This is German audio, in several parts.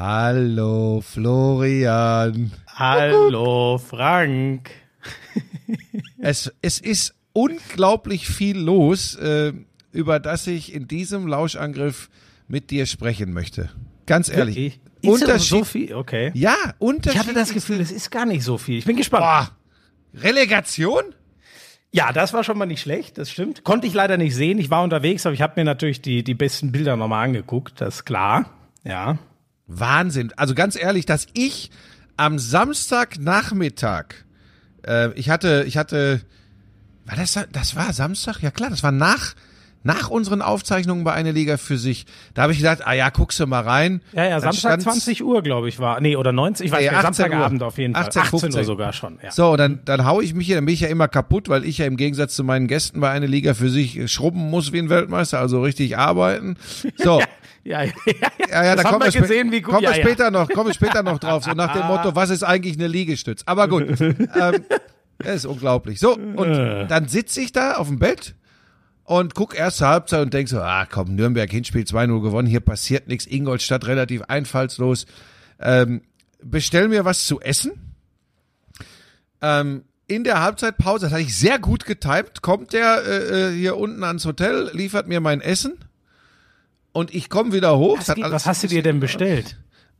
Hallo Florian. Hallo Frank. Es, es ist unglaublich viel los, äh, über das ich in diesem Lauschangriff mit dir sprechen möchte. Ganz ehrlich. Wirklich? Das so viel? Okay. Ja, Ich Unterschied. hatte das Gefühl, es ist gar nicht so viel. Ich bin gespannt. Boah, Relegation? Ja, das war schon mal nicht schlecht, das stimmt. Konnte ich leider nicht sehen. Ich war unterwegs, aber ich habe mir natürlich die, die besten Bilder nochmal angeguckt, das ist klar. Ja. Wahnsinn. Also ganz ehrlich, dass ich am Samstagnachmittag, äh, ich hatte, ich hatte, war das, das war Samstag? Ja klar, das war nach, nach unseren Aufzeichnungen bei einer Liga für sich. Da habe ich gedacht, ah ja, guckst du mal rein. Ja, ja, Dann Samstag stand's- 20 Uhr, glaube ich, war. Nee, oder 19, ich weiß Nee, nicht, 18 Uhr. Samstagabend auf jeden Fall. 18, 18 Uhr 15. sogar schon, ja. So, dann, dann hau ich mich hier, dann bin ich ja immer kaputt, weil ich ja im Gegensatz zu meinen Gästen bei einer Liga für sich schrubben muss wie ein Weltmeister, also richtig arbeiten. So. Ja, ja, ja. Ja, ja, da kommen wir gesehen, wie gut. kommen wir ja, ja. später noch, kommen wir später noch drauf, so nach dem Motto, was ist eigentlich eine Liegestütz? Aber gut, ähm, das ist unglaublich. So, und Äh. dann sitze ich da auf dem Bett und guck erste Halbzeit und denk so, ah komm, Nürnberg Hinspiel 2-0 gewonnen, hier passiert nichts, Ingolstadt relativ einfallslos. Ähm, bestell mir was zu essen. Ähm, in der Halbzeitpause, das hatte ich sehr gut getimt, kommt der äh, äh, hier unten ans Hotel, liefert mir mein Essen und ich komme wieder hoch. Was, geht- alles- was hast du dir denn bestellt?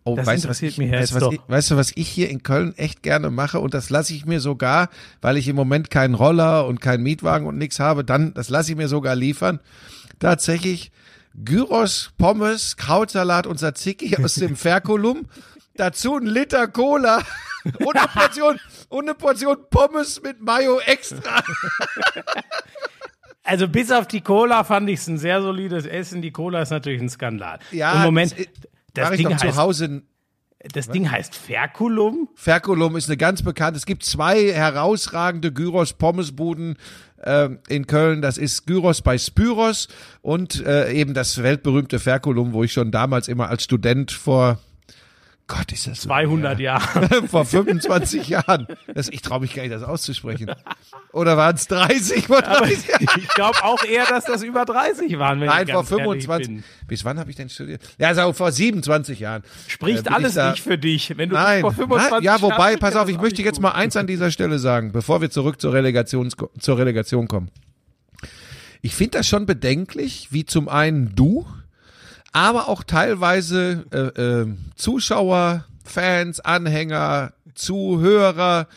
Oh, Das weißt, du, was interessiert ich, mich weißt, jetzt du, doch. ich, weißt du, was ich hier in Köln echt gerne mache? Und das lasse ich mir sogar, weil ich im Moment keinen Roller und keinen Mietwagen und nichts habe, dann, das lasse ich mir sogar liefern. Tatsächlich Gyros, Pommes, Krautsalat und Tzatziki aus dem Ferkulum. Dazu ein Liter Cola und eine Portion, und eine Portion Pommes mit Mayo extra. Also bis auf die Cola fand ich es ein sehr solides Essen. Die Cola ist natürlich ein Skandal. Ja, Im Moment, das, ich Ding doch zu heißt, Hause das Ding heißt Ferkulum. Ferkulum ist eine ganz bekannte. Es gibt zwei herausragende Gyros-Pommesbuden ähm, in Köln. Das ist Gyros bei Spyros und äh, eben das weltberühmte Ferkulum, wo ich schon damals immer als Student vor Gott, ist das so 200 Jahre. vor 25 Jahren. Das, ich traue mich gar nicht, das auszusprechen. Oder waren es 30 vor 30 Jahren? Ich glaube auch eher, dass das über 30 waren. Nein, vor ganz ehrlich 25. Bin. Bis wann habe ich denn studiert? Ja, also vor 27 Jahren. Äh, Spricht ich alles nicht für dich. Wenn du Nein, vor 25 Nein, ja, wobei, pass auf, ich möchte jetzt mal eins an dieser Stelle sagen, bevor wir zurück zur Relegation, zur Relegation kommen. Ich finde das schon bedenklich, wie zum einen du, aber auch teilweise äh, äh, Zuschauer, Fans, Anhänger, Zuhörer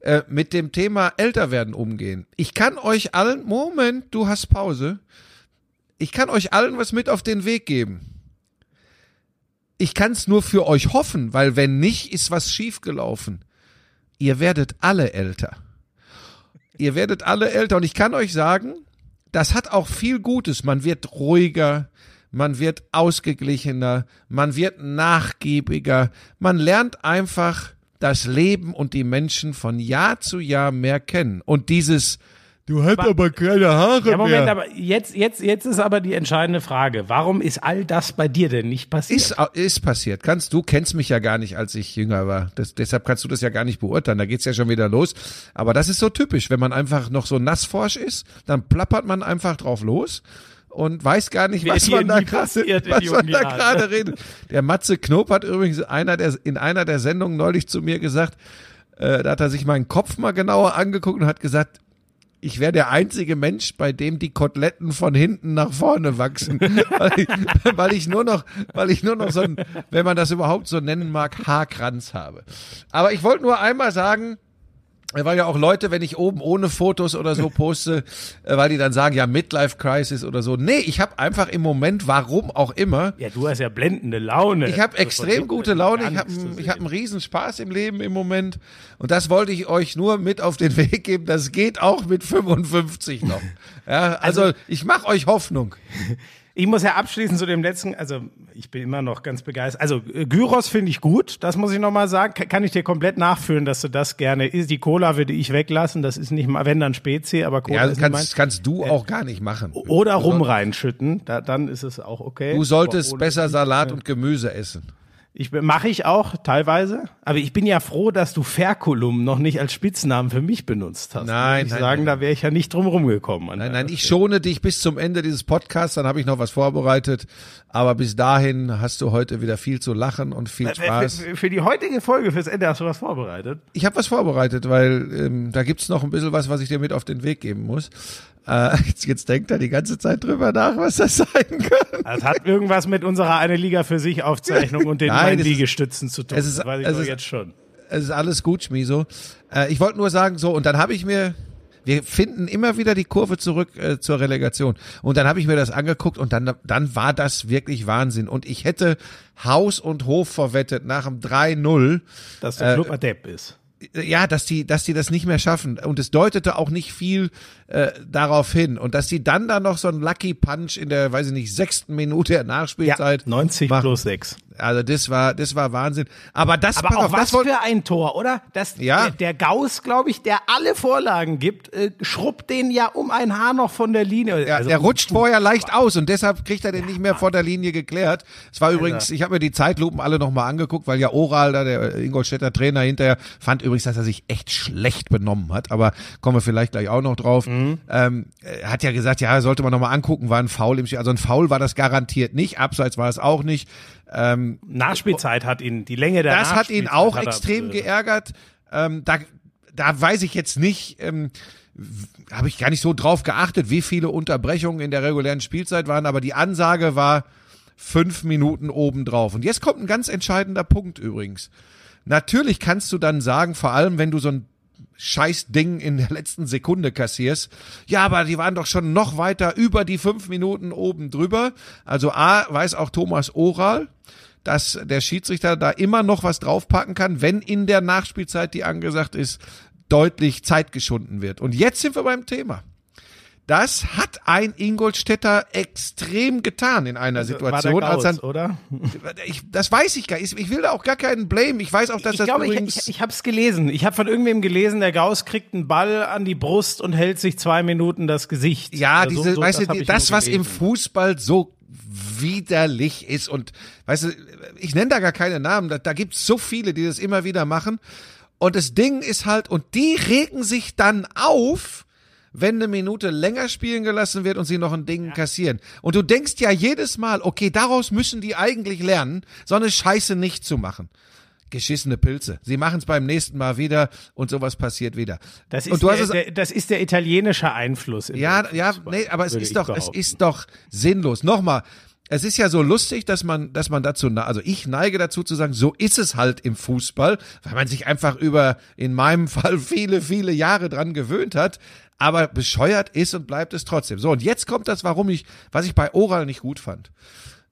äh, mit dem Thema älter werden umgehen. Ich kann euch allen, Moment, du hast Pause. Ich kann euch allen was mit auf den Weg geben ich kann es nur für euch hoffen, weil wenn nicht, ist was schiefgelaufen. Ihr werdet alle älter. Ihr werdet alle älter und ich kann euch sagen, das hat auch viel Gutes. Man wird ruhiger, man wird ausgeglichener, man wird nachgiebiger, man lernt einfach das Leben und die Menschen von Jahr zu Jahr mehr kennen. Und dieses, du hast aber keine Haare Ja, Moment, mehr. aber jetzt, jetzt, jetzt ist aber die entscheidende Frage. Warum ist all das bei dir denn nicht passiert? Ist, ist passiert. Kannst du kennst mich ja gar nicht, als ich jünger war. Das, deshalb kannst du das ja gar nicht beurteilen. Da geht's ja schon wieder los. Aber das ist so typisch, wenn man einfach noch so nassforsch ist, dann plappert man einfach drauf los und weiß gar nicht, was man da gerade was man da gerade redet. Der Matze Knob hat übrigens einer der, in einer der Sendungen neulich zu mir gesagt, äh, da hat er sich meinen Kopf mal genauer angeguckt und hat gesagt, ich wäre der einzige Mensch, bei dem die Koteletten von hinten nach vorne wachsen, weil ich, weil ich nur noch, weil ich nur noch so ein, wenn man das überhaupt so nennen mag, Haarkranz habe. Aber ich wollte nur einmal sagen, weil ja auch Leute, wenn ich oben ohne Fotos oder so poste, äh, weil die dann sagen, ja, Midlife Crisis oder so. Nee, ich habe einfach im Moment, warum auch immer, ja, du hast ja blendende Laune. ich habe Also extrem gute Laune, ich habe ich hab einen riesen Spaß im Leben im Moment und das wollte ich euch nur mit auf den Weg geben, das geht auch mit 55 noch. Ja, also, ich mache euch Hoffnung. Ich muss ja abschließend zu dem letzten, also ich bin immer noch ganz begeistert. Also äh, Gyros finde ich gut, das muss ich nochmal sagen. Ka- Kann ich dir komplett nachführen, dass du das gerne isst. Die Cola würde ich weglassen, das ist nicht mal, wenn dann Spezi, aber Cola Ja, ist das nicht kannst, kannst du auch gar nicht machen. mein. Oder rum reinschütten, da, dann ist es auch okay. Du solltest besser Salat und Gemüse essen. Ich mache ich auch teilweise, aber ich bin ja froh, dass du Ferkulum noch nicht als Spitznamen für mich benutzt hast. Nein, ich nein, sagen, nein. da wäre ich ja nicht drum rumgekommen. Nein, nein, ich schone dich bis zum Ende dieses Podcasts, dann habe ich noch was vorbereitet. Aber bis dahin hast du heute wieder viel zu lachen und viel Spaß. Für, für die heutige Folge, fürs Ende hast du was vorbereitet. Ich habe was vorbereitet, weil ähm, da gibt's noch ein bisschen was, was ich dir mit auf den Weg geben muss. Äh, jetzt, jetzt denkt er die ganze Zeit drüber nach, was das sein kann. Das hat irgendwas mit unserer eine Liga für sich Aufzeichnung und den Nein, es ist- Liegestützen zu tun. es ist- das weiß ich es ist- jetzt schon. Es ist alles gut, Schmiso. Äh, ich wollte nur sagen, so, und dann habe ich mir, wir finden immer wieder die Kurve zurück äh, zur Relegation. Und dann habe ich mir das angeguckt und dann, dann war das wirklich Wahnsinn. Und ich hätte Haus und Hof verwettet nach dem 3-0. Dass der Club adept ist. ja, dass die, dass die das nicht mehr schaffen. Und es deutete auch nicht viel äh, darauf hin. Und dass die dann da noch so einen Lucky Punch in der, weiß ich nicht, sechsten Minute der Nachspielzeit. 90 machen. plus 6. Also das war, das war Wahnsinn. Aber das, Aber pass auch auf, was für ein Tor, oder? Das, Ja. der, der Gauss, glaube ich, der alle Vorlagen gibt, äh, schrubbt den ja um ein Haar noch von der Linie. Ja, Also, der rutscht vorher leicht aus und deshalb kriegt er den nicht mehr vor der Linie geklärt. Es war übrigens, ich habe mir die Zeitlupen alle nochmal angeguckt, weil ja Oral, da der Ingolstädter Trainer hinterher, fand übrigens, dass er sich echt schlecht benommen hat, aber kommen wir vielleicht gleich auch noch drauf. Mhm. Ähm, er hat ja gesagt, ja, sollte man nochmal angucken, war ein Foul im Spiel. Also ein Foul war das garantiert nicht, abseits war es auch nicht. Ähm, Nachspielzeit hat ihn, die Länge der das hat ihn auch hat er, extrem äh, geärgert. Ähm, da, da weiß ich jetzt nicht, ähm, habe ich gar nicht so drauf geachtet, wie viele Unterbrechungen in der regulären Spielzeit waren, aber die Ansage war fünf Minuten obendrauf. Und jetzt kommt ein ganz entscheidender Punkt übrigens. Natürlich kannst du dann sagen, vor allem wenn du so ein scheiß Ding in der letzten Sekunde kassierst. Ja, aber die waren doch schon noch weiter über die fünf Minuten oben drüber. Also A, weiß auch Thomas Oral, dass der Schiedsrichter da immer noch was draufpacken kann, wenn in der Nachspielzeit, die angesagt ist, deutlich Zeit geschunden wird. Und jetzt sind wir beim Thema. Das hat ein Ingolstädter extrem getan in einer war Situation, der als Gauss, er, oder? ich, das weiß ich gar nicht. Ich will da auch gar keinen Blame. Ich weiß auch, dass Ich das glaube, ich, übrigens, ich, ich habe es gelesen. Ich habe von irgendwem gelesen, der Gauss kriegt einen Ball an die Brust und hält sich zwei Minuten das Gesicht. Ja, Oder so- diese, so, weißt hab du, ich das, was im. Fußball so widerlich ist und, weißt du, ich nenne da gar keine Namen, da, da gibt's so viele, die das immer wieder machen. Und das Ding ist halt, und die regen sich dann auf, wenn eine Minute länger spielen gelassen wird und sie noch ein Ding kassieren. Und du denkst ja jedes Mal, okay, daraus müssen die eigentlich lernen, so eine Scheiße nicht zu machen. Geschissene Pilze. Sie machen es beim nächsten Mal wieder und sowas passiert wieder. Das und ist, der, es der, das ist der italienische Einfluss. ja, ja, nee, aber es ist doch, es behaupten. ist doch sinnlos. Nochmal, es ist ja so lustig, dass man, dass man dazu, na- also ich neige dazu zu sagen, so ist es halt im Fußball, weil man sich einfach über, in meinem Fall viele, viele Jahre dran gewöhnt hat. Aber bescheuert ist und bleibt es trotzdem. So, und jetzt kommt das, warum ich, was ich bei Oral nicht gut fand.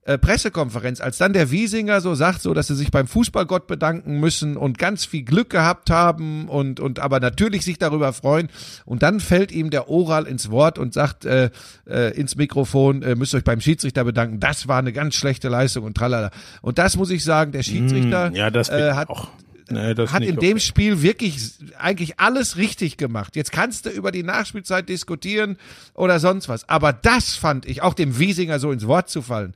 Äh, Pressekonferenz, als dann der Wiesinger so sagt, so, dass sie sich beim Fußballgott bedanken müssen und ganz viel Glück gehabt haben und, und aber natürlich sich darüber freuen. Und dann fällt ihm der Oral ins Wort und sagt äh, äh, ins Mikrofon, äh, müsst euch beim Schiedsrichter bedanken. Das war eine ganz schlechte Leistung und tralala. Und das muss ich sagen, der Schiedsrichter Hm, Ja, das äh, hat, auch. Nee, hat in okay. dem Spiel wirklich eigentlich alles richtig gemacht. Jetzt kannst du über die Nachspielzeit diskutieren oder sonst was. Aber das fand ich, auch dem Wiesinger so ins Wort zu fallen.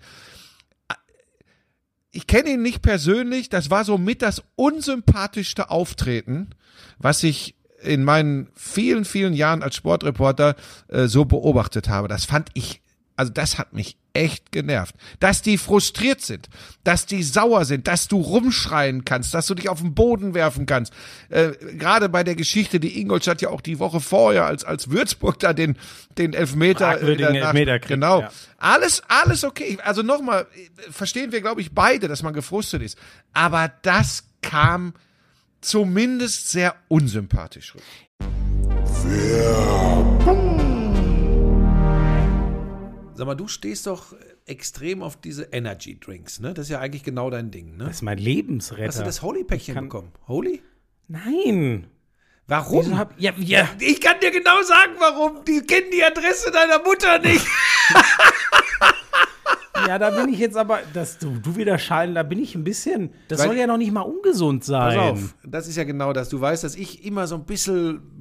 Ich kenne ihn nicht persönlich. Das war so mit das unsympathischste Auftreten, was ich in meinen vielen, vielen Jahren als Sportreporter äh, so beobachtet habe. Das fand ich, also das hat mich echt genervt. Dass die frustriert sind, dass die sauer sind, dass du rumschreien kannst, dass du dich auf den Boden werfen kannst. Äh, Gerade bei der Geschichte, die Ingolstadt ja auch die Woche vorher, als, als Würzburg da den, den Elfmeter, der Elfmeter kriegt, Genau. ja. Alles, alles okay. Also nochmal, verstehen wir, glaube ich, beide, dass man gefrustet ist. Aber das kam zumindest sehr unsympathisch rüber. Sag mal, du stehst doch extrem auf diese Energy Drinks, ne? Das ist ja eigentlich genau dein Ding, ne? Das ist mein Lebensretter. Hast du das Holy-Päckchen kann- bekommen? Holy? Nein. Warum? Hab, ja, ja. ich kann dir genau sagen, warum. Die kennen die Adresse deiner Mutter nicht. ja, da bin ich jetzt aber, dass du, du wieder schallen, da bin ich ein bisschen, das Weil- soll ja noch nicht mal ungesund sein. Pass auf, das ist ja genau das. Du weißt, dass ich immer so ein bisschen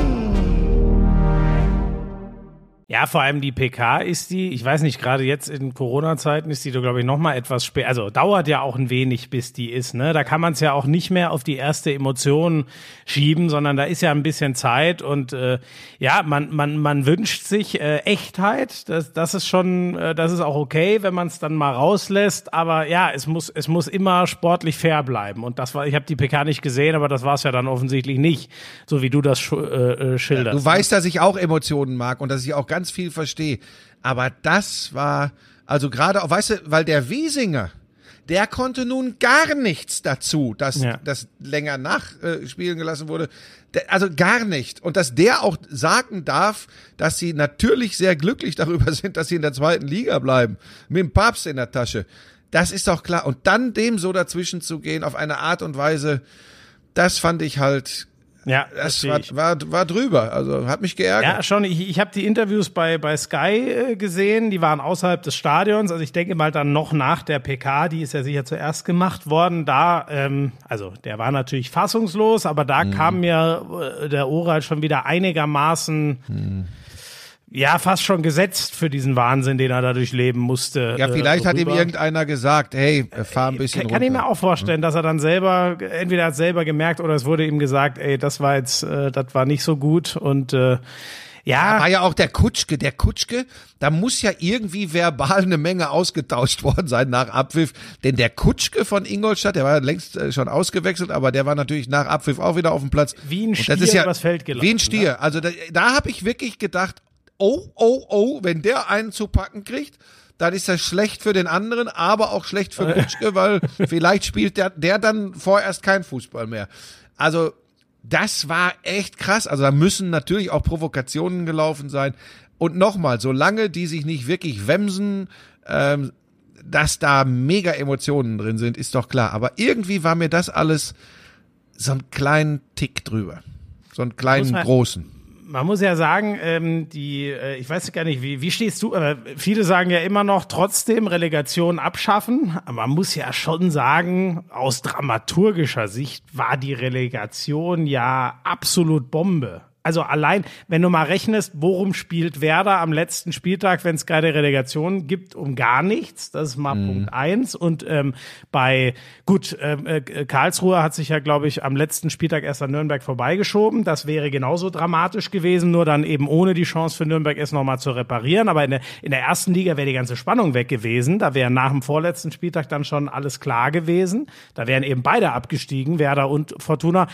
Ja, vor allem die PK ist die, ich weiß nicht, gerade jetzt in Corona-Zeiten ist die, glaube ich, noch mal etwas später. Also dauert ja auch ein wenig, bis die ist. Ne? Da kann man es ja auch nicht mehr auf die erste Emotion schieben, sondern da ist ja ein bisschen Zeit und äh, ja, man, man, man wünscht sich äh, Echtheit. Das, das ist schon, äh, das ist auch okay, wenn man es dann mal rauslässt. Aber ja, es muss, es muss immer sportlich fair bleiben. Und das war, ich habe die PK nicht gesehen, aber das war es ja dann offensichtlich nicht, so wie du das äh, äh, schilderst. Du weißt, dass ich auch Emotionen mag und dass ich auch ganz ganz viel verstehe. Aber das war, also gerade, weißt du, weil der Wiesinger, der konnte nun gar nichts dazu, dass ja. das länger nachspielen gelassen wurde. Also gar nicht. Und dass der auch sagen darf, dass sie natürlich sehr glücklich darüber sind, dass sie in der zweiten Liga bleiben. Mit dem Papst in der Tasche. Das ist doch klar. Und dann dem so dazwischen zu gehen auf eine Art und Weise, das fand ich halt ja, das war, war, war drüber. Also hat mich geärgert. Ja, schon. Ich, ich habe die Interviews bei, bei Sky äh, gesehen. Die waren außerhalb des Stadions. Also ich denke mal dann noch nach der PK, die ist ja sicher zuerst gemacht worden. Da, ähm, also der war natürlich fassungslos, aber da mhm. kam mir äh, der Oral schon wieder einigermaßen. Mhm ja, fast schon gesetzt für diesen Wahnsinn, den er dadurch leben musste. Ja, vielleicht äh, hat ihm irgendeiner gesagt, hey, fahr ein bisschen kann, runter. Kann ich mir auch vorstellen, dass er dann selber, entweder hat selber gemerkt oder es wurde ihm gesagt, ey, das war jetzt, äh, das war nicht so gut und äh, ja. Da war ja auch der Kutschke. Der Kutschke, da muss ja irgendwie verbal eine Menge ausgetauscht worden sein nach Abpfiff. Denn der Kutschke von Ingolstadt, der war längst äh, schon ausgewechselt, aber der war natürlich nach Abpfiff auch wieder auf dem Platz. Wie ein Stier ja, übers Feld gelaufen. Wie ein Stier. Ne? Also da, da habe ich wirklich gedacht, oh, oh, oh, wenn der einen zu packen kriegt, dann ist das schlecht für den anderen, aber auch schlecht für Kutschke, weil vielleicht spielt der, der dann vorerst kein Fußball mehr. Also, das war echt krass. Also, da müssen natürlich auch Provokationen gelaufen sein. Und nochmal, solange die sich nicht wirklich wemsen, ähm, dass da mega Emotionen drin sind, ist doch klar. Aber irgendwie war mir das alles so einen kleinen Tick drüber. So einen kleinen großen man muss ja sagen, ähm, die, äh, ich weiß gar nicht, wie, wie stehst du, aber viele sagen ja immer noch trotzdem Relegation abschaffen. Aber man muss ja schon sagen, aus dramaturgischer Sicht war die Relegation ja absolut Bombe. Also allein, wenn du mal rechnest, worum spielt Werder am letzten Spieltag, wenn es keine Relegation gibt, um gar nichts. Das ist mal mhm. Punkt eins. Und ähm, bei gut, ähm, äh, Karlsruhe hat sich ja, glaube ich, am letzten Spieltag erst an Nürnberg vorbeigeschoben. Das wäre genauso dramatisch gewesen, nur dann eben ohne die Chance für Nürnberg es nochmal zu reparieren. Aber in der, in der ersten Liga wäre die ganze Spannung weg gewesen. Da wäre nach dem vorletzten Spieltag dann schon alles klar gewesen. Da wären eben beide abgestiegen, Werder und Fortuna.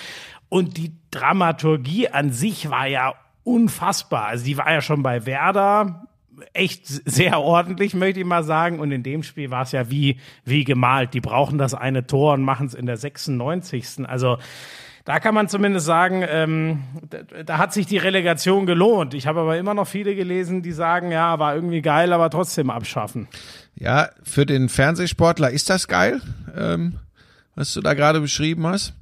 Und die Dramaturgie an sich war ja unfassbar. Also die war ja schon bei Werder echt sehr ordentlich, möchte ich mal sagen. Und in dem Spiel war es ja wie, wie gemalt. Die brauchen das eine Tor und machen es in der 96. Also da kann man zumindest sagen, ähm, da, da, hat sich die Relegation gelohnt. Ich habe aber immer noch viele gelesen, die sagen, ja, war irgendwie geil, aber trotzdem abschaffen. Ja, für den Fernsehsportler ist das geil, ähm, was du da gerade beschrieben hast.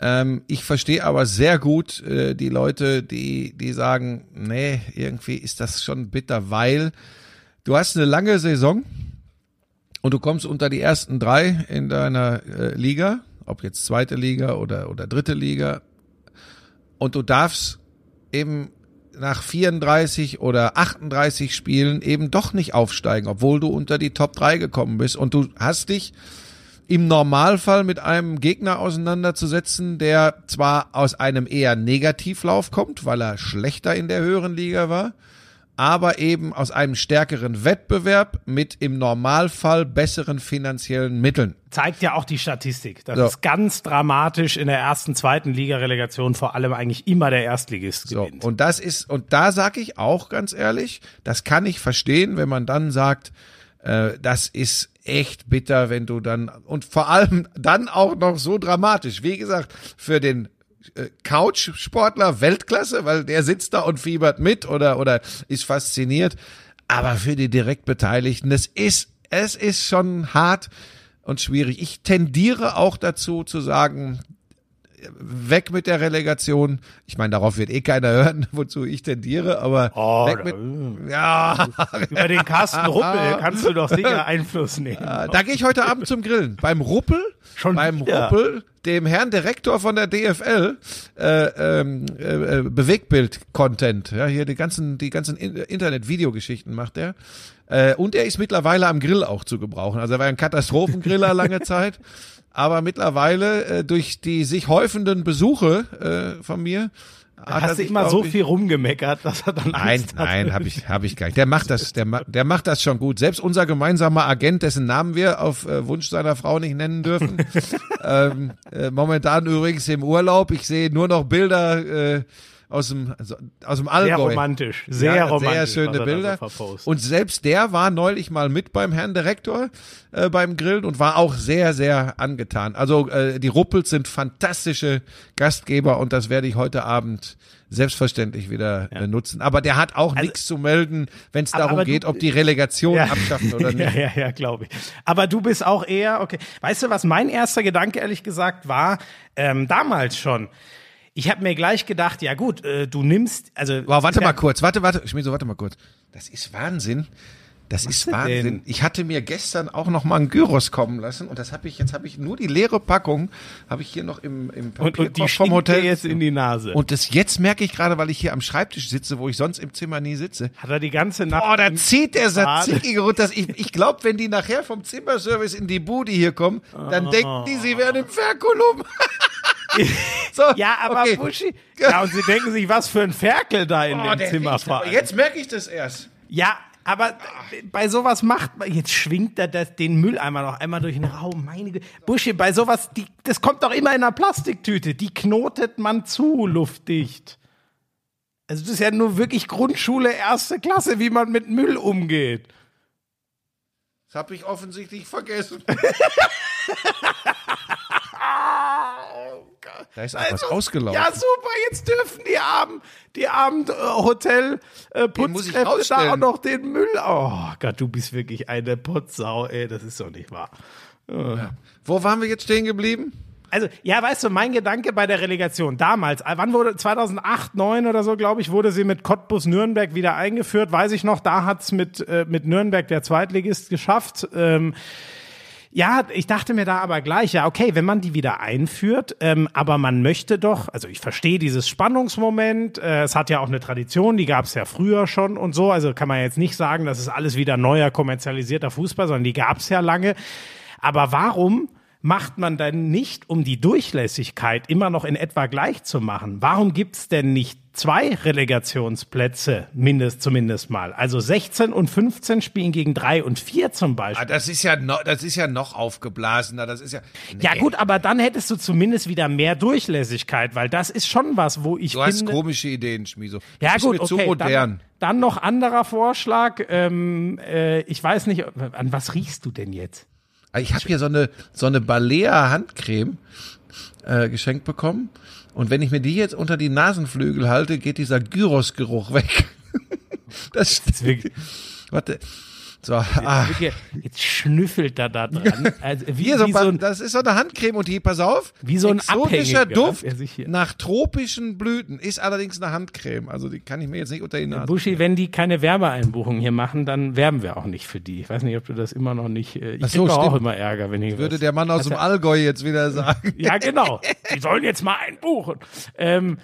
Ähm, ich verstehe aber sehr gut äh, die Leute, die, die sagen, nee, irgendwie ist das schon bitter, weil du hast eine lange Saison und du kommst unter die ersten drei in deiner äh, Liga, ob jetzt zweite Liga oder, oder dritte Liga, und du darfst eben nach 34 oder 38 Spielen eben doch nicht aufsteigen, obwohl du unter die Top 3 gekommen bist und du hast dich im Normalfall mit einem Gegner auseinanderzusetzen, der zwar aus einem eher Negativlauf kommt, weil er schlechter in der höheren Liga war, aber eben aus einem stärkeren Wettbewerb mit im Normalfall besseren finanziellen Mitteln. Zeigt ja auch die Statistik. Das so. ist ganz dramatisch in der ersten, zweiten Liga-Relegation vor allem eigentlich immer der Erstligist gewinnt. So, und das ist, und da sage ich auch ganz ehrlich, das kann ich verstehen, wenn man dann sagt, äh, das ist echt bitter, wenn du dann und vor allem dann auch noch so dramatisch. Wie gesagt, für den äh, Couch-Sportler Weltklasse, weil der sitzt da und fiebert mit oder oder ist fasziniert. Aber für die Direktbeteiligten, das ist es ist schon hart und schwierig. Ich tendiere auch dazu zu sagen, weg mit der Relegation. Ich meine, darauf wird eh keiner hören, wozu ich tendiere, aber oh, weg mit, ja. Über den Carsten Ruppel kannst du doch sicher Einfluss nehmen. Ja, da gehe ich heute Abend zum Grillen. Beim Ruppel, Schon beim wieder. Ruppel, dem Herrn Direktor von der DFL, äh, ähm, äh, Bewegtbild-Content, ja, hier die ganzen, die ganzen Internet-Videogeschichten macht er. Äh, und er ist mittlerweile am Grill auch zu gebrauchen. Also er war ein Katastrophengriller lange Zeit aber mittlerweile äh, durch die sich häufenden Besuche äh, von mir hat Hast du immer so viel rumgemeckert, dass er dann Nein, nein, habe ich habe ich gar nicht. Der macht das, der der macht das schon gut. Selbst unser gemeinsamer Agent, dessen Namen wir auf äh, Wunsch seiner Frau nicht nennen dürfen, ähm, äh, momentan übrigens im Urlaub. Ich sehe nur noch Bilder äh, aus dem, also aus dem Allgäu. Sehr romantisch, sehr ja, romantisch. Sehr schöne Bilder. So und selbst der war neulich mal mit beim Herrn Direktor äh, beim Grillen und war auch sehr, sehr angetan. Also äh, die Ruppels sind fantastische Gastgeber und das werde ich heute Abend selbstverständlich wieder ja. nutzen. Aber der hat auch also, nichts zu melden, wenn es darum geht, ob die Relegation ja. abschaffen oder nicht. Ja, ja, ja, glaube ich. Aber du bist auch eher, okay. Weißt du, was mein erster Gedanke ehrlich gesagt war, ähm, damals schon, ich habe mir gleich gedacht, ja gut, äh, du nimmst, also. Wow, warte mal kurz, warte, warte, ich so, warte mal kurz. Das ist Wahnsinn. Das Was ist Wahnsinn. Denn? Ich hatte mir gestern auch noch mal ein Gyros kommen lassen und das habe ich jetzt habe ich nur die leere Packung habe ich hier noch im im und, und die vom Hotel jetzt in die Nase. Und das jetzt merke ich gerade, weil ich hier am Schreibtisch sitze, wo ich sonst im Zimmer nie sitze. Hat er die ganze Nacht Oh, da zieht der Tzatziki runter. Ich ich glaube, wenn die nachher vom Zimmerservice in die Bude hier kommen, dann oh. denken die, sie wären im Ferkulum. so, ja, aber okay. Buschi. Ja, und sie denken sich, was für ein Ferkel da in oh, dem Zimmer fahren. Jetzt merke ich das erst. Ja, aber bei sowas macht man, jetzt schwingt er das, den Mülleimer noch einmal durch den Raum. Meine Güte. Buschi, bei sowas, die, das kommt doch immer in einer Plastiktüte. Die knotet man zu, luftdicht. Also das ist ja nur wirklich Grundschule, erste Klasse, wie man mit Müll umgeht. Das habe ich offensichtlich vergessen. Da ist also, was ausgelaufen. Ja, super, jetzt dürfen die armen, die armen äh, Hotel äh, Putzkräfte da auch noch den Müll. Oh Gott, du bist wirklich eine Putzsau, ey, das ist doch nicht wahr. Oh. Ja. Wo waren wir jetzt stehen geblieben? Also, ja, weißt du, mein Gedanke bei der Relegation damals, äh, wann wurde 2008, 2009 oder so, glaube ich, wurde sie mit Cottbus Nürnberg wieder eingeführt, weiß ich noch, da hat's mit äh, mit Nürnberg der Zweitligist geschafft. Ähm, Ja, ich dachte mir da aber gleich, ja, okay, wenn man die wieder einführt, ähm, aber man möchte doch, also ich verstehe dieses Spannungsmoment, äh, es hat ja auch eine Tradition, die gab es ja früher schon und so, also kann man jetzt nicht sagen, das ist alles wieder neuer kommerzialisierter Fußball, sondern die gab es ja lange. Aber warum macht man dann nicht, um die Durchlässigkeit immer noch in etwa gleich zu machen? Warum gibt's denn nicht zwei Relegationsplätze, mindest, zumindest mal? Also 16 und 15 spielen gegen 3 und 4 zum Beispiel. Ah, das ist ja noch, das ist ja noch aufgeblasener. Das ist ja. Ja gut, aber dann hättest du zumindest wieder mehr Durchlässigkeit, weil das ist schon was, wo ich Du hast finde, komische Ideen, Schmiso. ja Das ist gut, mir zu okay, modern. Dann, dann noch anderer Vorschlag. Ähm, äh, ich weiß nicht, an was riechst du denn jetzt? Ah, Ich habe hier so eine so eine Balea Handcreme äh, geschenkt bekommen und wenn ich mir die jetzt unter die Nasenflügel halte, geht dieser Gyros-Geruch weg. das wirklich- Warte. So, ah. Jetzt schnüffelt er da dran. Also wie, Hier, so, wie so ein, das ist so eine Handcreme und die, pass auf, Wie so ein exotischer Duft hier- nach tropischen Blüten, ist allerdings eine Handcreme, also die kann ich mir jetzt nicht unter die Nase. Buschi, wenn die keine Werbeeinbuchung hier machen, dann werben wir auch nicht für die. Ich weiß nicht, ob du das immer noch nicht. äh, Ich Ach so, krieg doch auch immer Ärger, wenn ich Würde was- der Mann aus dem Allgäu jetzt wieder sagen. Ja, genau. Die sollen jetzt mal einbuchen. Ähm,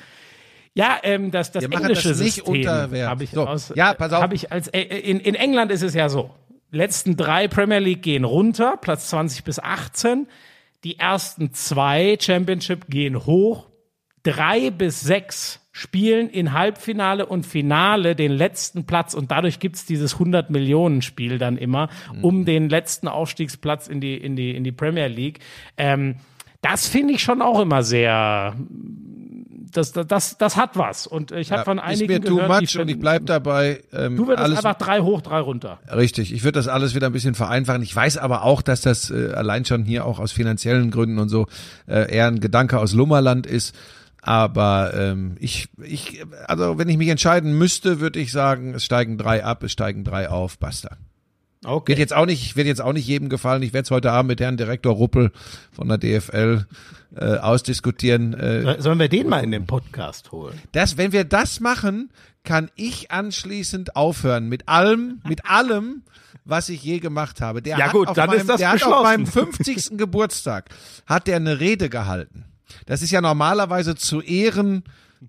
ja, ähm, das, das Wir englische das nicht System habe ich So, aus, ja, pass auf. Hab ich als, äh, in, in England ist es ja so. Letzten drei Premier League gehen runter, Platz 20 bis 18. Die ersten zwei Championship gehen hoch. Drei bis sechs spielen in Halbfinale und Finale den letzten Platz und dadurch gibt's dieses 100 Millionen Spiel dann immer Mhm. um den letzten Aufstiegsplatz in die in die in die Premier League. Ähm, das finde ich schon auch immer sehr das, das, das, das hat was. Und ich habe von ist einigen mir too gehört, much und ich bleib dabei. Ähm, Du würdest alles einfach drei hoch, drei runter. Richtig, ich würde das alles wieder ein bisschen vereinfachen. Ich weiß aber auch, dass das äh, allein schon hier auch aus finanziellen Gründen und so äh, eher ein Gedanke aus Lummerland ist. Aber ähm, ich, ich, also wenn ich mich entscheiden müsste, würde ich sagen, es steigen drei ab, es steigen drei auf, basta. Okay. Wird jetzt auch nicht, wird jetzt auch nicht jedem gefallen. Ich werde es heute Abend mit Herrn Direktor Ruppel von der DFL äh, ausdiskutieren. Äh, Sollen wir den mal in den Podcast holen? das, wenn wir das machen, kann ich anschließend aufhören mit allem, mit allem, was ich je gemacht habe. Der Ja hat gut, auf dann meinem, ist das der hat beschlossen. auf meinem 50. Geburtstag hat der eine Rede gehalten. Das ist ja normalerweise zu Ehren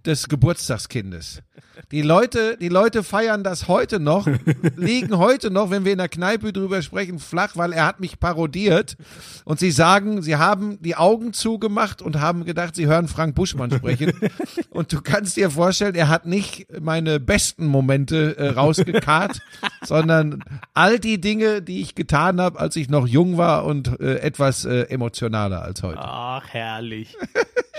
des Geburtstagskindes. Die Leute, die Leute feiern das heute noch, liegen heute noch, wenn wir in der Kneipe drüber sprechen, flach, weil er hat mich parodiert. Und sie sagen, sie haben die Augen zugemacht und haben gedacht, sie hören Frank Buschmann sprechen. Und du kannst dir vorstellen, er hat nicht meine besten Momente äh, rausgekarrt, sondern all die Dinge, die ich getan habe, als ich noch jung war und äh, etwas äh, emotionaler als heute. Ach, herrlich.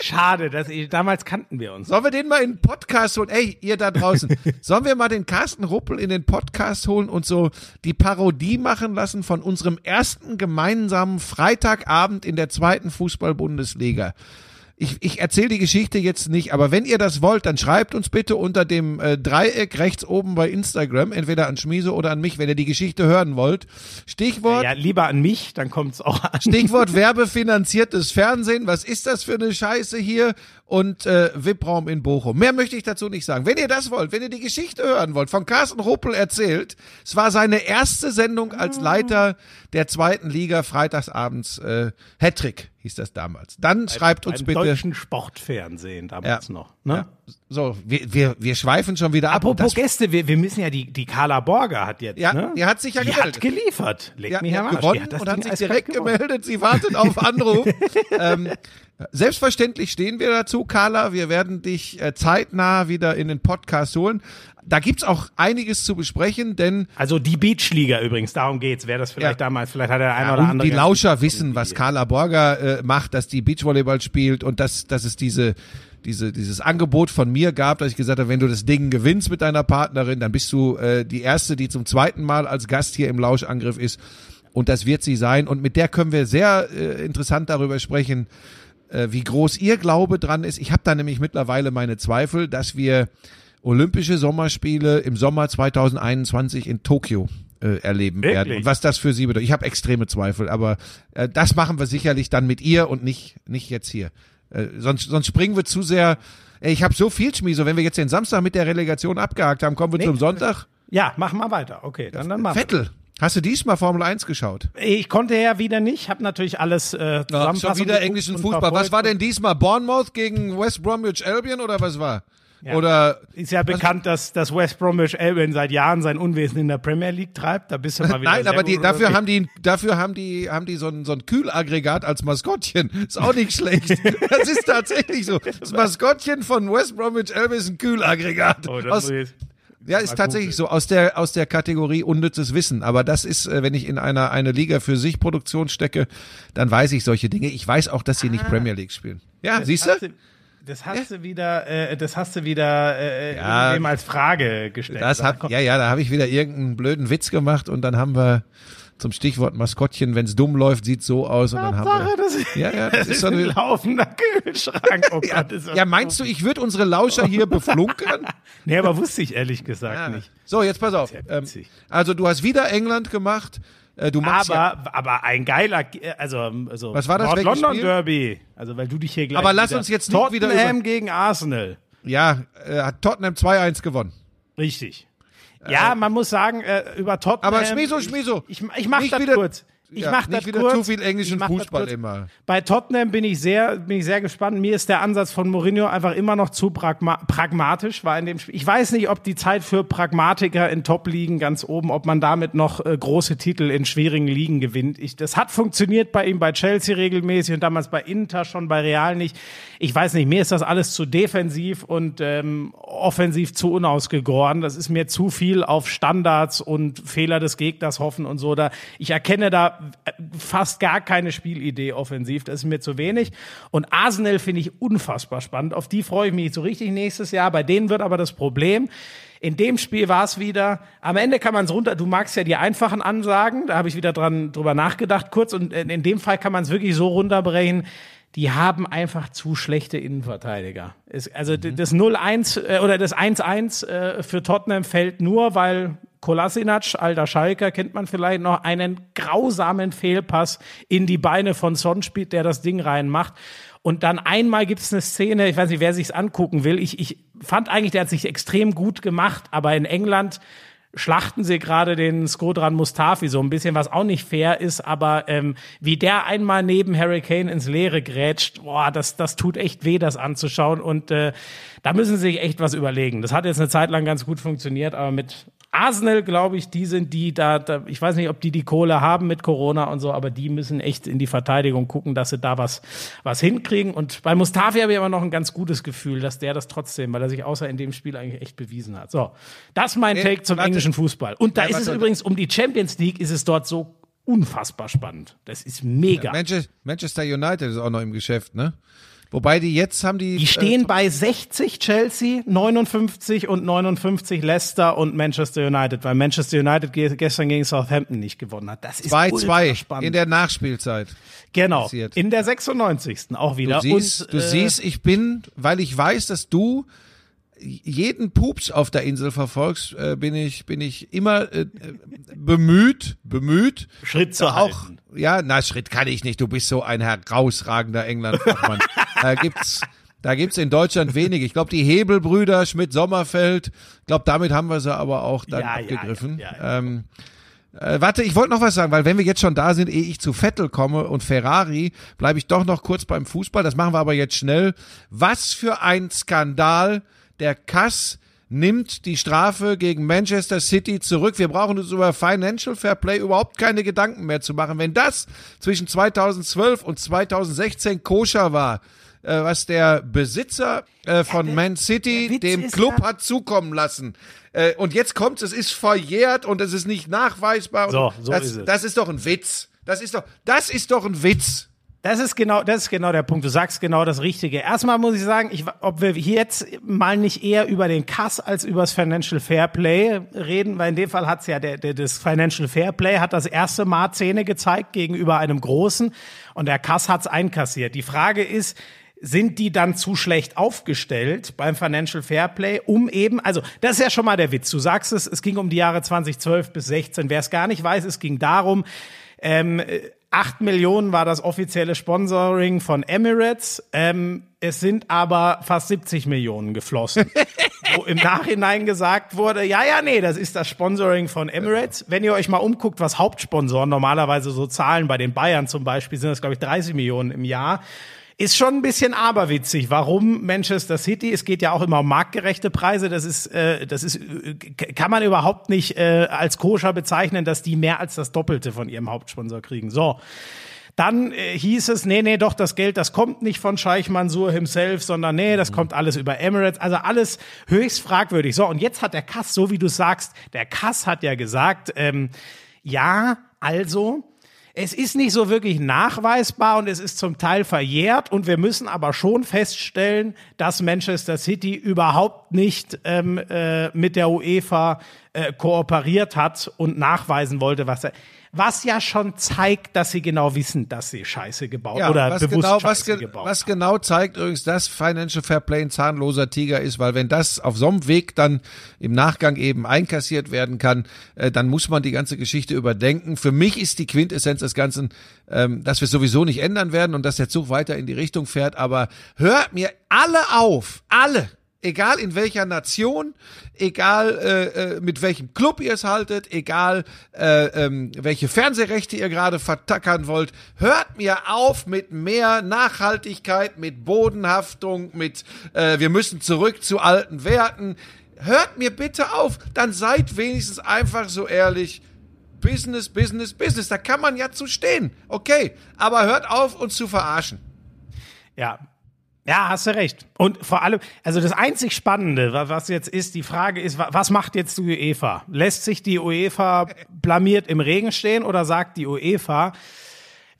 Schade, dass ich, damals kannten wir uns. Sollen wir den mal in den Podcast holen? Ey, ihr da draußen. Sollen wir mal den Carsten Ruppel in den Podcast holen und so die Parodie machen lassen von unserem ersten gemeinsamen Freitagabend in der zweiten Fußball-Bundesliga? Ich, ich erzähle die Geschichte jetzt nicht, aber wenn ihr das wollt, dann schreibt uns bitte unter dem äh, Dreieck rechts oben bei Instagram, entweder an Schmiese oder an mich, wenn ihr die Geschichte hören wollt. Stichwort Ja, lieber an mich, dann kommt's auch an. Stichwort werbefinanziertes Fernsehen. Was ist das für eine Scheiße hier? Und äh, VIP-Raum in Bochum. Mehr möchte ich dazu nicht sagen. Wenn ihr das wollt, wenn ihr die Geschichte hören wollt, von Carsten Ruppel erzählt, es war seine erste Sendung als Leiter der zweiten Liga freitagsabends. Äh, Hattrick hieß das damals. Dann schreibt uns Beim bitte. deutschen Sportfernsehen damals Ja. noch. Ne? Ja, so, wir, wir, wir schweifen schon wieder ab. Apropos Das- Gäste, wir, wir müssen ja die, die Carla Borger hat jetzt, Ja, ne? die hat sich ja die gemeldet. hat geliefert. Leg Ja, mich die hat Arsch. gewonnen hat und hat sich direkt gewonnen. gemeldet. Sie wartet auf Anruf. ähm, selbstverständlich stehen wir dazu, Carla. Wir werden dich äh, zeitnah wieder in den Podcast holen. Da gibt's auch einiges zu besprechen, denn Also die Beachliga übrigens, darum geht's. Wer das vielleicht Ja. damals, vielleicht hat der eine ja, oder und andere. die Lauscher wissen, was Carla Borger äh, macht, dass die Beachvolleyball spielt und dass, dass es diese, diese, dieses Angebot von mir gab, dass ich gesagt habe, wenn du das Ding gewinnst mit deiner Partnerin, dann bist du äh, die Erste, die zum zweiten Mal als Gast hier im Lauschangriff ist. Und das wird sie sein. Und mit der können wir sehr äh, interessant darüber sprechen, äh, wie groß ihr Glaube dran ist. Ich habe da nämlich mittlerweile meine Zweifel, dass wir Olympische Sommerspiele im Sommer 2021 in Tokio äh, erleben Wirklich? werden. Und was das für sie bedeutet. Ich habe extreme Zweifel, aber äh, das machen wir sicherlich dann mit ihr und nicht, nicht jetzt hier. Äh, sonst, sonst springen wir zu sehr. Ey, ich habe so viel Schmieso. Wenn wir jetzt den Samstag mit der Relegation abgehakt haben, kommen wir zum Sonntag. Ja, mach mal weiter. Okay, dann, dann mach. Vettel. Hast du diesmal Formel 1 geschaut? Ich konnte ja wieder nicht, habe natürlich alles äh, ja, Schon wieder englischen Fußball. Was war denn diesmal? Bournemouth gegen West Bromwich Albion oder was war? Ja. Oder ist ja bekannt, dass, dass West Bromwich Albion seit Jahren sein Unwesen in der Premier League treibt. Da bist du mal wieder. Nein, aber die, dafür haben die, dafür haben die, haben die so ein, so ein Kühlaggregat als Maskottchen. Ist auch nicht schlecht. Das ist tatsächlich so. Das Maskottchen von West Bromwich Albion ist ein Kühlaggregat. Oh, das Aus, ja, ist tatsächlich so aus der aus der Kategorie unnützes Wissen. Aber das ist, äh, wenn ich in einer eine Liga für sich Produktion stecke, dann weiß ich solche Dinge. Ich weiß auch, dass sie ah, nicht Premier League spielen. Ja, siehst du? Das hast ja. du wieder, äh, das hast du wieder äh, ja, als Frage gestellt. Das hat, ja, ja, da habe ich wieder irgendeinen blöden Witz gemacht und dann haben wir zum Stichwort Maskottchen, wenn es dumm läuft, sieht so aus und dann haben wir. Das, ja, ja, das, das ist so ein laufender Kühlschrank. Oh ja, Gott, ja, meinst du, ich würde unsere Lauscher hier beflunkern? nee, aber wusste ich ehrlich gesagt ja. nicht. So, jetzt pass auf. Ähm, also du hast wieder England gemacht. Äh, du machst aber, ja, aber ein geiler, also, also was war das? Nord London Derby. Also weil du dich hier gleich. Aber lass uns jetzt nicht Tottenham wieder Tottenham gegen Arsenal. Ja, äh, hat Tottenham 2-1 gewonnen. Richtig. Ja, äh, man muss sagen, äh, über Tottenham. Aber Schmieso, Schmieso. Ich, ich mach das wieder, kurz. Ich ja, mach das wieder kurz. zu viel englischen Fußball immer. Bei Tottenham bin ich sehr, bin ich sehr gespannt. Mir ist der Ansatz von Mourinho einfach immer noch zu pragma pragmatisch. War in dem Spiel. Ich weiß nicht, ob die Zeit für Pragmatiker in Top-Ligen ganz oben, ob man damit noch äh, große Titel in schwierigen Ligen gewinnt. Ich, das hat funktioniert bei ihm bei Chelsea regelmäßig und damals bei Inter schon bei Real nicht. Ich weiß nicht, mir ist das alles zu defensiv und ähm, offensiv zu unausgegoren. Das ist mir zu viel auf Standards und Fehler des Gegners hoffen und so. Da ich erkenne da fast gar keine Spielidee offensiv. Das ist mir zu wenig. Und Arsenal finde ich unfassbar spannend. Auf die freue ich mich so richtig nächstes Jahr. Bei denen wird aber das Problem, in dem Spiel war es wieder, am Ende kann man es runter, du magst ja die einfachen Ansagen, da habe ich wieder dran drüber nachgedacht kurz und in dem Fall kann man es wirklich so runterbrechen die haben einfach zu schlechte Innenverteidiger. Es, also mhm. das 0-1 äh, oder das 1-1 äh, für Tottenham fällt nur, weil Kolasinac, alter Schalker, kennt man vielleicht noch, einen grausamen Fehlpass in die Beine von Son spielt, der das Ding reinmacht. Und dann einmal gibt es eine Szene, ich weiß nicht, wer sich's angucken will. Ich, ich fand eigentlich, der hat sich extrem gut gemacht, aber in England schlachten sie gerade den Skodran Mustafi so ein bisschen, was auch nicht fair ist, aber ähm, wie der einmal neben Harry Kane ins Leere grätscht, boah, das, das tut echt weh, das anzuschauen und äh, da müssen sie sich echt was überlegen. Das hat jetzt eine Zeit lang ganz gut funktioniert, aber mit Arsenal, glaube ich, die sind die da, da, ich weiß nicht, ob die die Kohle haben mit Corona und so, aber die müssen echt in die Verteidigung gucken, dass sie da was, was hinkriegen. Und bei Mustafi habe ich aber noch ein ganz gutes Gefühl, dass der das trotzdem, weil er sich außer in dem Spiel eigentlich echt bewiesen hat. So, das ist mein Take zum warte. englischen Fußball. Und da ja, ist es übrigens um die Champions League, ist es dort so unfassbar spannend. Das ist mega. Ja, Manchester United ist auch noch im Geschäft, ne? Wobei die jetzt haben die. Die stehen äh, bei 60 Chelsea, 59 und 59 Leicester und Manchester United, weil Manchester United gestern gegen Southampton nicht gewonnen hat. Das ist 2-2 in der Nachspielzeit. Genau. Passiert. In der 96. auch wieder. Du siehst, und, du äh, siehst, ich bin, weil ich weiß, dass du jeden Pups auf der Insel verfolgst, äh, bin ich bin ich immer äh, bemüht, bemüht Schritt zu auch halten. ja, na Schritt kann ich nicht, du bist so ein herausragender England-Fachmann. da gibt's da gibt's in Deutschland wenige. Ich glaube, die Hebelbrüder Schmidt-Sommerfeld, ich glaube, damit haben wir sie aber auch dann ja, abgegriffen. Ja, ja, ähm, äh, warte, ich wollte noch was sagen, weil wenn wir jetzt schon da sind, ehe ich zu Vettel komme und Ferrari, bleibe ich doch noch kurz beim Fußball. Das machen wir aber jetzt schnell. Was für ein Skandal der Kass nimmt die Strafe gegen Manchester City zurück. Wir brauchen uns über Financial Fair Play überhaupt keine Gedanken mehr zu machen. Wenn das zwischen 2012 und 2016 koscher war, äh, was der Besitzer äh, von ja, Man City dem Club ja. hat zukommen lassen. Äh, und jetzt kommt es ist verjährt und es ist nicht nachweisbar. So, so das, ist es. das ist doch ein Witz. Das ist doch, das ist doch ein Witz. Das ist genau, das ist genau der Punkt. Du sagst genau das Richtige. Erstmal muss ich sagen, ich, ob wir jetzt mal nicht eher über den Kass als über das Financial Fair Play reden, weil in dem Fall hat's ja der, der, das Financial Fair Play hat das erste Mal Zähne gezeigt gegenüber einem großen und der Kass hat's einkassiert. Die Frage ist, sind die dann zu schlecht aufgestellt beim Financial Fair Play, um eben, also das ist ja schon mal der Witz. Du sagst es, es ging um die Jahre 2012 bis 16. Wer es gar nicht weiß, es ging darum, ähm, 8 Millionen war das offizielle Sponsoring von Emirates. Ähm, es sind aber fast 70 Millionen geflossen. wo im Nachhinein gesagt wurde, ja, ja, nee, das ist das Sponsoring von Emirates. Wenn ihr euch mal umguckt, was Hauptsponsoren normalerweise so zahlen, bei den Bayern zum Beispiel sind das, glaube ich, 30 Millionen im Jahr. Ist schon ein bisschen aberwitzig. Warum Manchester City? Es geht ja auch immer um marktgerechte Preise. Das ist, äh, das ist, äh, kann man überhaupt nicht äh, als koscher bezeichnen, dass die mehr als das Doppelte von ihrem Hauptsponsor kriegen. So. Dann äh, hieß es, nee, nee, doch, das Geld, das kommt nicht von Scheich Mansour himself, sondern nee, das mhm. kommt alles über Emirates. Also alles höchst fragwürdig. So, und jetzt hat der Kass, so wie du sagst, der Kass hat ja gesagt, ähm, ja, also, es ist nicht so wirklich nachweisbar und es ist zum Teil verjährt und wir müssen aber schon feststellen, dass Manchester City überhaupt nicht ähm, äh, mit der UEFA äh, kooperiert hat und nachweisen wollte, was er was ja schon zeigt, dass sie genau wissen, dass sie Scheiße gebaut ja, oder bewusst genau, Scheiße was ge gebaut Was genau zeigt übrigens, dass Financial Fair Play ein zahnloser Tiger ist, weil wenn das auf so einem Weg dann im Nachgang eben einkassiert werden kann, äh, dann muss man die ganze Geschichte überdenken. Für mich ist die Quintessenz des Ganzen, ähm, dass wir sowieso nicht ändern werden und dass der Zug weiter in die Richtung fährt, aber hört mir alle auf, alle, egal in welcher Nation, egal äh, äh, mit welchem Club ihr es haltet, egal äh, ähm, welche Fernsehrechte ihr gerade vertackern wollt, hört mir auf mit mehr Nachhaltigkeit, mit Bodenhaftung, mit äh, wir müssen zurück zu alten Werten. Hört mir bitte auf, dann seid wenigstens einfach so ehrlich. Business, Business, Business. Da kann man ja zu stehen. Okay. Aber hört auf, uns zu verarschen. Ja, ja, hast du recht. Und vor allem, also das einzig Spannende, was jetzt ist, die Frage ist, was macht jetzt die UEFA? Lässt sich die UEFA blamiert im Regen stehen oder sagt die UEFA,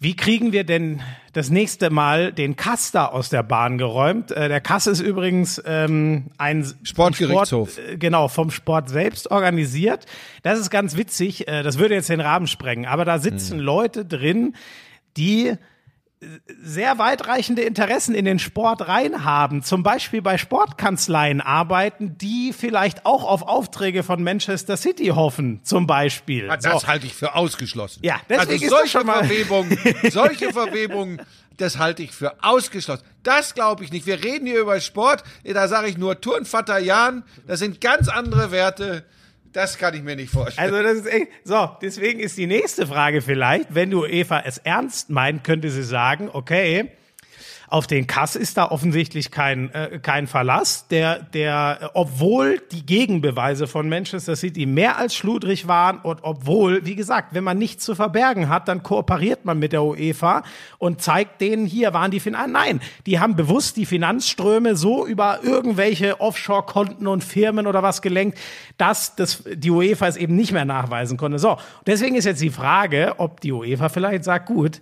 wie kriegen wir denn das nächste Mal den Kaster aus der Bahn geräumt? Äh, der Kass ist übrigens ähm, ein Sportgerichtshof. Sport, äh, genau, vom Sport selbst organisiert. Das ist ganz witzig. Äh, das würde jetzt den Rahmen sprengen. Aber da sitzen hm. Leute drin, die sehr weitreichende Interessen in den Sport rein haben, zum Beispiel bei Sportkanzleien arbeiten, die vielleicht auch auf Aufträge von Manchester City hoffen, zum Beispiel. Ja, das so. halte ich für ausgeschlossen. Ja, deswegen also solche Verwebungen, solche Verwebungen, das halte ich für ausgeschlossen. Das glaube ich nicht. Wir reden hier über Sport, da sage ich nur Turnvater Jan, das sind ganz andere Werte. Das kann ich mir nicht vorstellen. Also das ist echt, so, deswegen ist die nächste Frage vielleicht, wenn du Eva es ernst meint, könnte sie sagen, okay, auf den Kass ist da offensichtlich kein, äh, kein Verlass, der, der, obwohl die Gegenbeweise von Manchester City mehr als schludrig waren und obwohl, wie gesagt, wenn man nichts zu verbergen hat, dann kooperiert man mit der UEFA und zeigt denen, hier waren die Finanzen. Nein, die haben bewusst die Finanzströme so über irgendwelche Offshore-Konten und Firmen oder was gelenkt, dass das, die UEFA es eben nicht mehr nachweisen konnte. So, deswegen ist jetzt die Frage, ob die UEFA vielleicht sagt, gut,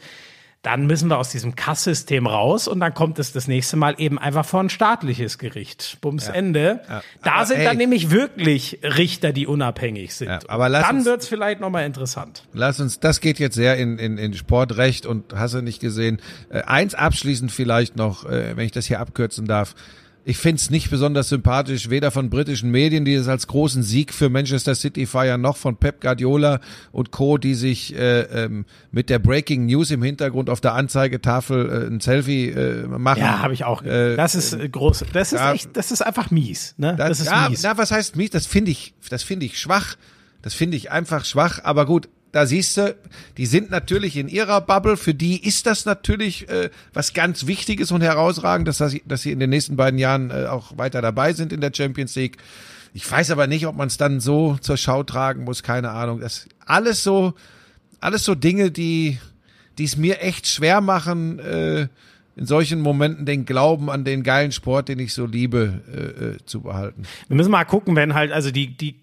dann müssen wir aus diesem Kasssystem raus und dann kommt es das nächste Mal eben einfach vor ein staatliches Gericht. Bums ja. Ende. Ja. Da aber sind hey, dann nämlich wirklich Richter, die unabhängig sind. Ja, aber lass dann wird's vielleicht nochmal interessant. Lass uns, das geht jetzt sehr in, in, in Sportrecht und hast du nicht gesehen. Äh, eins abschließend vielleicht noch, äh, wenn ich das hier abkürzen darf. Ich find's nicht besonders sympathisch, weder von britischen Medien, die es als großen Sieg für Manchester City feiern, noch von Pep Guardiola und Co., die sich äh, ähm, mit der Breaking News im Hintergrund auf der Anzeigetafel äh, ein Selfie äh, machen. Ja, habe ich auch. Äh, das ist äh, groß. Das ist ja, echt, das ist einfach mies. Ne? Das, das ist ja, mies. Na, was heißt mies? Das finde ich, das finde ich schwach. Das finde ich einfach schwach. Aber gut, da siehst du, die sind natürlich in ihrer Bubble. Für die ist das natürlich äh, was ganz Wichtiges und herausragendes, dass, sie, dass sie in den nächsten beiden Jahren äh, auch weiter dabei sind in der Champions League. Ich weiß aber nicht, ob man es dann so zur Schau tragen muss, keine Ahnung. Das alles so, alles so Dinge, die, die es mir echt schwer machen, äh, in solchen Momenten den Glauben an den geilen Sport, den ich so liebe, äh, äh, zu behalten. Wir müssen mal gucken, wenn halt, also die, die,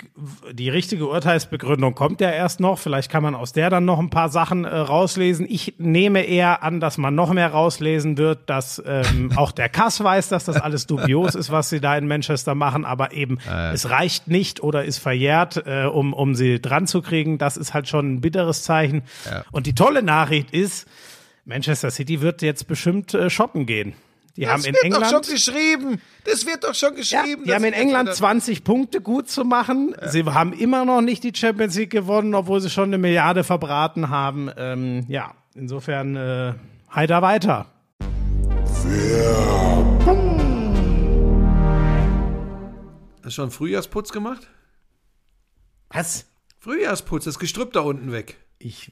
die richtige Urteilsbegründung kommt ja erst noch. Vielleicht kann man aus der dann noch ein paar Sachen äh, rauslesen. Ich nehme eher an, dass man noch mehr rauslesen wird, dass ähm, auch der Kass weiß, dass das alles dubios ist, was sie da in Manchester machen, aber eben äh. es reicht nicht oder ist verjährt, äh, um, um sie dran zu kriegen. Das ist halt schon ein bitteres Zeichen. Ja. Und die tolle Nachricht ist, Manchester City wird jetzt bestimmt äh, shoppen gehen. Die das haben in wird England doch schon geschrieben. Das wird doch schon geschrieben. Ja, die haben in England 20 Punkte gut zu machen. Ja. Sie haben immer noch nicht die Champions League gewonnen, obwohl sie schon eine Milliarde verbraten haben. Ähm, ja, insofern äh, heiter weiter. Hast du schon Frühjahrsputz gemacht? Was? Frühjahrsputz, das Gestrüpp da unten weg. Ich,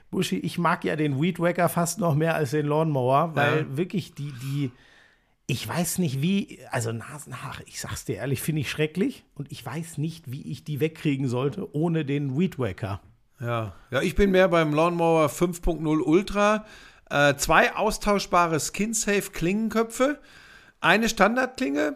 Buschi, ich mag ja den Weed Wacker fast noch mehr als den Lawnmower, weil Ja. wirklich die, die, ich weiß nicht wie, also Nasenhaare, ich sag's dir ehrlich, finde ich schrecklich und ich weiß nicht, wie ich die wegkriegen sollte ohne den Weed Wacker. Ja, ja, ich bin mehr beim Lawnmower 5.0 Ultra. Äh, zwei austauschbare Skin-Safe Klingenköpfe, eine Standardklinge,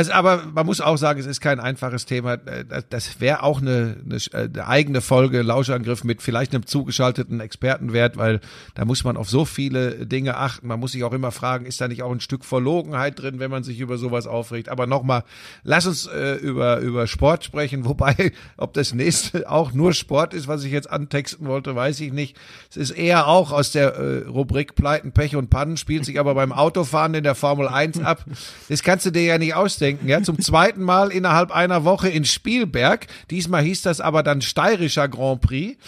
es, aber man muss auch sagen, es ist kein einfaches Thema. Äh, Das, wäre auch eine, eine, eine eigene Folge, Lauschangriff mit vielleicht einem zugeschalteten Expertenwert, weil da muss man auf so viele Dinge achten. Man muss sich auch immer fragen, ist da nicht auch ein Stück Verlogenheit drin, wenn man sich über sowas aufregt? Aber nochmal, lass uns äh, über, über Sport sprechen, wobei, ob das nächste auch nur Sport ist, was ich jetzt antexten wollte, weiß ich nicht. Es ist eher auch aus der äh, Rubrik Pleiten, Pech und Pannen, spielt sich aber beim Autofahren in der Formel 1 ab. Das kannst du dir ja nicht ausdenken, ja. Zum zweiten Mal innerhalb einer Woche in Spielberg. Diesmal hieß das aber dann steirischer Grand Prix.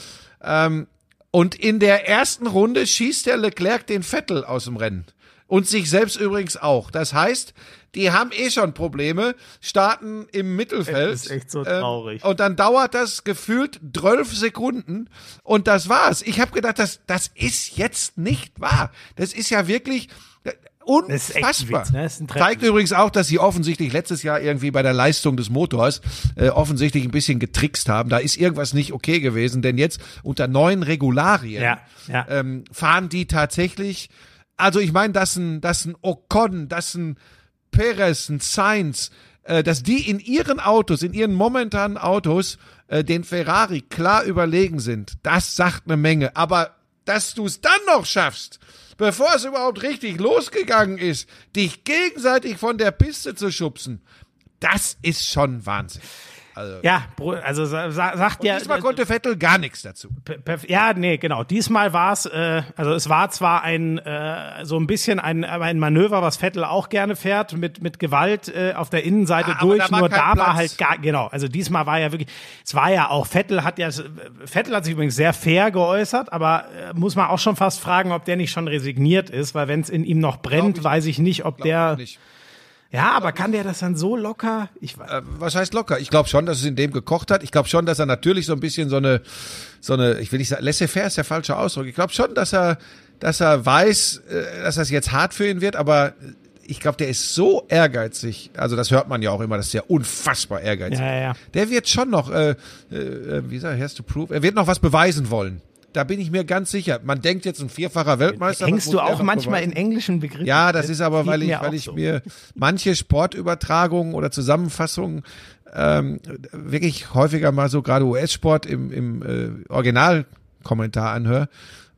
Ähm, und in der ersten Runde schießt der Leclerc den Vettel aus dem Rennen. Und sich selbst übrigens auch. Das heißt, die haben eh schon Probleme, starten im Mittelfeld. Es ist echt so ähm, traurig. und dann dauert das gefühlt 12 Sekunden und das war's. Ich habe gedacht, das, das ist jetzt nicht wahr. Das ist ja wirklich unfassbar. Witz, ne? Zeigt übrigens auch, dass sie offensichtlich letztes Jahr irgendwie bei der Leistung des Motors äh, offensichtlich ein bisschen getrickst haben. Da ist irgendwas nicht okay gewesen, denn jetzt unter neuen Regularien Ja, ja. Ähm, fahren die tatsächlich. Also ich meine, dass ein, dass ein Ocon, dass ein Perez, ein Sainz, äh, dass die in ihren Autos, in ihren momentanen Autos äh, den Ferrari klar überlegen sind, das sagt eine Menge. Aber dass du es dann noch schaffst, bevor es überhaupt richtig losgegangen ist, dich gegenseitig von der Piste zu schubsen, das ist schon Wahnsinn. Ja, Bro- also sa sa sagt ja. Diesmal konnte Vettel gar nichts dazu. Ja, nee, genau. Diesmal war es, äh, also es war zwar ein äh, so ein bisschen ein, ein Manöver, was Vettel auch gerne fährt, mit mit Gewalt äh, auf der Innenseite Ah, durch. da nur da Platz. war halt gar genau. Also diesmal war ja wirklich, es war ja auch Vettel hat ja Vettel hat sich übrigens sehr fair geäußert, aber äh, muss man auch schon fast fragen, ob der nicht schon resigniert ist, weil wenn es in ihm noch brennt, ich weiß ich nicht, ob der. Nicht. Ja, aber kann der das dann so locker? Ich weiß. Äh, was heißt locker? Ich glaube schon, dass es in dem gekocht hat. Ich glaube schon, dass er natürlich so ein bisschen so eine, so eine, ich will nicht sagen, laissez-faire ist der falsche Ausdruck. Ich glaube schon, dass er, dass er weiß, äh, dass das jetzt hart für ihn wird, aber ich glaube, der ist so ehrgeizig. Also das hört man ja auch immer, dass der unfassbar ehrgeizig. Ja, ja, ja. Der wird schon noch, äh, äh, wie sagt er, has to prove, er wird noch was beweisen wollen. Da bin ich mir ganz sicher. Man denkt jetzt ein vierfacher Weltmeister. Hängst du auch manchmal beweisen? in englischen Begriffen? Ja, das ist aber, weil ich, mir weil ich so. mir manche Sportübertragungen oder Zusammenfassungen ähm, wirklich häufiger mal so gerade US-Sport im, im äh, Originalkommentar anhöre.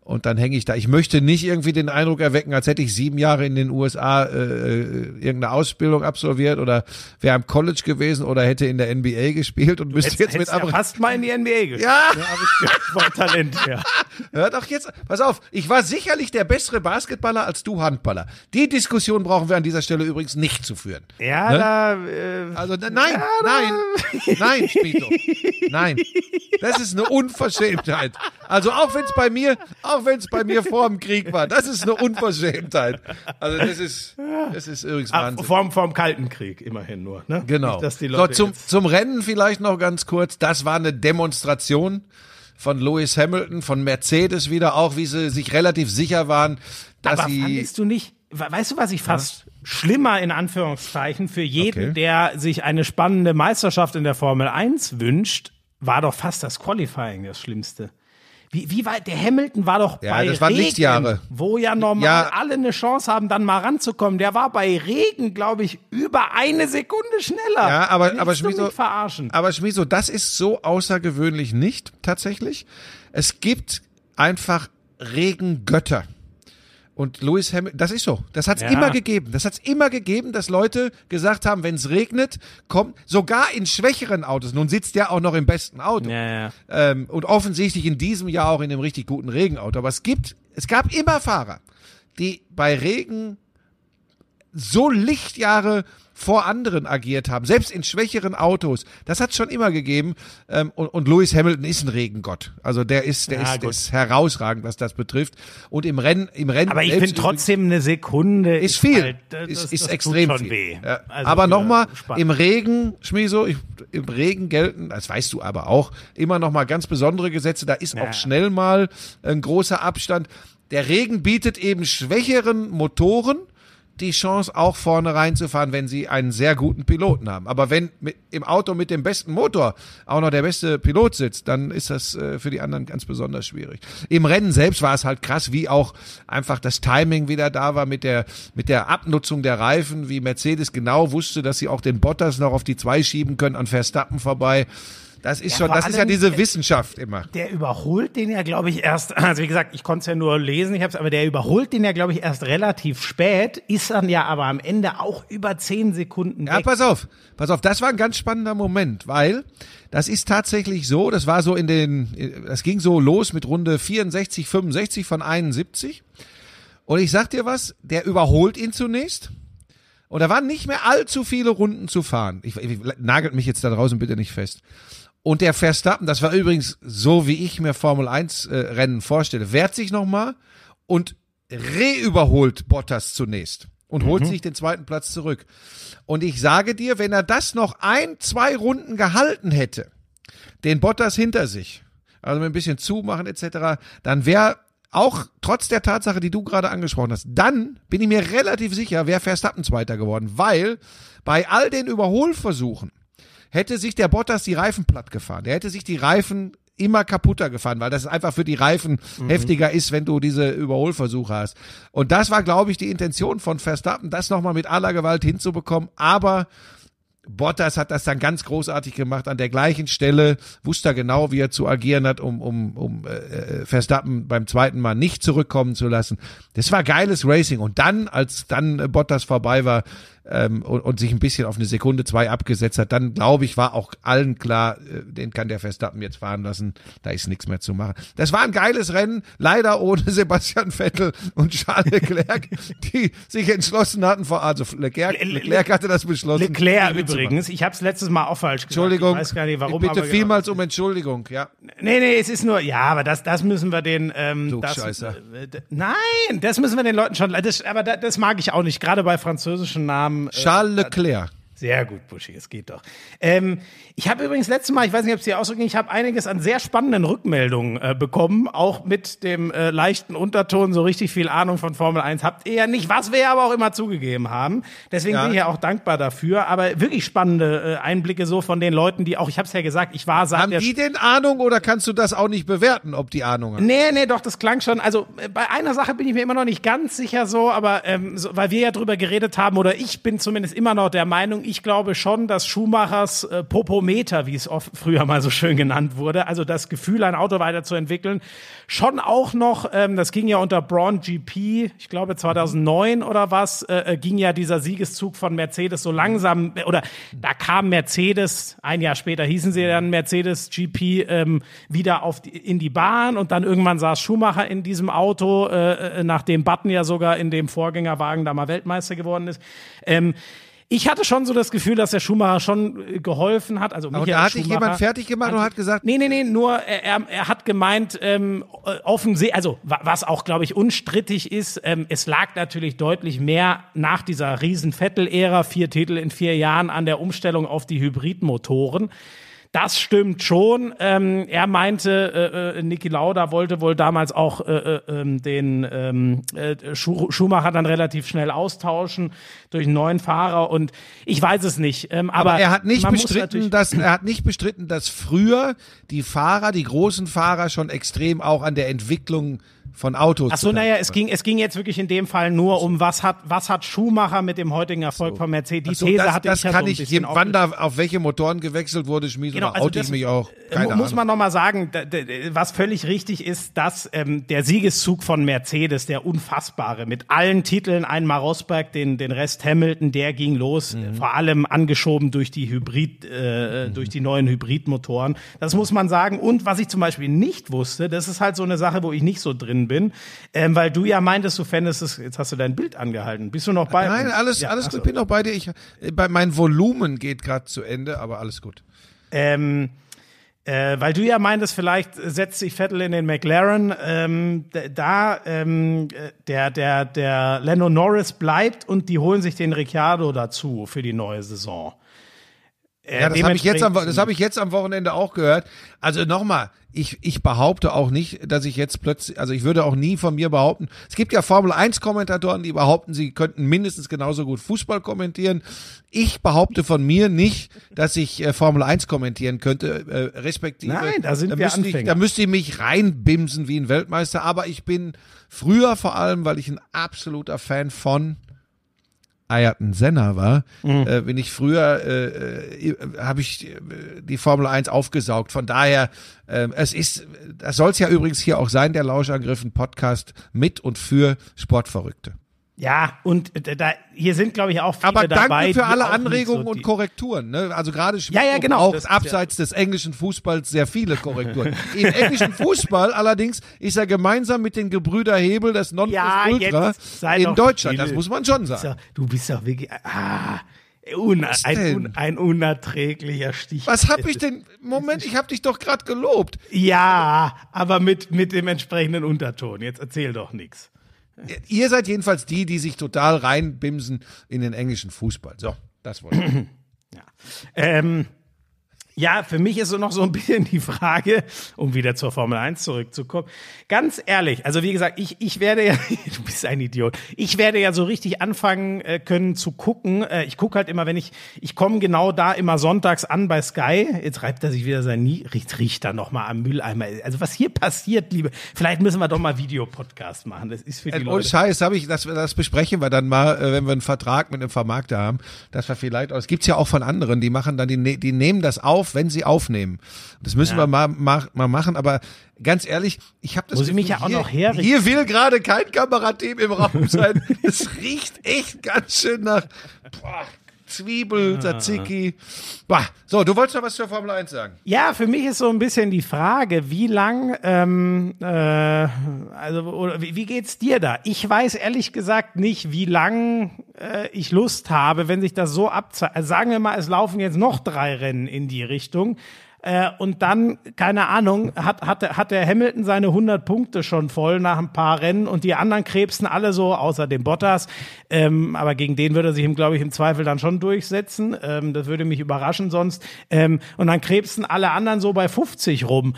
Und dann hänge ich da. Ich möchte nicht irgendwie den Eindruck erwecken, als hätte ich sieben Jahre in den USA äh, äh, irgendeine Ausbildung absolviert oder wäre am College gewesen oder hätte in der NBA gespielt und müsste jetzt mit ja fast mal in die NBA gespielt. Ja, ja habe ich gehört, vom Talent her. Hör doch jetzt, pass auf, ich war sicherlich der bessere Basketballer als du Handballer. Die Diskussion brauchen wir an dieser Stelle übrigens nicht zu führen. Ja, Ne? da. Äh, Also nein, Ja, da- nein, nein, Spito. Nein. Das ist eine Unverschämtheit. Also auch wenn es bei mir, auch wenn es bei mir vor dem Krieg war, das ist eine Unverschämtheit. Also das ist, das ist übrigens ah, Wahnsinn. vorm, vorm Kalten Krieg immerhin nur. Ne? Genau. Nicht, so, zum, zum Rennen vielleicht noch ganz kurz. Das war eine Demonstration von Lewis Hamilton, von Mercedes wieder, auch wie sie sich relativ sicher waren, dass Aber sie. fandest du nicht, we- weißt du, was ich fast schlimmer in Anführungszeichen für jeden, Okay. der sich eine spannende Meisterschaft in der Formel 1 wünscht, war doch fast das Qualifying das Schlimmste. Wie, wie weit, der Hamilton war doch Ja, bei das waren Regen, Lichtjahre. wo ja normal Ja. alle eine Chance haben, dann mal ranzukommen. Der war bei Regen, glaube ich, über eine Sekunde schneller. Ja, aber, Willst aber Schmiso, verarschen. aber Schmiso, das ist so außergewöhnlich nicht, tatsächlich. Es gibt einfach Regengötter. Und Lewis Hamilton, das ist so. Das hat's Ja. immer gegeben. Das hat's immer gegeben, dass Leute gesagt haben, wenn es regnet, kommt sogar in schwächeren Autos. Nun sitzt der auch noch im besten Auto. Ja, ja. Ähm, und offensichtlich in diesem Jahr auch in einem richtig guten Regenauto. Aber es gibt, es gab immer Fahrer, die bei Regen so Lichtjahre vor anderen agiert haben, selbst in schwächeren Autos. Das hat es schon immer gegeben. Ähm, und, und Lewis Hamilton ist ein Regengott. Also der ist, der, Ja, ist, der ist herausragend, was das betrifft. Und im Rennen, im Rennen Aber ich finde trotzdem eine Sekunde ist viel, halt, das, ist, das ist tut extrem viel. weh. Ja. Also aber nochmal, im Regen, Schmieso, ich, im Regen gelten, das weißt du aber auch, immer nochmal ganz besondere Gesetze. Da ist Ja. auch schnell mal ein großer Abstand. Der Regen bietet eben schwächeren Motoren die Chance, auch vorne reinzufahren, wenn sie einen sehr guten Piloten haben. Aber wenn mit, im Auto mit dem besten Motor auch noch der beste Pilot sitzt, dann ist das äh, für die anderen ganz besonders schwierig. Im Rennen selbst war es halt krass, wie auch einfach das Timing wieder da war mit der, mit der Abnutzung der Reifen, wie Mercedes genau wusste, dass sie auch den Bottas noch auf die zwei schieben können, an Verstappen vorbei. Das ist schon, vor das ist ja diese Wissenschaft immer. Der überholt den ja, glaube ich, erst, also wie gesagt, ich konnte es ja nur lesen, ich hab's, aber der überholt den ja, glaube ich, erst relativ spät, ist dann ja aber am Ende auch über zehn Sekunden Ja, weg. pass auf, pass auf, das war ein ganz spannender Moment, weil das ist tatsächlich so, das war so in den, das ging so los mit Runde 64, 65 von 71. Und ich sag dir was, der überholt ihn zunächst. Und da waren nicht mehr allzu viele Runden zu fahren. Ich, ich nagelt mich jetzt da draußen bitte nicht fest. Und der Verstappen, das war übrigens so, wie ich mir Formel 1 äh, Rennen vorstelle, wehrt sich nochmal und reüberholt Bottas zunächst und holt sich den zweiten Platz zurück. Und ich sage dir, wenn er das noch ein, zwei Runden gehalten hätte, den Bottas hinter sich, also mit ein bisschen zumachen etc., dann wäre auch trotz der Tatsache, die du gerade angesprochen hast, dann bin ich mir relativ sicher, wäre Verstappen Zweiter geworden, weil bei all den Überholversuchen hätte sich der Bottas die Reifen platt gefahren. Der hätte sich die Reifen immer kaputter gefahren, weil das einfach für die Reifen heftiger ist, wenn du diese Überholversuche hast. Und das war, glaube ich, die Intention von Verstappen, das nochmal mit aller Gewalt hinzubekommen. Aber Bottas hat das dann ganz großartig gemacht an der gleichen Stelle, wusste er genau, wie er zu agieren hat, um, um, um äh, Verstappen beim zweiten Mal nicht zurückkommen zu lassen. Das war geiles Racing. Und dann, als dann äh, Bottas vorbei war ähm, und, und sich ein bisschen auf eine Sekunde zwei abgesetzt hat, dann glaube ich, war auch allen klar, äh, den kann der Verstappen jetzt fahren lassen. Da ist nichts mehr zu machen. Das war ein geiles Rennen, leider ohne Sebastian Vettel und Charles Leclerc, die sich entschlossen hatten, vor, also Leclerc, Le- Le- Leclerc hatte das beschlossen. Leclerc übrigens, ich habe es letztes Mal auch falsch gesagt. Entschuldigung. Ich weiß gar nicht, warum. Ich bitte aber vielmals um Entschuldigung, ja. Nee, nee, es ist nur, ja, aber das, das müssen wir den, ähm, das, äh, nein, das müssen wir den Leuten schon, das, aber das, das mag ich auch nicht, gerade bei französischen Namen. Äh, Charles Leclerc. Sehr gut, Buschi, es geht doch. Ähm, ich habe übrigens letztes Mal, ich weiß nicht, ob es dir ausdrücken, ich habe einiges an sehr spannenden Rückmeldungen äh, bekommen, auch mit dem äh, leichten Unterton, so richtig viel Ahnung von Formel 1 habt ihr ja nicht, was wir aber auch immer zugegeben haben. Deswegen Ja. bin ich ja auch dankbar dafür, aber wirklich spannende äh, Einblicke so von den Leuten, die auch, ich habe es ja gesagt, ich war seit Haben die denn Ahnung oder kannst du das auch nicht bewerten, ob die Ahnung haben? Nee, nee, doch, das klang schon. Also äh, bei einer Sache bin ich mir immer noch nicht ganz sicher so, aber ähm, so, weil wir ja drüber geredet haben, oder ich bin zumindest immer noch der Meinung, ich glaube schon, dass Schumachers äh, Popometer, wie es oft früher mal so schön genannt wurde, also das Gefühl, ein Auto weiterzuentwickeln, schon auch noch, ähm, das ging ja unter Braun GP, ich glaube 2009 oder was, äh, äh, ging ja dieser Siegeszug von Mercedes so langsam, oder da kam Mercedes, ein Jahr später hießen sie dann Mercedes GP, ähm, wieder auf die, in die Bahn und dann irgendwann saß Schumacher in diesem Auto, äh, äh nachdem Button ja sogar in dem Vorgängerwagen da mal Weltmeister geworden ist. Ähm, ich hatte schon so das Gefühl, dass der Schumacher schon äh, geholfen hat. Also Aber da hat dich jemand fertig gemacht und hat gesagt. Nee, nee, nee, nur er, er hat gemeint, ähm, offensichtlich, also was auch, glaube ich, unstrittig ist, ähm, es lag natürlich deutlich mehr nach dieser riesen Vettel-Ära, vier Titel in vier Jahren, an der Umstellung auf die Hybridmotoren. Das stimmt schon. Ähm, er meinte, äh, äh, Niki Lauda wollte wohl damals auch äh, äh, ähm, den ähm, äh, Schumacher dann relativ schnell austauschen durch einen neuen Fahrer und ich weiß es nicht. Ähm, aber, aber, er hat nicht bestritten, dass er hat nicht bestritten, dass früher die Fahrer, die großen Fahrer schon extrem auch an der Entwicklung von Autos. Ach so, naja, es ging, es ging jetzt wirklich in dem Fall nur um, was hat, was hat Schumacher mit dem heutigen Erfolg so. von Mercedes. Die so, These das, hatte das ich ja kann so ich, je, wann da auf welche Motoren gewechselt wurde, Schmied, genau, also ich mich auch. Keine muss Ahnung. man nochmal sagen, was völlig richtig ist, dass ähm, der Siegeszug von Mercedes, der unfassbare, mit allen Titeln, einmal Rosberg, den, den Rest Hamilton, der ging los, mhm. vor allem angeschoben durch die Hybrid, äh, mhm. durch die neuen Hybridmotoren. Das muss man sagen. Und was ich zum Beispiel nicht wusste, das ist halt so eine Sache, wo ich nicht so drin bin, ähm, weil du ja meintest, du fändest es, jetzt hast du dein Bild angehalten. Bist du noch bei Nein, alles, ja, alles gut, bin noch bei dir. Ich, äh, bei, mein Volumen geht gerade zu Ende, aber alles gut. Ähm, äh, weil du ja meintest, vielleicht setzt sich Vettel in den McLaren. Ähm, da ähm, der der der Lando Norris bleibt und die holen sich den Ricciardo dazu für die neue Saison. Äh, ja, das habe ich jetzt am, das habe ich jetzt am Wochenende auch gehört. Also nochmal, ich, ich behaupte auch nicht, dass ich jetzt plötzlich, also ich würde auch nie von mir behaupten, es gibt ja Formel 1 Kommentatoren, die behaupten, sie könnten mindestens genauso gut Fußball kommentieren. Ich behaupte von mir nicht, dass ich äh, Formel 1 kommentieren könnte, äh, respektive. Nein, da sind da wir Anfänger. Ich, da müsste ich mich reinbimsen wie ein Weltmeister, aber ich bin früher vor allem, weil ich ein absoluter Fan von Ayrton Senna war, mhm. äh, bin ich früher, äh, äh, habe ich äh, die Formel 1 aufgesaugt. Von daher, äh, es ist, das soll es ja übrigens hier auch sein, der Lauschangriff, ein Podcast mit und für Sportverrückte. Ja, und da, hier sind, glaube ich, auch viele Aber danke dabei, für alle Anregungen so und Korrekturen. Ne? Also gerade ja, ja, genau. auch abseits ja. des englischen Fußballs sehr viele Korrekturen. Im englischen Fußball allerdings ist er gemeinsam mit den Gebrüder Hebel das Nonplusultra ja, in Deutschland. Das muss man schon sagen. Du bist doch wirklich... Ah. Una, ein, ein, unerträglicher Stich. Was hab ich denn? Moment, ich hab dich doch gerade gelobt. Ja, aber mit, mit dem entsprechenden Unterton. Jetzt erzähl doch nichts. Ihr seid jedenfalls die, die sich total reinbimsen in den englischen Fußball. So, das wollte ich. ja. Ähm, ja, für mich ist so noch so ein bisschen die Frage, um wieder zur Formel 1 zurückzukommen. Ganz ehrlich, also wie gesagt, ich, ich werde ja, du bist ein Idiot, ich werde ja so richtig anfangen äh, können zu gucken. Äh, ich gucke halt immer, wenn ich, ich komme genau da immer sonntags an bei Sky. Jetzt reibt er sich wieder sein Nie, riecht, riecht da noch mal am Mülleimer. Also was hier passiert, liebe, vielleicht müssen wir doch mal Videopodcast machen. Das ist für die äh, Leute. Oh Scheiß, habe ich, das, das besprechen wir dann mal, äh, wenn wir einen Vertrag mit einem Vermarkter haben, dass wir vielleicht, es gibt's ja auch von anderen, die machen dann, die, ne, die nehmen das auf auf, wenn sie aufnehmen. Das müssen ja. wir mal, mal, mal machen, aber ganz ehrlich, ich habe das Muss ich mich ja auch hier, noch herrichten. Hier will gerade kein Kamerateam im Raum sein. es riecht echt ganz schön nach boah, Zwiebel, Tzatziki. Bah. So, du wolltest noch was zur Formel 1 sagen? Ja, für mich ist so ein bisschen die Frage, wie lang, ähm, äh, also, oder wie, wie geht's dir da? Ich weiß ehrlich gesagt nicht, wie lang äh, ich Lust habe, wenn sich das so abzeichnet. Also sagen wir mal, es laufen jetzt noch drei Rennen in die Richtung. Äh, und dann, keine Ahnung, hat, hat, hat der Hamilton seine 100 Punkte schon voll nach ein paar Rennen und die anderen krebsen alle so, außer dem Bottas. Ähm, aber gegen den würde er sich, glaube ich, im Zweifel dann schon durchsetzen. Ähm, das würde mich überraschen sonst. Ähm, und dann krebsen alle anderen so bei 50 rum.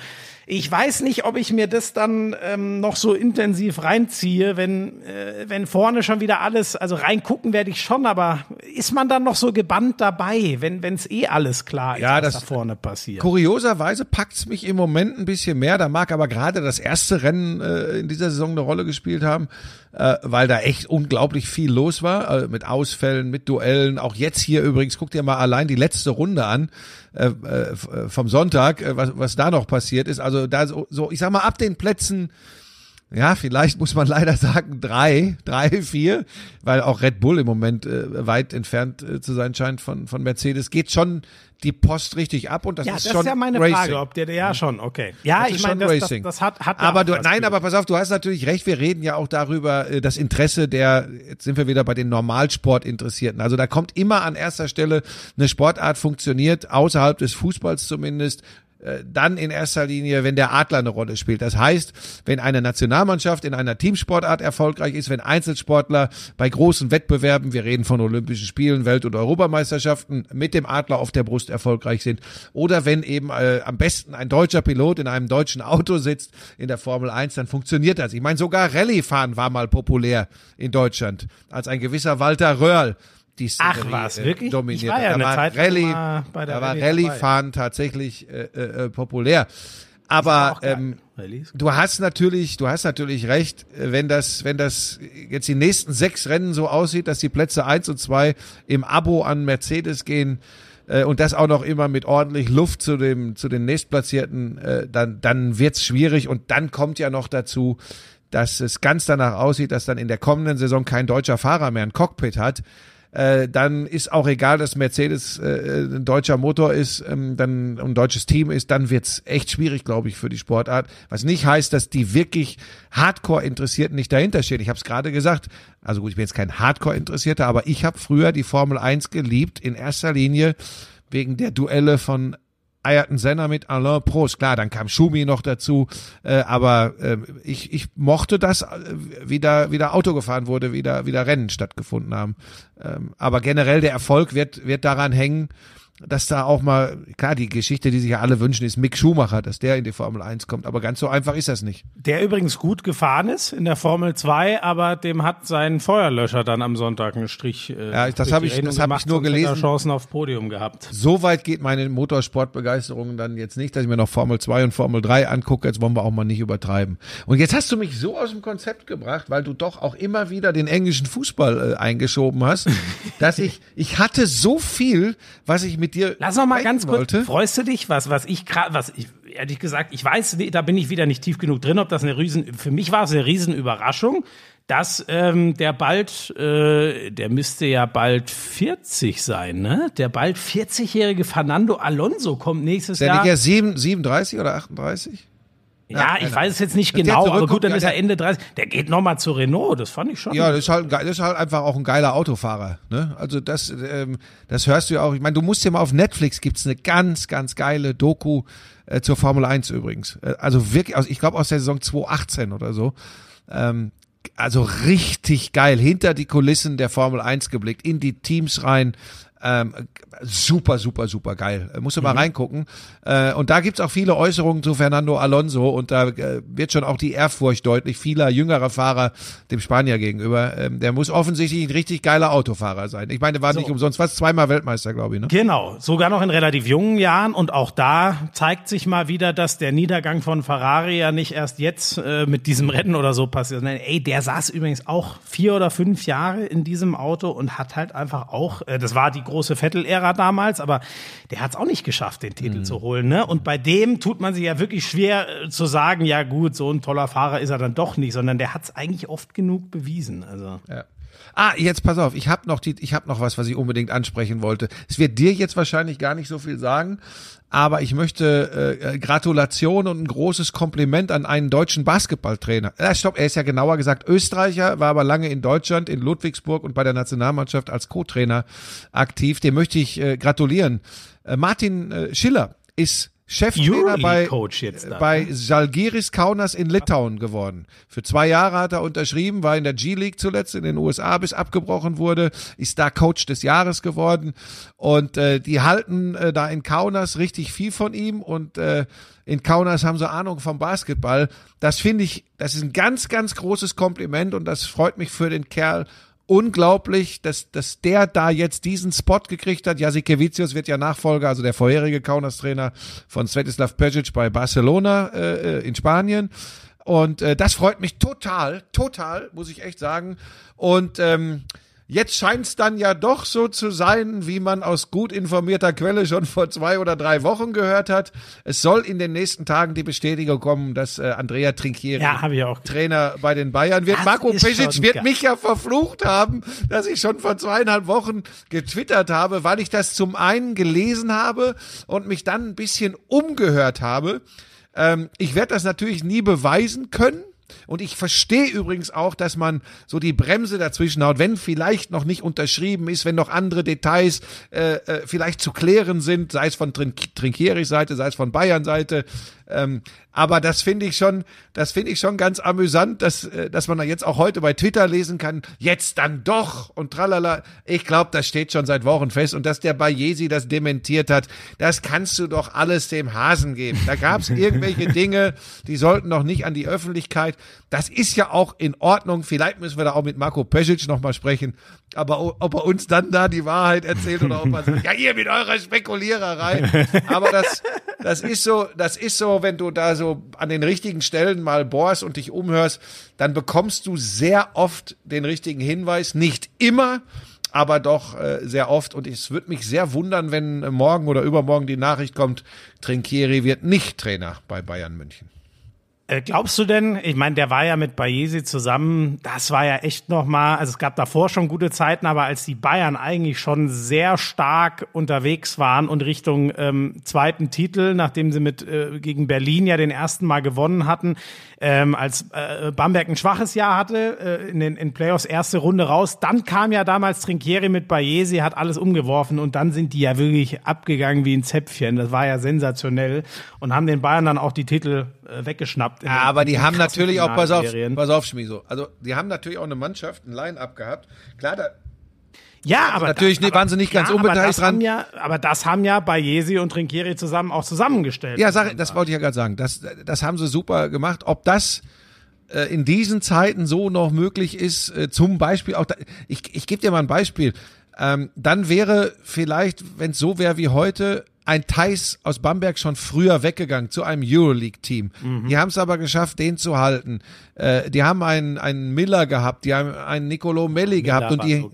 Ich weiß nicht, ob ich mir das dann ähm, noch so intensiv reinziehe, wenn, äh, wenn vorne schon wieder alles, also reingucken werde ich schon, aber ist man dann noch so gebannt dabei, wenn es eh alles klar ist, ja, was das, da vorne passiert? kurioserweise packt's mich im Moment ein bisschen mehr. Da mag aber gerade das erste Rennen äh, in dieser Saison eine Rolle gespielt haben, äh, weil da echt unglaublich viel los war, äh, mit Ausfällen, mit Duellen. Auch jetzt hier übrigens, guck dir mal allein die letzte Runde an äh, äh, vom Sonntag, äh, was, was da noch passiert ist. Also da so, so, ich sag mal, ab den Plätzen ja, vielleicht muss man leider sagen drei, drei, vier, weil auch Red Bull im Moment äh, weit entfernt äh, zu sein scheint von, von Mercedes. Geht schon die Post richtig ab und das ja, ist das schon ist ja meine Racing. Frage, ob der, ja schon, okay. Ja, Das ich meine, das, das, Racing. das hat, hat aber auch du, nein, aber pass auf, du hast natürlich recht. Wir reden ja auch darüber, äh, das Interesse der, jetzt sind wir wieder bei den Normalsportinteressierten. Also da kommt immer an erster Stelle eine Sportart funktioniert, außerhalb des Fußballs zumindest, dann in erster Linie, wenn der Adler eine Rolle spielt. Das heißt, wenn eine Nationalmannschaft in einer Teamsportart erfolgreich ist, wenn Einzelsportler bei großen Wettbewerben, wir reden von Olympischen Spielen, Welt- und Europameisterschaften, mit dem Adler auf der Brust erfolgreich sind, oder wenn eben äh, am besten ein deutscher Pilot in einem deutschen Auto sitzt in der Formel 1, dann funktioniert das. Ich meine, sogar Rallye-Fahren war mal populär in Deutschland, als ein gewisser Walter Röhrl die Ach Szenerie, was, äh, wirklich? dominiert Ich war ja Da war Zeit Rallye, bei der da war. Rallye-Fahren tatsächlich äh, äh, populär. Aber ähm, du hast natürlich, du hast natürlich recht, äh, wenn das, wenn das jetzt die nächsten sechs Rennen so aussieht, dass die Plätze eins und zwei im Abo an Mercedes gehen äh, und das auch noch immer mit ordentlich Luft zu dem, zu den nächstplatzierten, äh, dann, dann wird's schwierig und dann kommt ja noch dazu, dass es ganz danach aussieht, dass dann in der kommenden Saison kein deutscher Fahrer mehr ein Cockpit hat. Äh, dann ist auch egal, dass Mercedes äh, ein deutscher Motor ist, ähm, dann ein deutsches Team ist, dann wird's echt schwierig, glaube ich, für die Sportart. Was nicht heißt, dass die wirklich Hardcore-Interessierten nicht dahinter stehen. Ich habe es gerade gesagt. Also gut, ich bin jetzt kein Hardcore-Interessierter, aber ich habe früher die Formel 1 geliebt, in erster Linie wegen der Duelle von Ayrton Senna mit Alain Prost. Klar, dann kam Schumi noch dazu, äh, aber äh, ich, ich mochte das, äh, wieder wieder Auto gefahren wurde, wieder wieder Rennen stattgefunden haben. Ähm, aber generell der Erfolg wird wird daran hängen, dass da auch mal, klar, die Geschichte, die sich ja alle wünschen, ist Mick Schumacher, dass der in die Formel 1 kommt, aber ganz so einfach ist das nicht. Der übrigens gut gefahren ist in der Formel 2, aber dem hat sein Feuerlöscher dann am Sonntag einen Strich. Äh, Ja, das durch hab die ich- das hab ich nur gelesen. Chancen auf Podium gehabt. So weit geht meine Motorsportbegeisterung dann jetzt nicht, dass ich mir noch Formel 2 und Formel 3 angucke. Jetzt wollen wir auch mal nicht übertreiben. Und jetzt hast du mich so aus dem Konzept gebracht, weil du doch auch immer wieder den englischen Fußball äh, eingeschoben hast, dass ich, ich hatte so viel, was ich mit dir Lass noch mal ganz kurz. wollte. Freust du dich, was, was ich gerade, was ich, ehrlich gesagt, ich weiß, da bin ich wieder nicht tief genug drin, ob das eine Riesen, für mich war es eine Riesenüberraschung, dass ähm, der bald, äh, der müsste ja bald 40 sein, ne? Der bald 40-jährige Fernando Alonso kommt nächstes Der Jahr. liegt ja sieben, 37 oder 38? Ja, ich keine weiß es jetzt nicht genau, aber gut, dann ja, ist er der- Ende 30. Der geht noch mal zu Renault, das fand ich schon. Ja, das ist halt, das ist halt einfach auch ein geiler Autofahrer. Ne? Also das, ähm, das hörst du ja auch. Ich meine, du musst dir mal auf Netflix gibt's eine ganz, ganz geile Doku äh, zur Formel 1 übrigens. Äh, also wirklich, aus, ich glaube aus der Saison 2018 oder so. Ähm, also richtig geil, hinter die Kulissen der Formel 1 geblickt, in die Teams rein. Ähm, super, super, super geil. Musst du mal reingucken. Äh, und da gibt's auch viele Äußerungen zu Fernando Alonso und da äh, wird schon auch die Ehrfurcht deutlich vieler jüngerer Fahrer dem Spanier gegenüber. Ähm, der muss offensichtlich ein richtig geiler Autofahrer sein. Ich meine, der war nicht umsonst was, zweimal Weltmeister, glaube ich. Ne? Genau, sogar noch in relativ jungen Jahren. Und auch da zeigt sich mal wieder, dass der Niedergang von Ferrari ja nicht erst jetzt äh, mit diesem Rennen oder so passiert. Nein, ey, der saß übrigens auch vier oder fünf Jahre in diesem Auto und hat halt einfach auch, äh, das war die große Vettel-Ära damals, aber der hat es auch nicht geschafft, den Titel zu holen. Ne? Und bei dem tut man sich ja wirklich schwer äh, zu sagen, ja gut, so ein toller Fahrer ist er dann doch nicht, sondern der hat es eigentlich oft genug bewiesen. Also. Ja. Ah, jetzt pass auf, ich habe noch die, ich habe noch was, was ich unbedingt ansprechen wollte. Es wird dir jetzt wahrscheinlich gar nicht so viel sagen, aber ich möchte äh, Gratulation und ein großes Kompliment an einen deutschen Basketballtrainer. Äh, stopp, er ist ja genauer gesagt Österreicher, war aber lange in Deutschland, in Ludwigsburg und bei der Nationalmannschaft als Co-Trainer aktiv. Dem möchte ich äh, gratulieren. Äh, Martin äh, Schiller ist Cheftrainer bei, dann, bei ne? Žalgiris Kaunas in Litauen geworden. Für zwei Jahre hat er unterschrieben, war in der G-League zuletzt in den USA, bis abgebrochen wurde, ist da Coach des Jahres geworden und äh, die halten äh, da in Kaunas richtig viel von ihm und äh, in Kaunas haben sie Ahnung vom Basketball. Das finde ich, das ist ein ganz, ganz großes Kompliment und das freut mich für den Kerl unglaublich, dass, dass der da jetzt diesen Spot gekriegt hat. Jasikevicius wird ja Nachfolger, also der vorherige Kaunas-Trainer von Svetislav Pesic bei Barcelona äh, äh, in Spanien. Und äh, das freut mich total, total, muss ich echt sagen. Und ähm, Jetzt scheint es dann ja doch so zu sein, wie man aus gut informierter Quelle schon vor zwei oder drei Wochen gehört hat. Es soll in den nächsten Tagen die Bestätigung kommen, dass äh, Andrea Trinkieri ja, Trainer bei den Bayern wird. Das Marco Pesic wird mich ja verflucht haben, dass ich schon vor zweieinhalb Wochen getwittert habe, weil ich das zum einen gelesen habe und mich dann ein bisschen umgehört habe. Ähm, ich werde das natürlich nie beweisen können. Und ich verstehe übrigens auch, dass man so die Bremse dazwischen haut, wenn vielleicht noch nicht unterschrieben ist, wenn noch andere Details äh, äh, vielleicht zu klären sind, sei es von Trink Trinkieris Seite, sei es von Bayern Seite. Ähm, aber das finde ich schon, das finde ich schon ganz amüsant, dass, äh, dass man da jetzt auch heute bei Twitter lesen kann, jetzt dann doch und tralala. Ich glaube, das steht schon seit Wochen fest und dass der Bayesi das dementiert hat, das kannst du doch alles dem Hasen geben. Da gab es irgendwelche Dinge, die sollten noch nicht an die Öffentlichkeit. Das ist ja auch in Ordnung. Vielleicht müssen wir da auch mit Marco Pesic nochmal sprechen. Aber ob er uns dann da die Wahrheit erzählt oder ob er sagt, ja, ihr mit eurer Spekuliererei. Aber das, das ist so, das ist so, wenn du da so an den richtigen Stellen mal bohrst und dich umhörst, dann bekommst du sehr oft den richtigen Hinweis. Nicht immer, aber doch äh, sehr oft. Und es würde mich sehr wundern, wenn morgen oder übermorgen die Nachricht kommt, Trinkieri wird nicht Trainer bei Bayern München. Äh, glaubst du denn, ich meine, der war ja mit Bayesi zusammen, das war ja echt nochmal, also es gab davor schon gute Zeiten, aber als die Bayern eigentlich schon sehr stark unterwegs waren und Richtung ähm, zweiten Titel, nachdem sie mit äh, gegen Berlin ja den ersten Mal gewonnen hatten, ähm, als äh, Bamberg ein schwaches Jahr hatte, äh, in den in Playoffs erste Runde raus, dann kam ja damals Trinkieri mit Bayesi, hat alles umgeworfen und dann sind die ja wirklich abgegangen wie ein Zäpfchen, das war ja sensationell und haben den Bayern dann auch die Titel weggeschnappt. Ja, aber die haben natürlich auch, pass auf, pass auf, Schmiso. Also, die haben natürlich auch eine Mannschaft, ein Line-Up gehabt. Klar, da, ja, also aber natürlich das, waren sie nicht ganz ja, unbeteiligt dran. Ja, aber das haben ja bei Jesi und Trinkieri zusammen auch zusammengestellt. Ja, sag, das wollte ich ja gerade sagen. Das, das haben sie super gemacht. Ob das äh, in diesen Zeiten so noch möglich ist, äh, zum Beispiel auch, da, ich, ich gebe dir mal ein Beispiel. Ähm, dann wäre vielleicht, wenn es so wäre wie heute, ein Thais aus Bamberg schon früher weggegangen zu einem Euroleague-Team. Mhm. Die haben es aber geschafft, den zu halten. Äh, die haben einen, einen Miller gehabt, die haben einen Nicolo Melli gehabt und die, so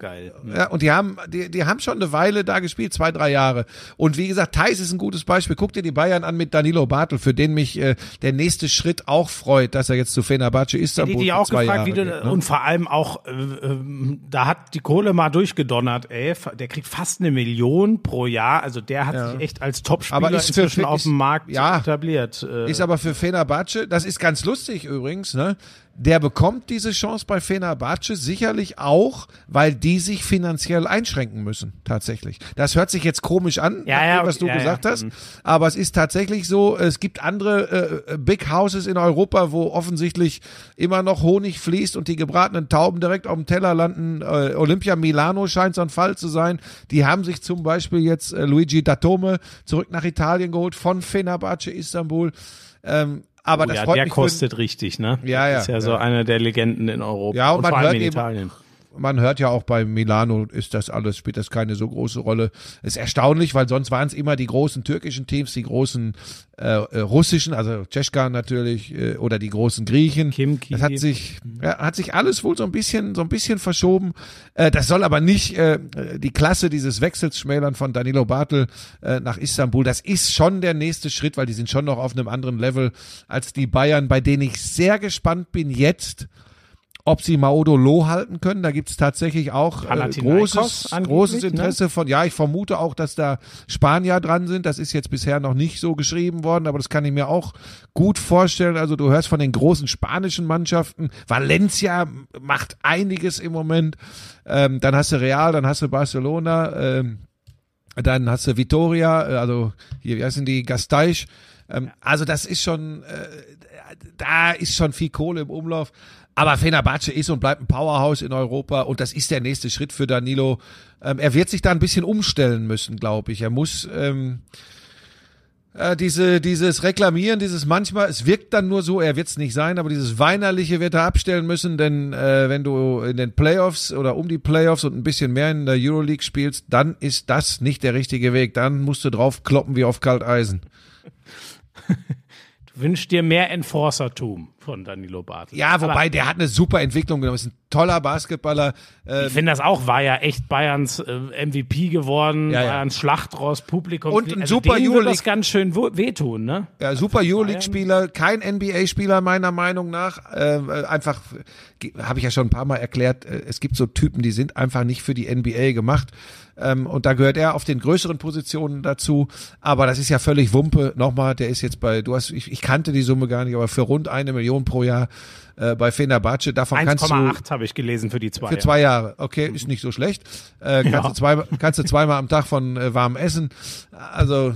ja, und die haben, die, die haben schon eine Weile da gespielt, zwei, drei Jahre. Und wie gesagt, Thais ist ein gutes Beispiel. Guck dir die Bayern an mit Danilo Bartel, für den mich äh, der nächste Schritt auch freut, dass er jetzt zu Fenerbahce Istanbul ja, die, die auch gefragt, Jahre wie du, geht, ne? und vor allem auch, äh, äh, da hat die Kohle mal durchgedonnert, ey. Der kriegt fast eine Million pro Jahr. Also der hat ja. sich echt als Topspieler inzwischen für, auf dem Markt ja, etabliert. Äh. Ist aber für Fenerbahce, das ist ganz lustig übrigens, ne? Der bekommt diese Chance bei Fenerbahce sicherlich auch, weil die sich finanziell einschränken müssen, tatsächlich. Das hört sich jetzt komisch an, ja, ja, was du ja, gesagt hast, mhm. aber es ist tatsächlich so, es gibt andere äh, Big Houses in Europa, wo offensichtlich immer noch Honig fließt und die gebratenen Tauben direkt auf dem Teller landen. Äh, Olympia Milano scheint so ein Fall zu sein. Die haben sich zum Beispiel jetzt äh, Luigi Datome zurück nach Italien geholt von Fenerbahce Istanbul. Ähm, aber oh, das ja, der kostet für, richtig, ne? Ja, ja. Ist ja, so einer der Legenden in Europa. Ja, und, und man vor allem in Italien man hört ja auch bei Milano ist das alles, spielt das keine so große Rolle. Ist erstaunlich, weil sonst waren es immer die großen türkischen Teams, die großen äh, äh, russischen, also Tschechka natürlich, äh, oder die großen Griechen. Kimki. Das hat sich, ja, hat sich alles wohl so ein bisschen, so ein bisschen verschoben. Äh, das soll aber nicht äh, die Klasse dieses Wechsels schmälern von Danilo Bartel äh, nach Istanbul. Das ist schon der nächste Schritt, weil die sind schon noch auf einem anderen Level als die Bayern, bei denen ich sehr gespannt bin jetzt, ob sie Maodo Loh halten können. Da gibt es tatsächlich auch äh, großes, großes ne? Interesse ne? von, ja, ich vermute auch, dass da Spanier dran sind. Das ist jetzt bisher noch nicht so geschrieben worden, aber das kann ich mir auch gut vorstellen. Also du hörst von den großen spanischen Mannschaften. Valencia macht einiges im Moment. Ähm, dann hast du Real, dann hast du Barcelona, ähm, dann hast du Vitoria, äh, also hier, wie heißen die, Gasteich. Ähm, also das ist schon, äh, da ist schon viel Kohle im Umlauf. Aber Fenerbahce ist und bleibt ein Powerhouse in Europa und das ist der nächste Schritt für Danilo. Ähm, er wird sich da ein bisschen umstellen müssen, glaube ich. Er muss, ähm, Äh, diese, dieses Reklamieren, dieses manchmal, es wirkt dann nur so, er wird es nicht sein, aber dieses Weinerliche wird er abstellen müssen, denn äh, wenn du in den Playoffs oder um die Playoffs und ein bisschen mehr in der Euroleague spielst, dann ist das nicht der richtige Weg. Dann musst du drauf kloppen wie auf Kalteisen. du wünschst dir mehr Enforcertum von Danilo Bartel. Ja, wobei Aber, der hat eine super Entwicklung genommen. Ist ein toller Basketballer. Äh, ich finde das auch, war ja echt Bayerns äh, MVP geworden, ja, ja. Bayerns Schlachtross, Publikum. Und ein also super Euroleague. das ganz schön wehtun, ne? Ja, super Euroleague-Spieler, kein NBA-Spieler meiner Meinung nach. Äh, einfach, habe ich ja schon ein paar Mal erklärt, äh, es gibt so Typen, die sind einfach nicht für die NBA gemacht. Ähm, und da gehört er auf den größeren Positionen dazu. Aber das ist ja völlig Wumpe. Nochmal, der ist jetzt bei, du hast, ich, ich kannte die Summe gar nicht, aber für rund eine Million pro Jahr äh, bei Fenerbahce. Davon 1, kannst du 1,8 habe ich gelesen für die zwei. Für zwei Jahre. Okay, ist nicht so schlecht. Äh, kannst, ja. du zwei, kannst du zweimal am Tag von äh, warm essen. Also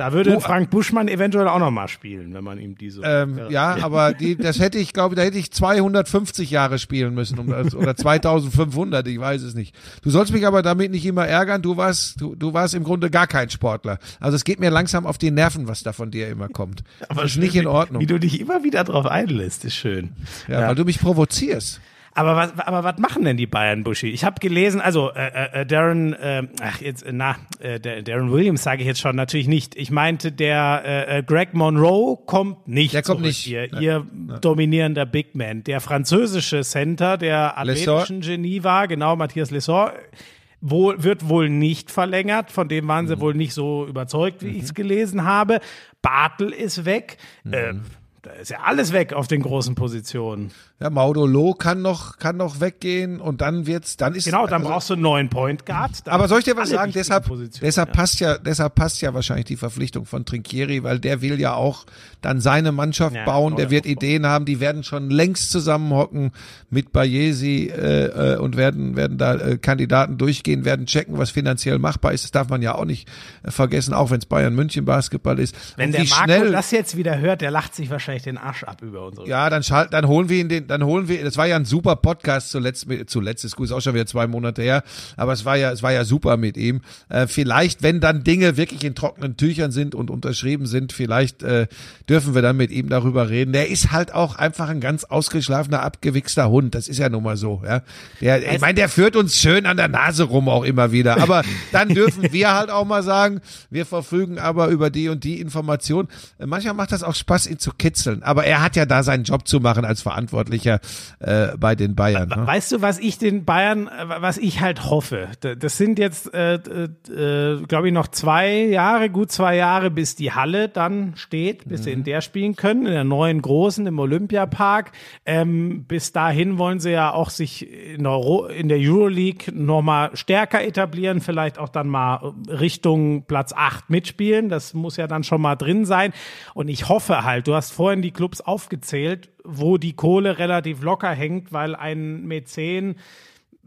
da würde oh, Frank Buschmann eventuell auch noch mal spielen, wenn man ihm diese. Ähm, ja, aber die, das hätte ich, glaube da hätte ich 250 Jahre spielen müssen um oder 2500, ich weiß es nicht. Du sollst mich aber damit nicht immer ärgern. Du warst, du, du warst im Grunde gar kein Sportler. Also es geht mir langsam auf die Nerven, was da von dir immer kommt. aber das ist nicht in Ordnung. Wie du dich immer wieder drauf einlässt, ist schön. Ja, ja. weil du mich provozierst. Aber was, aber was machen denn die Bayern, Buschi? Ich habe gelesen, also äh, äh, äh Darren, äh, ach jetzt, na, äh, Darren Williams sage ich jetzt schon natürlich nicht. Ich meinte, der äh, äh Greg Monroe kommt nicht. Der kommt nicht. Ihr, ja. ihr ja. dominierender Big Man. Der französische Center, der athletischen Genie war, genau, Matthias Lessor, wohl, wird wohl nicht verlängert. Von dem waren sie mhm. wohl nicht so überzeugt, wie mhm. ich es gelesen habe. Bartel ist weg. Mhm. Äh, da ist ja alles weg auf den großen Positionen. Ja, Maudolo kann noch, kann noch weggehen und dann wird's, dann ist Genau, dann also, brauchst du einen neuen Point Guard. Aber soll ich dir was sagen? Deshalb, deshalb ja. passt ja, deshalb passt ja wahrscheinlich die Verpflichtung von Trinkieri, weil der will ja auch dann seine Mannschaft ja, bauen, der wird Ideen haben, die werden schon längst zusammenhocken mit Bayesi äh, äh, und werden, werden da äh, Kandidaten durchgehen, werden checken, was finanziell machbar ist. Das darf man ja auch nicht äh, vergessen, auch wenn es Bayern München Basketball ist. Wenn und der Marco schnell, das jetzt wieder hört, der lacht sich wahrscheinlich wahrscheinlich den Arsch ab über unsere. Ja, dann schalt, dann holen wir ihn den, dann holen wir, das war ja ein super Podcast zuletzt, zuletzt ist gut, ist auch schon wieder zwei Monate her, aber es war ja, es war ja super mit ihm. Äh, vielleicht, wenn dann Dinge wirklich in trockenen Tüchern sind und unterschrieben sind, vielleicht äh, dürfen wir dann mit ihm darüber reden. Der ist halt auch einfach ein ganz ausgeschlafener, abgewichster Hund. Das ist ja nun mal so, ja. Der, ich meine, der führt uns schön an der Nase rum auch immer wieder. Aber dann dürfen wir halt auch mal sagen, wir verfügen aber über die und die Information. Manchmal macht das auch Spaß, ihn zu kitzeln. Aber er hat ja da seinen Job zu machen als Verantwortlicher äh, bei den Bayern. Ne? Weißt du, was ich den Bayern, was ich halt hoffe? Das sind jetzt, äh, äh, glaube ich, noch zwei Jahre, gut zwei Jahre, bis die Halle dann steht, bis mhm. sie in der spielen können, in der neuen großen, im Olympiapark. Ähm, bis dahin wollen sie ja auch sich in der, Euro, in der Euroleague nochmal stärker etablieren, vielleicht auch dann mal Richtung Platz 8 mitspielen. Das muss ja dann schon mal drin sein. Und ich hoffe halt, du hast vorhin die Clubs aufgezählt, wo die Kohle relativ locker hängt, weil ein Mäzen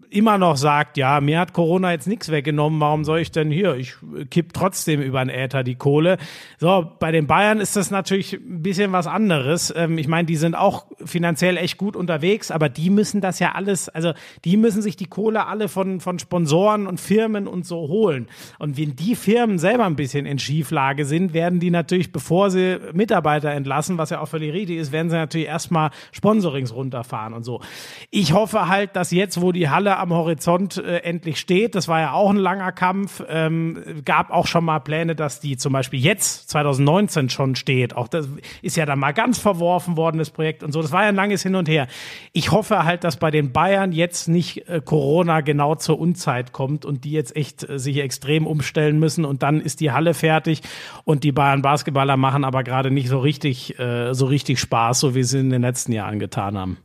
immer noch sagt, ja, mir hat Corona jetzt nichts weggenommen, warum soll ich denn hier? Ich kipp trotzdem über den Äther die Kohle. So, bei den Bayern ist das natürlich ein bisschen was anderes. Ähm, ich meine, die sind auch finanziell echt gut unterwegs, aber die müssen das ja alles, also die müssen sich die Kohle alle von, von Sponsoren und Firmen und so holen. Und wenn die Firmen selber ein bisschen in Schieflage sind, werden die natürlich, bevor sie Mitarbeiter entlassen, was ja auch völlig richtig ist, werden sie natürlich erstmal Sponsorings runterfahren und so. Ich hoffe halt, dass jetzt, wo die Halle am Horizont äh, endlich steht. Das war ja auch ein langer Kampf. Ähm, gab auch schon mal Pläne, dass die zum Beispiel jetzt 2019 schon steht. Auch das ist ja dann mal ganz verworfen worden, das Projekt und so. Das war ja ein langes Hin und Her. Ich hoffe halt, dass bei den Bayern jetzt nicht äh, Corona genau zur Unzeit kommt und die jetzt echt äh, sich extrem umstellen müssen und dann ist die Halle fertig und die Bayern Basketballer machen aber gerade nicht so richtig, äh, so richtig Spaß, so wie sie in den letzten Jahren getan haben.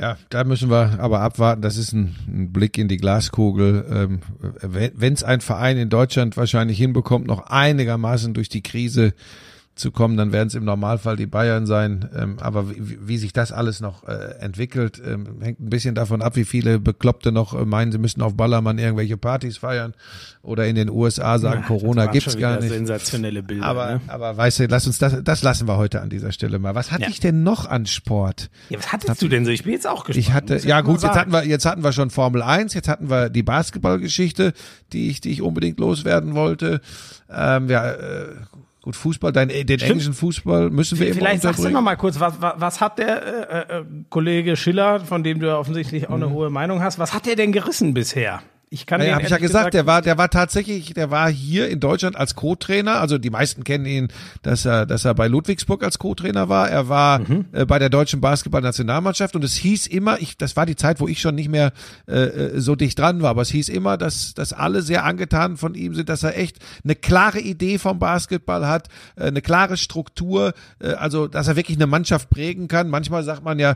Ja, da müssen wir aber abwarten. Das ist ein, ein Blick in die Glaskugel. Ähm, Wenn es ein Verein in Deutschland wahrscheinlich hinbekommt, noch einigermaßen durch die Krise zu kommen, dann werden es im Normalfall die Bayern sein. Ähm, aber wie, wie, sich das alles noch äh, entwickelt, ähm, hängt ein bisschen davon ab, wie viele Bekloppte noch äh, meinen, sie müssen auf Ballermann irgendwelche Partys feiern oder in den USA sagen, ja, Corona gibt's gar nicht. Sensationelle Bilder. Aber, ne? aber weißt du, lass uns das, das lassen wir heute an dieser Stelle mal. Was hatte ja. ich denn noch an Sport? Ja, was hattest Hat, du denn so? Ich bin jetzt auch gespannt. Ich hatte, ja gut, jetzt hatten wir, jetzt hatten wir schon Formel 1, jetzt hatten wir die Basketballgeschichte, die ich, die ich unbedingt loswerden wollte. Ähm, ja, äh, Gut, Fußball, dein, den Stimmt. englischen Fußball müssen wir Vielleicht sagst du noch mal kurz, was, was, hat der äh, äh, Kollege Schiller, von dem du ja offensichtlich auch eine mhm. hohe Meinung hast, was hat der denn gerissen bisher? Ich kann naja, habe ich ja gesagt, gesagt, der war, der war tatsächlich, der war hier in Deutschland als Co-Trainer. Also die meisten kennen ihn, dass er, dass er bei Ludwigsburg als Co-Trainer war. Er war mhm. äh, bei der deutschen Basketballnationalmannschaft und es hieß immer, ich, das war die Zeit, wo ich schon nicht mehr äh, äh, so dicht dran war, aber es hieß immer, dass, dass alle sehr angetan von ihm sind, dass er echt eine klare Idee vom Basketball hat, äh, eine klare Struktur, äh, also dass er wirklich eine Mannschaft prägen kann. Manchmal sagt man ja,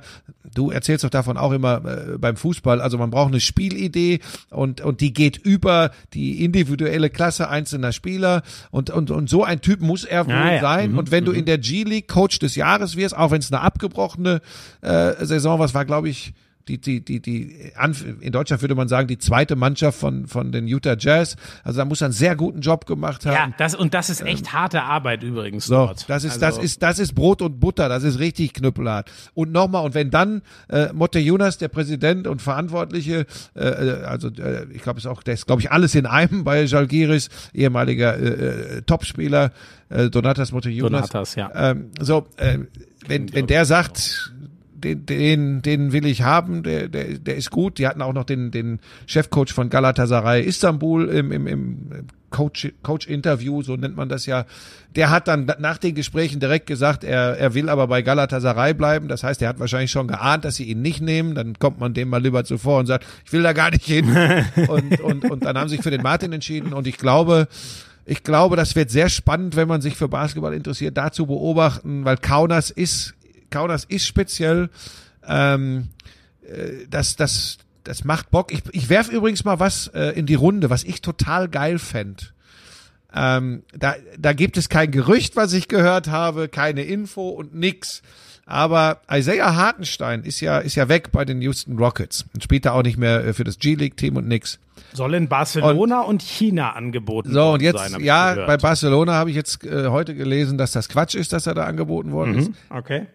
du erzählst doch davon auch immer äh, beim Fußball, also man braucht eine Spielidee und und die geht über die individuelle Klasse einzelner Spieler und, und, und so ein Typ muss er wohl ah, ja. sein. Mhm. Und wenn du mhm. in der G-League Coach des Jahres wirst, auch wenn es eine abgebrochene äh, Saison was war, glaube ich, die, die, die, die, in Deutschland würde man sagen, die zweite Mannschaft von, von den Utah Jazz. Also da muss er einen sehr guten Job gemacht haben. Ja, das, und das ist echt ähm, harte Arbeit übrigens so, dort. Das ist, also. das ist, das ist Brot und Butter. Das ist richtig knüppelhart. Und nochmal, und wenn dann, äh, Motte Jonas, der Präsident und Verantwortliche, äh, äh also, äh, ich glaube, ist auch, der ist, glaube ich, alles in einem bei Jalgiris, ehemaliger, äh, äh, Topspieler, äh, Donatas Motte Jonas. Donatas, ja. Ähm, so, äh, wenn, wenn der sagt, den, den, den will ich haben, der, der, der ist gut. Die hatten auch noch den, den Chefcoach von Galatasaray Istanbul im, im, im Coach, Coach-Interview, so nennt man das ja. Der hat dann nach den Gesprächen direkt gesagt, er, er will aber bei Galatasaray bleiben. Das heißt, er hat wahrscheinlich schon geahnt, dass sie ihn nicht nehmen. Dann kommt man dem mal lieber zuvor und sagt, ich will da gar nicht hin. und, und, und dann haben sie sich für den Martin entschieden. Und ich glaube, ich glaube, das wird sehr spannend, wenn man sich für Basketball interessiert, da zu beobachten, weil Kaunas ist Kaunas ist speziell. Ähm, äh, das, das, das macht Bock. Ich, ich werf übrigens mal was äh, in die Runde, was ich total geil fände. Ähm, da, da gibt es kein Gerücht, was ich gehört habe, keine Info und nix. Aber Isaiah Hartenstein ist ja, ist ja weg bei den Houston Rockets und spielt da auch nicht mehr äh, für das G-League-Team und nix. Soll in Barcelona und, und China angeboten so, und jetzt, sein, ja, bei Barcelona habe ich jetzt äh, heute gelesen, dass das Quatsch ist, dass er da angeboten worden mhm, ist. Okay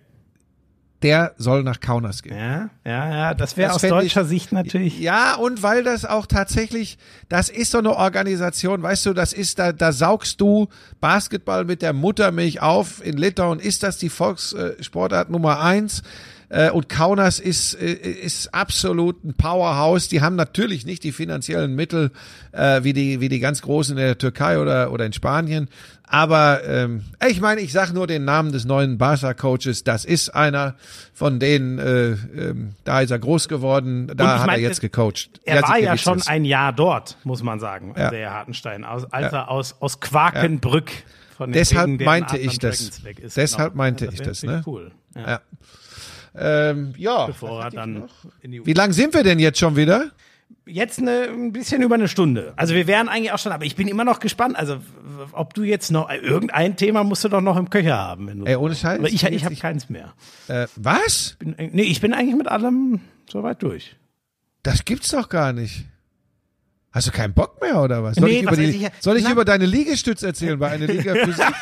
der soll nach Kaunas gehen. Ja, ja, ja, das wäre aus deutscher ich, Sicht natürlich. Ja, und weil das auch tatsächlich, das ist so eine Organisation, weißt du, das ist, da, da saugst du Basketball mit der Muttermilch auf. In Litauen ist das die Volkssportart Nummer eins. Äh, und Kaunas ist, äh, ist absolut ein Powerhouse. Die haben natürlich nicht die finanziellen Mittel äh, wie, die, wie die ganz Großen in der Türkei oder, oder in Spanien. Aber ähm, ich meine, ich sage nur den Namen des neuen Barca-Coaches. Das ist einer von denen, äh, ähm, da ist er groß geworden, da hat mein, er jetzt gecoacht. Er war ja schon ein Jahr dort, muss man sagen, ja. der Hartenstein, aus, als ja. er aus, aus Quakenbrück ja. von den Deshalb Wegen, meinte ich das. Deshalb genau. meinte ich das, ne? Cool. Ja. Ähm, ja. Bevor er dann Wie lang sind wir denn jetzt schon wieder? Jetzt eine, ein bisschen über eine Stunde. Also wir wären eigentlich auch schon, aber ich bin immer noch gespannt. Also ob du jetzt noch irgendein Thema musst du doch noch im Köcher haben. Ey, ohne Scheiß. Aber ich, ich habe keins mehr. Äh, was? Bin, nee, ich bin eigentlich mit allem soweit durch. Das gibt's doch gar nicht. Hast du keinen Bock mehr oder was? Soll nee, ich, über, die, ich, soll ich über deine Liegestütze erzählen bei einer Liga Physik?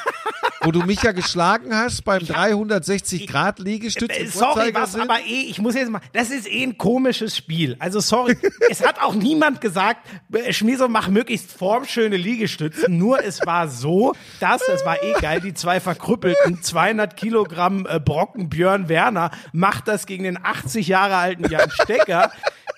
wo du mich ja geschlagen hast beim 360 Grad Liegestütz. Äh, sorry, was aber eh, ich muss jetzt mal, das ist eh ein komisches Spiel. Also sorry, es hat auch niemand gesagt, äh, Schmieso mach möglichst formschöne Liegestützen. Nur es war so, dass es war eh geil, die zwei verkrüppelten 200 Kilogramm äh, Brocken Björn Werner macht das gegen den 80 Jahre alten Jan Stecker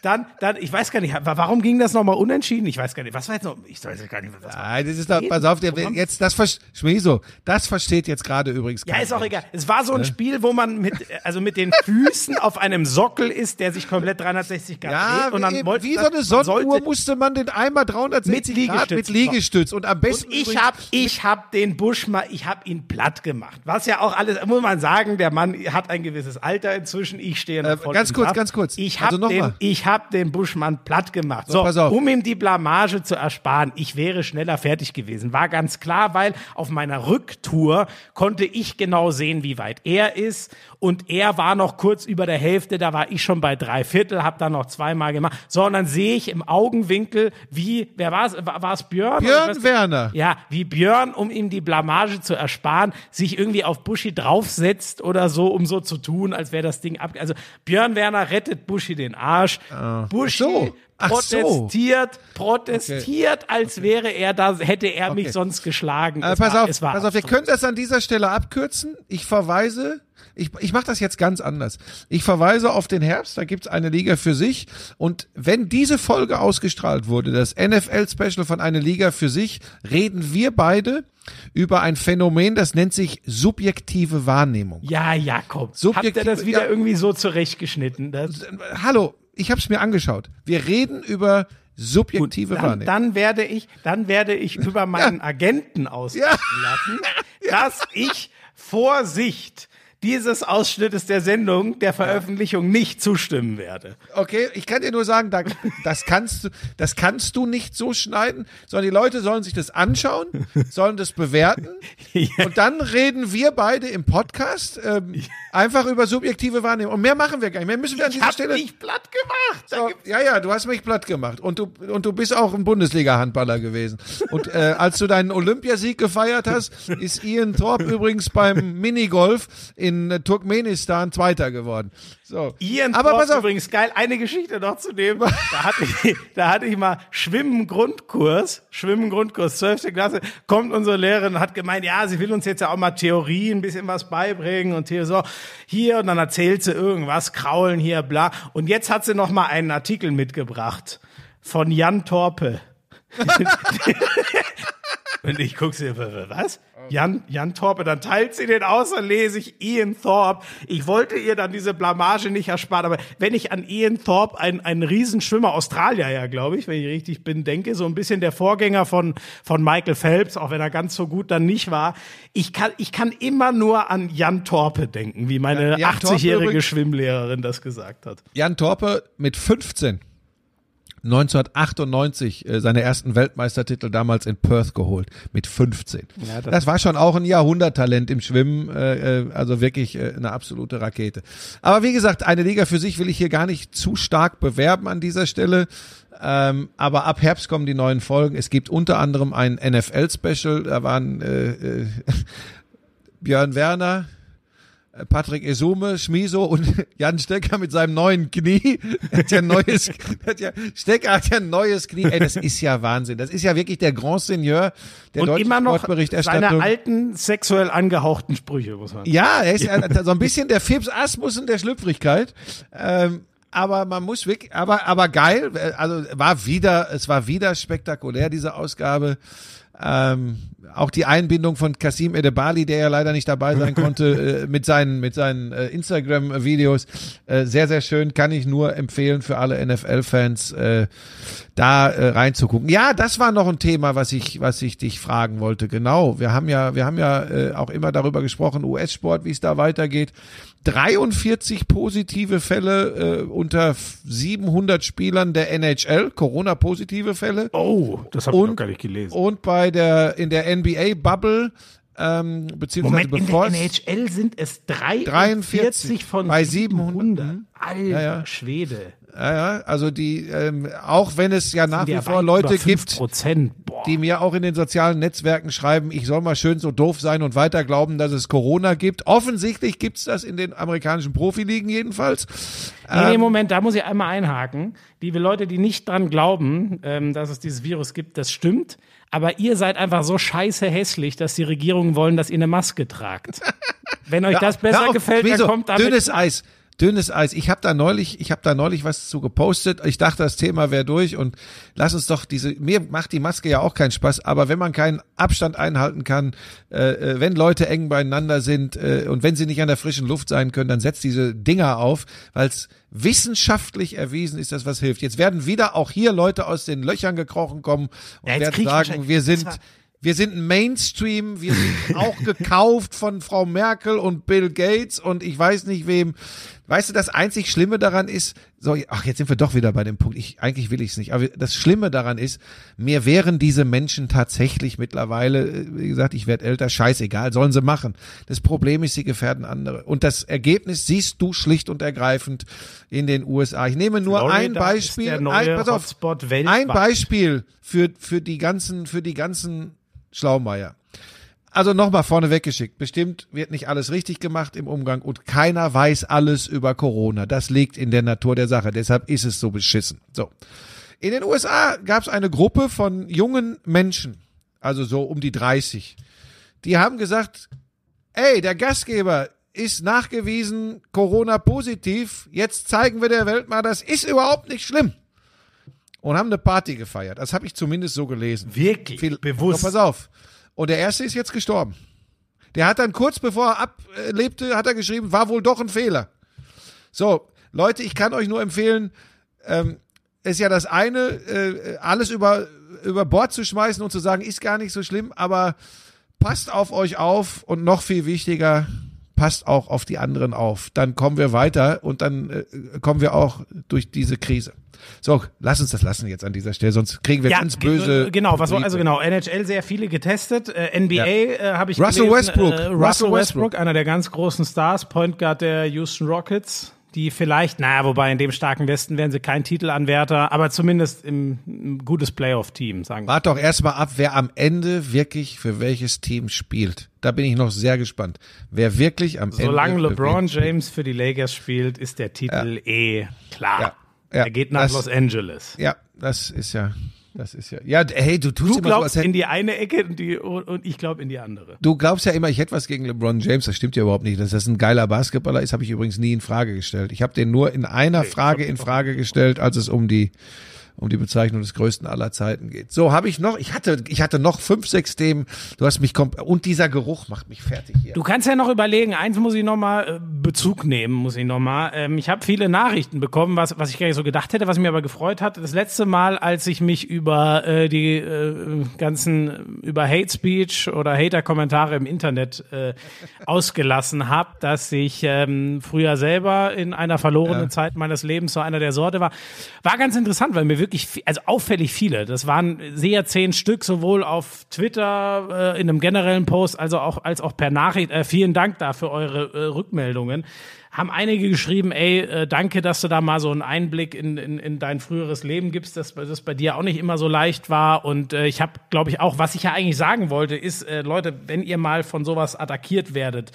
dann, dann, ich weiß gar nicht, warum ging das nochmal unentschieden? Ich weiß gar nicht, was war jetzt noch, ich weiß gar nicht, was Nein, das ist doch, pass auf, der, jetzt, das, Schmieso, das versteht jetzt gerade übrigens Ja, ist auch egal. Es war so ein Spiel, wo man mit, also mit den Füßen auf einem Sockel ist, der sich komplett 360 Grad ja, dreht. Und dann eben, wollte, wie so eine Sonnenuhr musste man den einmal 360 mit Grad mit Liegestütz und am besten. Und ich habe, ich hab den Busch mal, ich habe ihn platt gemacht. Was ja auch alles, muss man sagen, der Mann hat ein gewisses Alter inzwischen. Ich stehe noch äh, voll Ganz kurz, Kraft. ganz kurz. Ich habe also den, ich habe den Buschmann platt gemacht. So, so um ihm die Blamage zu ersparen, ich wäre schneller fertig gewesen. War ganz klar, weil auf meiner Rücktour konnte ich genau sehen, wie weit er ist. Und er war noch kurz über der Hälfte, da war ich schon bei drei Viertel, hab dann noch zweimal gemacht. So, und dann sehe ich im Augenwinkel, wie, wer war es? War es Björn? Björn Werner. Ja, wie Björn, um ihm die Blamage zu ersparen, sich irgendwie auf Buschi draufsetzt oder so, um so zu tun, als wäre das Ding ab. Also Björn Werner rettet Buschi den Arsch. Buschi so. Ach so. protestiert, protestiert, als wäre er da, hätte er mich sonst geschlagen. Äh, pass war- auf, pass auf, wir können das an dieser Stelle abkürzen. Ich verweise, ich, ich mache das jetzt ganz anders. Ich verweise auf den Herbst, da gibt's eine Liga für sich. Und wenn diese Folge ausgestrahlt wurde, das NFL-Special von einer Liga für sich, reden wir beide über ein Phänomen, das nennt sich subjektive Wahrnehmung. Ja, Jakob. Habt Subjektive- ihr das wieder ja. irgendwie so zurechtgeschnitten? Das, Hallo, ich habe es mir angeschaut. Wir reden über subjektive dann, Wahrnehmung. dann werde ich, dann werde ich über meinen Agenten ausgehen Ja. lassen, dass ich Vorsicht dieses Ausschnittes der Sendung, der Veröffentlichung nicht zustimmen werde. Okay, ich kann dir nur sagen, da, das kannst du, das kannst du nicht so schneiden, sondern die Leute sollen sich das anschauen, sollen das bewerten und dann reden wir beide im Podcast ähm, einfach über subjektive Wahrnehmung. Und mehr machen wir gar nicht. Mehr müssen wir an Ich dieser Stelle. mich platt gemacht. So, ja, ja, du hast mich platt gemacht und du und du bist auch ein Bundesliga-Handballer gewesen. Und äh, als du deinen Olympiasieg gefeiert hast, ist Ian Thorpe übrigens beim Minigolf in äh, Turkmenistan Zweiter geworden. So, Ian aber pass auf, übrigens geil, eine Geschichte noch zu nehmen. Da hatte ich, da hatte ich mal Schwimmen Grundkurs, Schwimmen Grundkurs, 12. Klasse, kommt unsere Lehrerin und hat gemeint, ja, sie will uns jetzt ja auch mal Theorie, ein bisschen was beibringen und hier so, hier und dann erzählt sie irgendwas, kraulen hier, bla. Und jetzt hat sie noch mal einen Artikel mitgebracht von Jan Torpe. Und ich guck sie, was? Jan, Jan Torpe, dann teilt sie den aus, dann lese ich Ian Thorpe. Ich wollte ihr dann diese Blamage nicht ersparen, aber wenn ich an Ian Thorpe, ein, ein Riesenschwimmer, Australier ja, glaube ich, wenn ich richtig bin, denke, so ein bisschen der Vorgänger von, von Michael Phelps, auch wenn er ganz so gut dann nicht war. Ich kann, ich kann immer nur an Jan Torpe denken, wie meine Ja, Jan Torpe 80-jährige übrigens- Schwimmlehrerin das gesagt hat. Jan Torpe mit 15 1998 äh, seine ersten Weltmeistertitel damals in Perth geholt mit 15. Ja, das- das, war schon auch ein Jahrhunderttalent im Schwimmen, äh, äh, also wirklich äh, eine absolute Rakete. Aber wie gesagt, eine Liga für sich will ich hier gar nicht zu stark bewerben an dieser Stelle. Ähm, aber ab Herbst kommen die neuen Folgen. Es gibt unter anderem ein NFL-Special. Da waren äh, äh, Björn Werner, Patrick Esume, Schmiso und Jan Stecker mit seinem neuen Knie. Er hat ja ein neues, hat ja, Stecker hat ja ein neues Knie. Ey, das ist ja Wahnsinn. Das ist ja wirklich der Grand Seigneur der Und deutschen immer noch Sportberichterstattung. seine alten sexuell angehauchten Sprüche, muss man Ja, er ist ja so ein bisschen der Fips Asmussen der Schlüpfrigkeit. Ähm, aber man muss wirklich, aber, aber geil, äh, also war wieder, es war wieder spektakulär, diese Ausgabe. Ähm, auch die Einbindung von Kasim Edebali, der ja leider nicht dabei sein konnte, äh, mit seinen, mit seinen äh, Instagram-Videos. Äh, sehr, sehr schön, kann ich nur empfehlen für alle NFL-Fans, äh, da äh, reinzugucken. Ja, das war noch ein Thema, was ich, was ich dich fragen wollte. Genau, wir haben ja, wir haben ja äh, auch immer darüber gesprochen, US-Sport, wie es da weitergeht. 43 positive Fälle äh, unter 700 Spielern der NHL, Corona-positive Fälle. Oh, das habe ich noch gar nicht gelesen. Und bei der in der NBA-Bubble, ähm, beziehungsweise Moment, in bevor der es NHL sind es 43, 43 von bei 700. 700. Alter Ja, ja. Schwede. Ja, ja, also die, ähm, auch wenn es ja nach wie vor Leute gibt, 5%. Boah. die mir auch in den sozialen Netzwerken schreiben, ich soll mal schön so doof sein und weiter glauben, dass es Corona gibt. Offensichtlich gibt's das in den amerikanischen Profiligen jedenfalls. Nee, nee, Ähm, Moment, da muss ich einmal einhaken. Liebe Leute, die nicht dran glauben, ähm, dass es dieses Virus gibt, das stimmt. Aber ihr seid einfach so scheiße hässlich, dass die Regierungen wollen, dass ihr eine Maske tragt. Wenn euch das besser auf, gefällt, dann kommt damit. Dünnes Eis. Dünnes Eis. Ich habe da neulich, ich habe da neulich was zu gepostet. Ich dachte, das Thema wäre durch und lass uns doch diese. Mir macht die Maske ja auch keinen Spaß, aber wenn man keinen Abstand einhalten kann, äh, äh, wenn Leute eng beieinander sind äh, und wenn sie nicht an der frischen Luft sein können, dann setzt diese Dinger auf, weil es wissenschaftlich erwiesen ist, dass was hilft. Jetzt werden wieder auch hier Leute aus den Löchern gekrochen kommen und Ja, werden sagen, wir sind wir sind ein Mainstream, wir sind auch gekauft von Frau Merkel und Bill Gates und ich weiß nicht wem. Weißt du, das einzig Schlimme daran ist, so, ach, jetzt sind wir doch wieder bei dem Punkt, ich, eigentlich will ich es nicht, aber das Schlimme daran ist, mir wären diese Menschen tatsächlich mittlerweile, äh, wie gesagt, ich werde älter, scheißegal, sollen sie machen. Das Problem ist, sie gefährden andere. Und das Ergebnis siehst du schlicht und ergreifend in den USA. Ich nehme nur Florida ein Beispiel, ein, pass auf, ein Beispiel für, für die ganzen, für die ganzen Schlaumeier. Also nochmal vorne weggeschickt. Bestimmt wird nicht alles richtig gemacht im Umgang und keiner weiß alles über Corona. Das liegt in der Natur der Sache. Deshalb ist es so beschissen. So. In den USA gab es eine Gruppe von jungen Menschen, also so um die 30. Die haben gesagt, ey, der Gastgeber ist nachgewiesen Corona positiv. Jetzt zeigen wir der Welt mal, das ist überhaupt nicht schlimm. Und haben eine Party gefeiert. Das habe ich zumindest so gelesen. Wirklich? Viel, Bewusst? Doch, pass auf. Und der erste ist jetzt gestorben. Der hat dann kurz bevor er ablebte, hat er geschrieben, war wohl doch ein Fehler. So, Leute, ich kann euch nur empfehlen, ähm, ist ja das eine, äh, alles über, über Bord zu schmeißen und zu sagen, ist gar nicht so schlimm, aber passt auf euch auf und noch viel wichtiger, passt auch auf die anderen auf. Dann kommen wir weiter und dann äh, kommen wir auch durch diese Krise. So, lass uns das lassen jetzt an dieser Stelle, sonst kriegen wir ja, ganz böse. Genau, was also genau, NHL sehr viele getestet, äh, NBA Ja. äh, habe ich Russell gelesen, Westbrook. Äh, Russell, Russell Westbrook, Westbrook. einer der ganz großen Stars, Point Guard der Houston Rockets, die vielleicht, naja, wobei in dem starken Westen wären sie kein Titelanwärter, aber zumindest im, im gutes Playoff-Team, sagen wir. Wart doch erstmal ab, wer am Ende wirklich für welches Team spielt. Da bin ich noch sehr gespannt. Wer wirklich am Solange Ende. für LeBron James für die Lakers spielt, ist der Titel eh klar. Ja. Ja. Er geht nach Das- Los Angeles. Ja, das ist ja, das ist ja. Ja, hey, du tust Du immer so, glaubst in die eine Ecke und, die, und ich glaube in die andere. Du glaubst ja immer, ich hätte was gegen LeBron James. Das stimmt ja überhaupt nicht. Dass das ein geiler Basketballer ist, habe ich übrigens nie in Frage gestellt. Ich habe den nur in einer Frage in Frage gestellt, als es um die um die Bezeichnung des größten aller Zeiten geht. So habe ich noch. Ich hatte ich hatte noch fünf, sechs Themen. Du hast mich komp und dieser Geruch macht mich fertig hier. Du kannst ja noch überlegen, eins muss ich noch mal äh, Bezug nehmen, muss ich noch mal. Ähm, ich habe viele Nachrichten bekommen, was, was ich gar nicht so gedacht hätte, was mich aber gefreut hat. Das letzte Mal, als ich mich über äh, die äh, ganzen, über Hate Speech oder Hater-Kommentare im Internet äh, ausgelassen habe, dass ich ähm, früher selber in einer verlorenen Ja. Zeit meines Lebens so einer der Sorte war. War ganz interessant, weil mir wirklich, vi- also auffällig viele, das waren sehr zehn Stück, sowohl auf Twitter äh, in einem generellen Post, also auch als auch per Nachricht. Äh, vielen Dank da für eure äh, Rückmeldungen. Haben einige geschrieben, ey, äh, danke, dass du da mal so einen Einblick in, in, in dein früheres Leben gibst, dass das bei dir auch nicht immer so leicht war. Und äh, ich habe, glaube ich, auch, was ich ja eigentlich sagen wollte, ist, äh, Leute, wenn ihr mal von sowas attackiert werdet,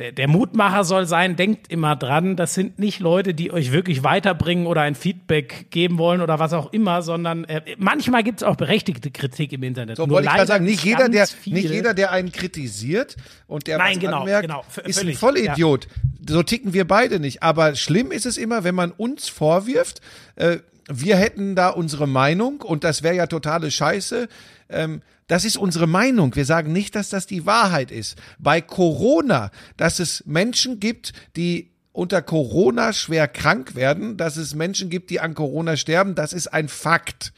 der, der Mutmacher soll sein, denkt immer dran, das sind nicht Leute, die euch wirklich weiterbringen oder ein Feedback geben wollen oder was auch immer, sondern äh, manchmal gibt es auch berechtigte Kritik im Internet. So Nur wollte ich gerade sagen, nicht jeder, der, nicht jeder, der einen kritisiert und der Nein, was genau, anmerkt, genau, ist ein Vollidiot. So ticken wir beide nicht. Aber schlimm ist es immer, wenn man uns vorwirft, äh, wir hätten da unsere Meinung und das wäre ja totale Scheiße. Ähm, das ist unsere Meinung. Wir sagen nicht, dass das die Wahrheit ist. Bei Corona, dass es Menschen gibt, die unter Corona schwer krank werden, dass es Menschen gibt, die an Corona sterben, das ist ein Fakt.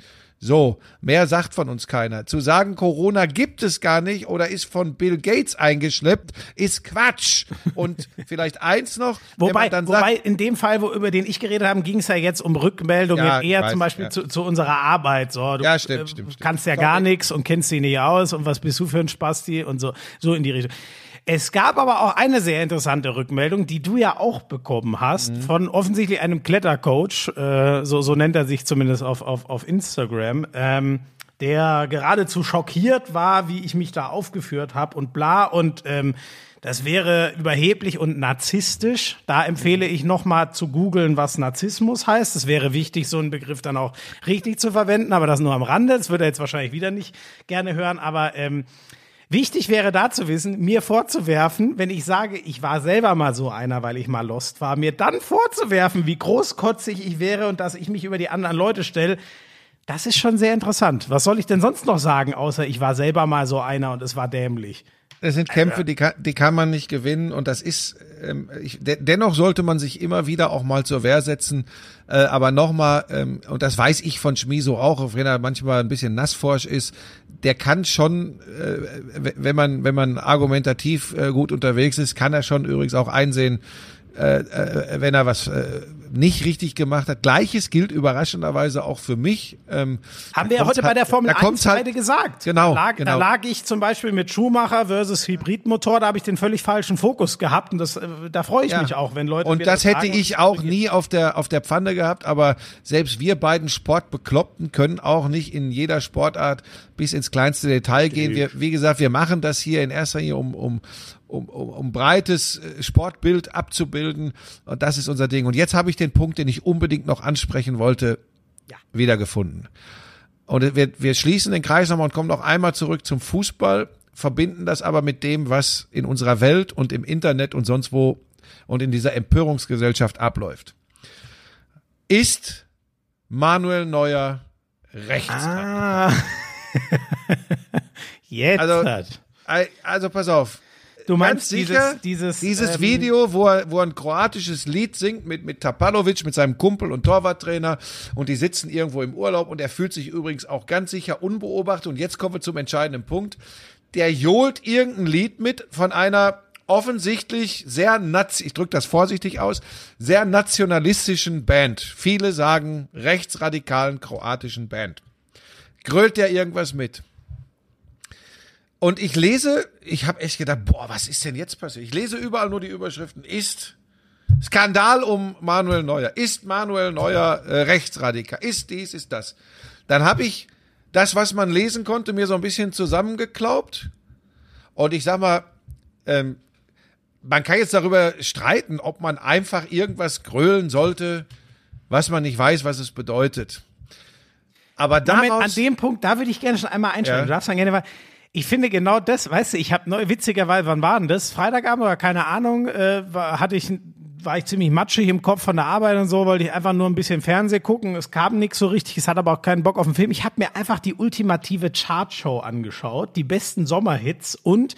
So, mehr sagt von uns keiner. Zu sagen, Corona gibt es gar nicht oder ist von Bill Gates eingeschleppt, ist Quatsch. Und vielleicht eins noch, Wobei, dann wobei sagt, in dem Fall, wo, über den ich geredet habe, ging es ja jetzt um Rückmeldungen Ja, eher weiß, zum Beispiel ja. zu, zu unserer Arbeit. So, du Ja, stimmt, äh, stimmt, stimmt. kannst ja Sorry. gar nichts und kennst sie nicht aus und was bist du für ein Spasti und so, so in die Richtung. Es gab aber auch eine sehr interessante Rückmeldung, die du ja auch bekommen hast, Mhm. von offensichtlich einem Klettercoach, äh, so, so nennt er sich zumindest auf, auf, auf Instagram, ähm, der geradezu schockiert war, wie ich mich da aufgeführt habe und bla und ähm, das wäre überheblich und narzisstisch. Da empfehle ich nochmal zu googeln, was Narzissmus heißt. Es wäre wichtig, so einen Begriff dann auch richtig zu verwenden, aber das nur am Rande. Das würde er jetzt wahrscheinlich wieder nicht gerne hören, aber ähm, Wichtig wäre da zu wissen, mir vorzuwerfen, wenn ich sage, ich war selber mal so einer, weil ich mal lost war, mir dann vorzuwerfen, wie großkotzig ich wäre und dass ich mich über die anderen Leute stelle, das ist schon sehr interessant. Was soll ich denn sonst noch sagen, außer ich war selber mal so einer und es war dämlich? Es sind Kämpfe, die kann, die kann man nicht gewinnen. Und das ist, ähm, ich, de dennoch sollte man sich immer wieder auch mal zur Wehr setzen, äh, aber nochmal, ähm, und das weiß ich von Schmiso auch, auch wenn er manchmal ein bisschen nassforsch ist, der kann schon, äh, wenn man, wenn man argumentativ äh, gut unterwegs ist, kann er schon übrigens auch einsehen, äh, äh, wenn er was äh, nicht richtig gemacht hat. Gleiches gilt überraschenderweise auch für mich. Ähm, Haben wir ja heute halt, bei der Formel da 1 halt, beide gesagt. Genau, da lag, genau. Da lag ich zum Beispiel mit Schumacher versus Hybridmotor, da habe ich den völlig falschen Fokus gehabt und das, äh, da freue ich Ja. mich auch, wenn Leute Und das hätte sagen. ich auch nie auf der, auf der Pfanne gehabt, aber selbst wir beiden Sportbekloppten können auch nicht in jeder Sportart bis ins kleinste Detail gehen. Wir, wie gesagt, wir machen das hier in erster Linie, um, um, um, um, um breites äh, Sportbild abzubilden. Und das ist unser Ding. Und jetzt habe ich den Punkt, den ich unbedingt noch ansprechen wollte, Ja. wiedergefunden. Und wir, wir schließen den Kreis nochmal und kommen noch einmal zurück zum Fußball, verbinden das aber mit dem, was in unserer Welt und im Internet und sonst wo und in dieser Empörungsgesellschaft abläuft. Ist Manuel Neuer rechts? Ah. Jetzt. Also- hat. Also pass auf. Du meinst sicher, dieses, dieses, Dieses ähm, Video, wo er, wo er ein kroatisches Lied singt mit, mit Tapalovic, mit seinem Kumpel und Torwarttrainer und die sitzen irgendwo im Urlaub und er fühlt sich übrigens auch ganz sicher unbeobachtet und jetzt kommen wir zum entscheidenden Punkt. Der johlt irgendein Lied mit von einer offensichtlich sehr, ich drücke das vorsichtig aus, sehr nationalistischen Band. Viele sagen rechtsradikalen kroatischen Band. Grölt der irgendwas mit? Und ich lese, ich habe echt gedacht, boah, was ist denn jetzt passiert? Ich lese überall nur die Überschriften. Ist Skandal um Manuel Neuer. Ist Manuel Neuer äh, rechtsradikal? Ist dies, ist das? Dann habe ich das, was man lesen konnte, mir so ein bisschen zusammengeklaubt. Und ich sag mal, ähm, man kann jetzt darüber streiten, ob man einfach irgendwas grölen sollte, was man nicht weiß, was es bedeutet. Aber daraus, Moment, an dem Punkt, da würde ich gerne schon einmal einsteigen. Ja. Du darfst dann gerne mal. Ich finde genau das, weißt du, ich habe neu, witzigerweise, wann war denn das? Freitagabend oder keine Ahnung, äh, war, hatte ich, war ich ziemlich matschig im Kopf von der Arbeit und so, wollte ich einfach nur ein bisschen Fernsehen gucken. Es kam nichts so richtig, es hat aber auch keinen Bock auf den Film. Ich habe mir einfach die ultimative Chartshow angeschaut, die besten Sommerhits und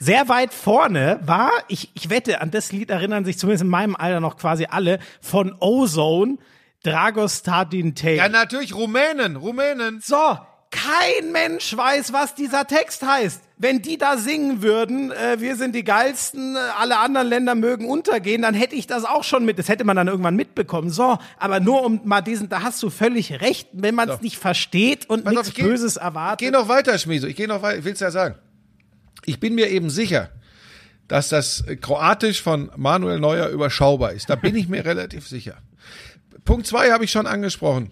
sehr weit vorne war, ich, ich wette, an das Lied erinnern sich zumindest in meinem Alter noch quasi alle, von Ozone, Dragos Tadintei. ja natürlich Rumänen, Rumänen. So, kein Mensch weiß, was dieser Text heißt. Wenn die da singen würden, äh, wir sind die geilsten, äh, alle anderen Länder mögen untergehen, dann hätte ich das auch schon mit. Das hätte man dann irgendwann mitbekommen. So, aber nur um mal diesen, da hast du völlig recht, wenn man es So. nicht versteht und Pass nichts ich geh- Böses Ich erwartet. gehe noch weiter, Schmieso. Ich gehe noch weiter. Ich will's ja sagen. Ich bin mir eben sicher, dass das Kroatisch von Manuel Neuer überschaubar ist. Da bin ich mir relativ sicher. Punkt zwei habe ich schon angesprochen.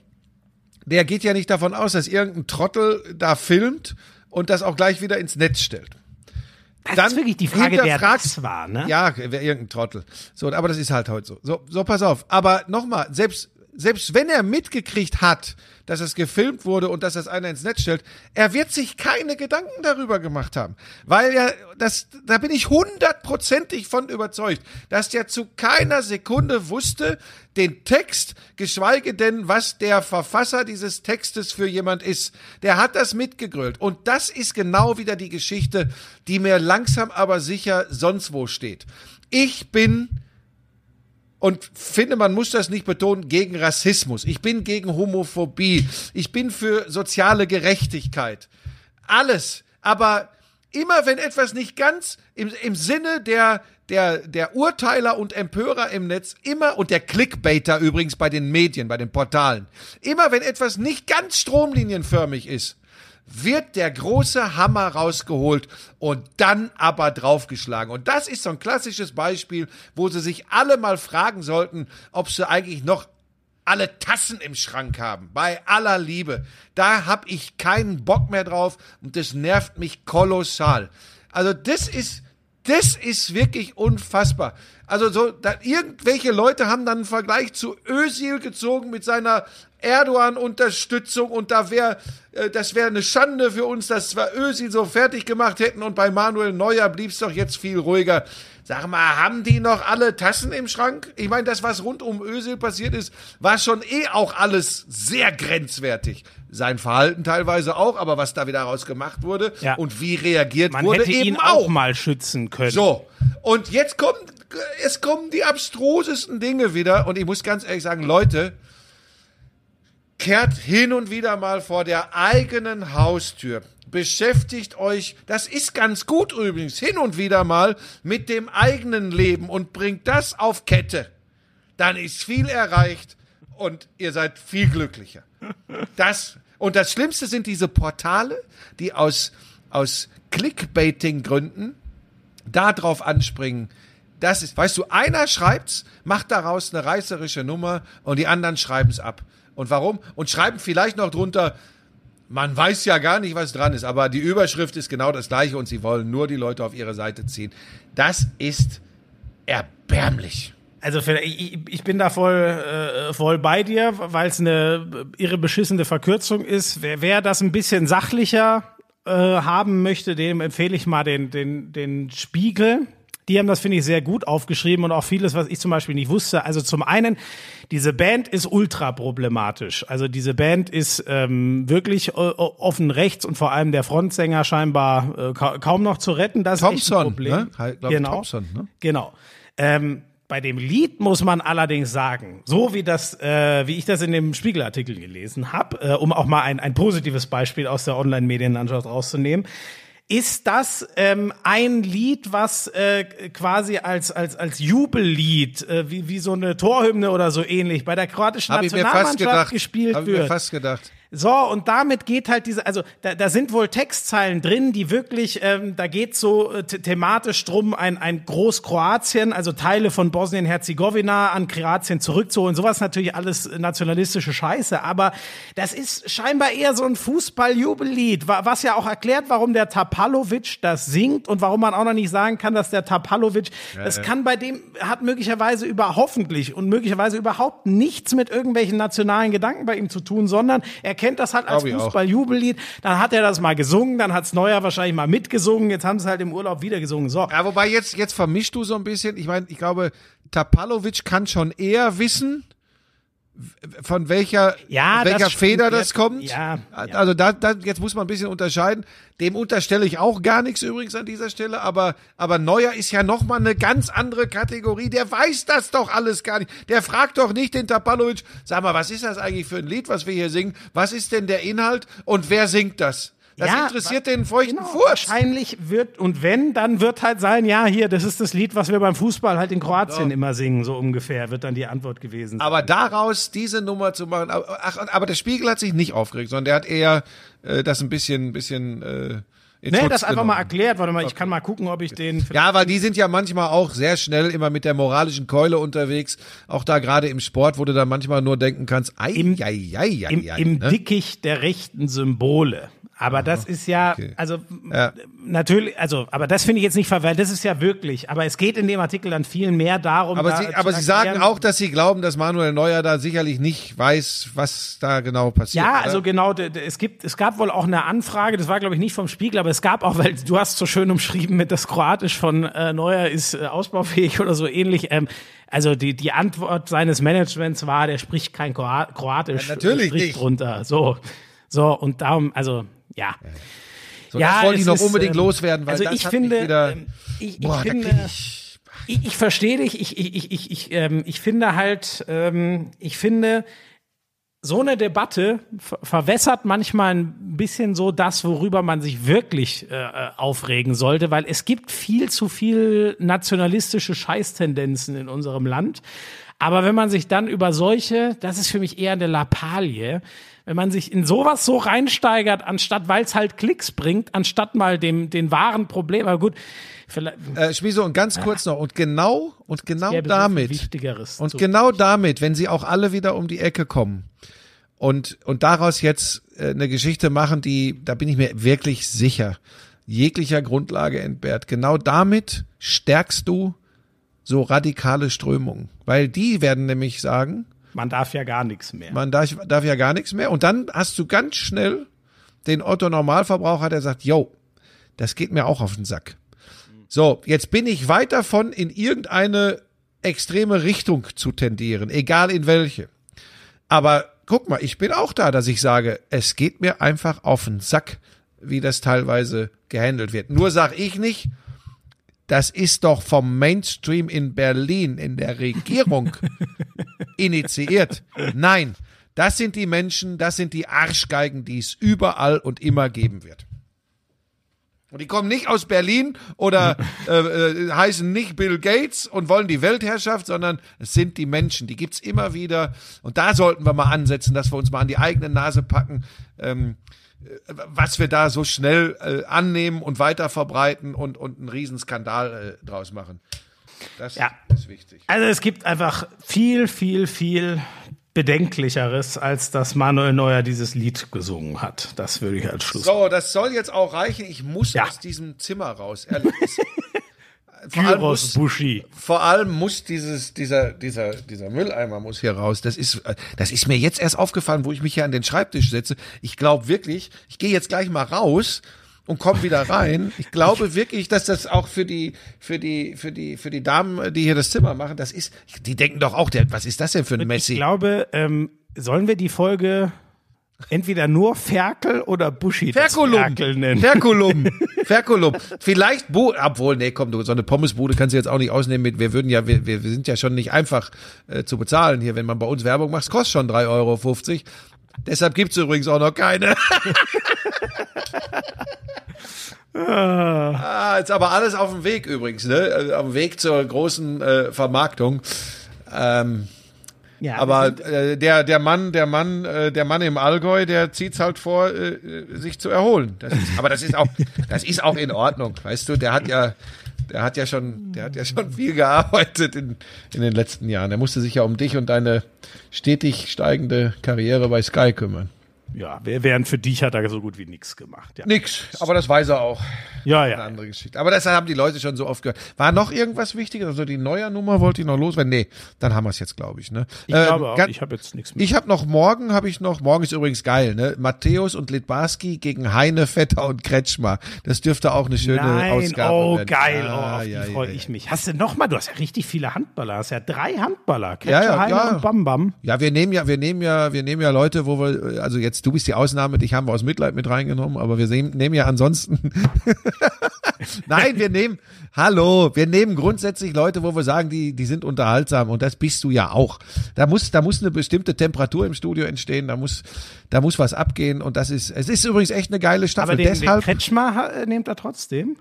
Der geht ja nicht davon aus, dass irgendein Trottel da filmt und das auch gleich wieder ins Netz stellt. das ist wirklich die Frage, wer das war, ne? Ja, wer irgendein Trottel. So, aber das ist halt heute so. So, so pass auf. Aber nochmal, selbst, selbst wenn er mitgekriegt hat, dass es gefilmt wurde und dass das einer ins Netz stellt, er wird sich keine Gedanken darüber gemacht haben. Weil er, das, da bin ich hundertprozentig von überzeugt, dass der zu keiner Sekunde wusste, den Text, geschweige denn, was der Verfasser dieses Textes für jemand ist. Der hat das mitgegrölt. Und das ist genau wieder die Geschichte, die mir langsam aber sicher sonst wo steht. Ich bin und finde, man muss das nicht betonen, gegen Rassismus. Ich bin gegen Homophobie. Ich bin für soziale Gerechtigkeit. Alles. Aber immer wenn etwas nicht ganz im, im Sinne der, der, der Urteiler und Empörer im Netz, immer, und der Clickbaiter übrigens bei den Medien, bei den Portalen, immer wenn etwas nicht ganz stromlinienförmig ist, wird der große Hammer rausgeholt und dann aber draufgeschlagen. Und das ist so ein klassisches Beispiel, wo sie sich alle mal fragen sollten, ob sie eigentlich noch alle Tassen im Schrank haben. Bei aller Liebe. Da hab ich keinen Bock mehr drauf und das nervt mich kolossal. Also das ist, das ist wirklich unfassbar. Also so, da, irgendwelche Leute haben dann einen Vergleich zu Özil gezogen mit seiner Erdogan-Unterstützung und da wäre, äh, das wäre eine Schande für uns, dass wir Özil so fertig gemacht hätten und bei Manuel Neuer blieb's doch jetzt viel ruhiger. Sag mal, haben die noch alle Tassen im Schrank? Ich meine, das, was rund um Özil passiert ist, war schon eh auch alles sehr grenzwertig. Sein Verhalten teilweise auch, aber was da wieder raus gemacht wurde Ja. und wie reagiert Man wurde, hätte eben ihn auch mal schützen können. so, und jetzt kommt, es kommen die abstrusesten Dinge wieder. Und ich muss ganz ehrlich sagen, Leute, kehrt hin und wieder mal vor der eigenen Haustür. Beschäftigt euch, das ist ganz gut übrigens, hin und wieder mal mit dem eigenen Leben und bringt das auf Kette. dann ist viel erreicht und ihr seid viel glücklicher. Das, und das Schlimmste sind diese Portale, die aus, aus Clickbaiting-Gründen darauf anspringen. Das ist, weißt du, einer schreibt's, macht daraus eine reißerische Nummer und die anderen schreiben's ab. Und warum? Und schreiben vielleicht noch drunter, man weiß ja gar nicht, was dran ist, aber die Überschrift ist genau das gleiche und sie wollen nur die Leute auf ihre Seite ziehen. Das ist erbärmlich. Also ich bin da voll, äh, voll bei dir, weil es eine irre beschissene Verkürzung ist. Wer, wer das ein bisschen sachlicher äh, haben möchte, dem empfehle ich mal den, den, den Spiegel. Die haben das, finde ich, sehr gut aufgeschrieben und auch vieles, was ich zum Beispiel nicht wusste. Also zum einen, diese Band ist ultra problematisch. Also diese Band ist ähm, wirklich äh, offen rechts und vor allem der Frontsänger scheinbar äh, ka kaum noch zu retten. Das Thompson, ist echt ein Problem. ne? Glaub, genau. Thompson, ne? Genau. Ähm, bei dem Lied muss man allerdings sagen, so wie das, äh, wie ich das in dem Spiegelartikel gelesen habe, äh, um auch mal ein, ein positives Beispiel aus der Online-Medienlandschaft rauszunehmen, ist das ähm, ein Lied, was äh, quasi als als als Jubellied, äh, wie wie so eine Torhymne oder so ähnlich bei der kroatischen Hab Nationalmannschaft gespielt Hab ich mir wird. fast gedacht. So, und damit geht halt diese, also da, da sind wohl Textzeilen drin, die wirklich, ähm, da geht so äh, the thematisch drum, ein, ein Großkroatien, also Teile von Bosnien-Herzegowina an Kroatien zurückzuholen. Sowas natürlich alles nationalistische Scheiße, aber das ist scheinbar eher so ein Fußballjubellied, wa- was ja auch erklärt, warum der Tapalovic das singt und warum man auch noch nicht sagen kann, dass der Tapalovic, das kann bei dem, hat möglicherweise über, hoffentlich und möglicherweise überhaupt nichts mit irgendwelchen nationalen Gedanken bei ihm zu tun, sondern er kennt das halt als. Fußballjubellied. Dann hat er das mal gesungen, dann hat's Neuer wahrscheinlich mal mitgesungen, jetzt haben sie halt im Urlaub wieder gesungen. So. Ja, wobei jetzt, jetzt vermischst du so ein bisschen. Ich meine, ich glaube, Tapalovic kann schon eher wissen, von welcher, Ja, welcher das Feder stimmt. das kommt. Ja, ja. Also da, da, jetzt muss man ein bisschen unterscheiden. Dem unterstelle ich auch gar nichts übrigens an dieser Stelle, aber, aber Neuer ist ja nochmal eine ganz andere Kategorie. Der weiß das doch alles gar nicht. Der fragt doch nicht den Tapalovic, sag mal, was ist das eigentlich für ein Lied, was wir hier singen? Was ist denn der Inhalt und wer singt das? Das Ja, interessiert den feuchten Genau, Furz. wahrscheinlich wird, und wenn, dann wird halt sein, ja, hier, das ist das Lied, was wir beim Fußball halt in Kroatien immer singen, so ungefähr, wird dann die Antwort gewesen sein. Aber daraus diese Nummer zu machen, ach, aber der Spiegel hat sich nicht aufgeregt, sondern der hat eher äh, das ein bisschen, bisschen äh, in Nee, Schutz das einfach genommen. mal erklärt. Warte mal, ich kann mal gucken, ob ich den. Ja, weil die sind ja manchmal auch sehr schnell immer mit der moralischen Keule unterwegs. Auch da gerade im Sport, wo du dann manchmal nur denken kannst, ei, Im- ei, ei, ei, Im, ei, im ne? Dickicht der rechten Symbole. Aber das ist ja, okay. also Ja. natürlich, also, aber das finde ich jetzt nicht verwehrt, das ist ja wirklich. Aber es geht in dem Artikel dann viel mehr darum. Aber da sie, aber sie sagen auch, dass sie glauben, dass Manuel Neuer da sicherlich nicht weiß, was da genau passiert. Ja, oder? also genau, es gibt, es gab wohl auch eine Anfrage, das war glaube ich nicht vom Spiegel, aber es gab auch, weil du hast so schön umschrieben mit das Kroatisch von äh, Neuer ist äh, ausbaufähig oder so ähnlich. Ähm, also die, die Antwort seines Managements war, der spricht kein Kroa- Kroatisch. Ja, natürlich Strich nicht. Drunter. So, so und darum, also ja. so, das wollte ich noch unbedingt ähm, loswerden, weil also das ich hat finde, mich wieder, ähm, ich, ich boah, finde, ich, ich, ich verstehe dich. Ich, ich, ich, ich, ich, ähm, ich finde halt, ähm, ich finde, so eine Debatte ver verwässert manchmal ein bisschen so das, worüber man sich wirklich äh, äh, aufregen sollte, weil es gibt viel zu viel nationalistische Scheißtendenzen in unserem Land. Aber wenn man sich dann über solche, das ist für mich eher eine Lappalie, wenn man sich in sowas so reinsteigert, anstatt, weil es halt Klicks bringt, anstatt mal dem, den wahren Problem, aber gut, vielleicht äh, Schmieso, und ganz kurz noch, und genau, und genau damit. Und genau damit, wenn sie auch alle wieder um die Ecke kommen und, und daraus jetzt äh, eine Geschichte machen, die, da bin ich mir wirklich sicher, jeglicher Grundlage entbehrt, genau damit stärkst du so radikale Strömungen. Weil die werden nämlich sagen, man darf ja gar nichts mehr. man darf, darf ja gar nichts mehr. Und dann hast du ganz schnell den Otto Normalverbraucher, der sagt, yo, das geht mir auch auf den Sack. So, jetzt bin ich weit davon, in irgendeine extreme Richtung zu tendieren, egal in welche. Aber guck mal, ich bin auch da, dass ich sage, es geht mir einfach auf den Sack, wie das teilweise gehandelt wird. Nur sag ich nicht, das ist doch vom Mainstream in Berlin, in der Regierung initiiert. Nein, das sind die Menschen, das sind die Arschgeigen, die es überall und immer geben wird. Und die kommen nicht aus Berlin oder äh, äh, heißen nicht Bill Gates und wollen die Weltherrschaft, sondern es sind die Menschen. Die gibt's immer wieder. Und da sollten wir mal ansetzen, dass wir uns mal an die eigene Nase packen, ähm, äh, was wir da so schnell äh, annehmen und weiter verbreiten und, und einen Riesenskandal äh, draus machen. Das Ja. ist wichtig. Also es gibt einfach viel, viel, viel Bedenklicheres, als dass Manuel Neuer dieses Lied gesungen hat. Das würde ich als Schluss. So, das soll jetzt auch reichen. Ich muss Ja. aus diesem Zimmer raus. Ehrlich. Vor allem, Gyros muss, Buschi. vor allem muss dieses, dieser, dieser, dieser Mülleimer muss hier raus. Das ist, äh, das ist mir jetzt erst aufgefallen, wo ich mich hier an den Schreibtisch setze. Ich glaube wirklich, ich gehe jetzt gleich mal raus und komme wieder rein. Ich glaube wirklich, dass das auch für die, für die, für die, für die Damen, die hier das Zimmer machen, das ist, die denken doch auch, der, was ist das denn für ein Messi? Ich glaube, ähm, sollen wir die Folge entweder nur Ferkel oder Buschi Ferkulum. Ferkel nennen? Ferkulum. Ferkulum. Vielleicht, Bu obwohl, nee, komm, du, so eine Pommesbude kannst du jetzt auch nicht ausnehmen mit, wir würden ja, wir, wir sind ja schon nicht einfach äh, zu bezahlen hier, wenn man bei uns Werbung macht, es kostet schon 3,50 Euro. Deshalb gibt's übrigens auch noch keine. ah, jetzt aber alles auf dem Weg übrigens, ne? Also Auf dem Weg zur großen äh, Vermarktung. Ähm, ja, aber äh, der der Mann, der Mann, äh, der Mann im Allgäu, der zieht's halt vor, äh, sich zu erholen. Das ist, aber das ist auch, das ist auch in Ordnung, weißt du. Der hat ja, der hat ja schon, der hat ja schon viel gearbeitet in in den letzten Jahren. Der musste sich ja um dich und deine stetig steigende Karriere bei Sky kümmern. Ja, während für dich hat er so gut wie nichts gemacht. Ja, Nix, aber das weiß er auch. ja. Eine ja. andere Geschichte. Aber das haben die Leute schon so oft gehört. War noch irgendwas Wichtiges? Also die neue Nummer wollte ich noch loswerden? Nee, dann haben wir es jetzt, glaube ich. Ne? Ich glaube auch, ganz- ich habe jetzt nichts mehr. Ich habe noch morgen, habe ich noch, morgen ist übrigens geil, ne? Matthäus und Litbarski gegen Heine, Vetter und Kretschmer. Das dürfte auch eine schöne Nein, Ausgabe oh werden. geil, Ah, oh, auf die ja, freue ja, ich mich. Hast du noch mal, du hast ja richtig viele Handballer, hast ja drei Handballer, ja, Heine und Bam Bam. Ja, wir nehmen ja, wir nehmen ja, wir nehmen ja Leute, wo wir, also jetzt du bist die Ausnahme, dich haben wir aus Mitleid mit reingenommen, aber wir nehmen ja ansonsten. Nein, wir nehmen, hallo, wir nehmen grundsätzlich Leute, wo wir sagen, die, die sind unterhaltsam und das bist du ja auch. Da muss, da muss eine bestimmte Temperatur im Studio entstehen, da muss, da muss was abgehen und das ist, es ist übrigens echt eine geile Staffel. Aber den, den Deshalb, Kretschmer ha- äh, nehmt er trotzdem?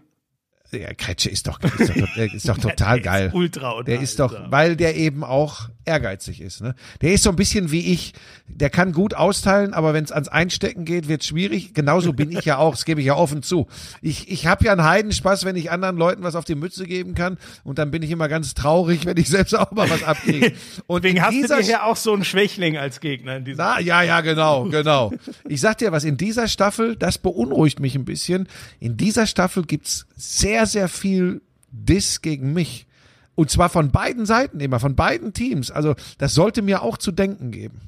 Ja, Kretsche ist doch, ist doch, ist doch total Der geil. Ist ultra Der ist doch, weil der eben auch ehrgeizig ist. Ne? Der ist so ein bisschen wie ich. Der kann gut austeilen, aber wenn es ans Einstecken geht, wird schwierig. Genauso bin ich ja auch. Das gebe ich ja offen zu. Ich, ich habe ja einen Heidenspaß, wenn ich anderen Leuten was auf die Mütze geben kann. Und dann bin ich immer ganz traurig, wenn ich selbst auch mal was abkriege. Und Deswegen hast du dieser ja auch so einen Schwächling als Gegner in diesem na, ja, ja, genau, genau. Ich sag dir was, in dieser Staffel, das beunruhigt mich ein bisschen. In dieser Staffel gibt's sehr, sehr viel Diss gegen mich. Und zwar von beiden Seiten immer, von beiden Teams. Also, das sollte mir auch zu denken geben.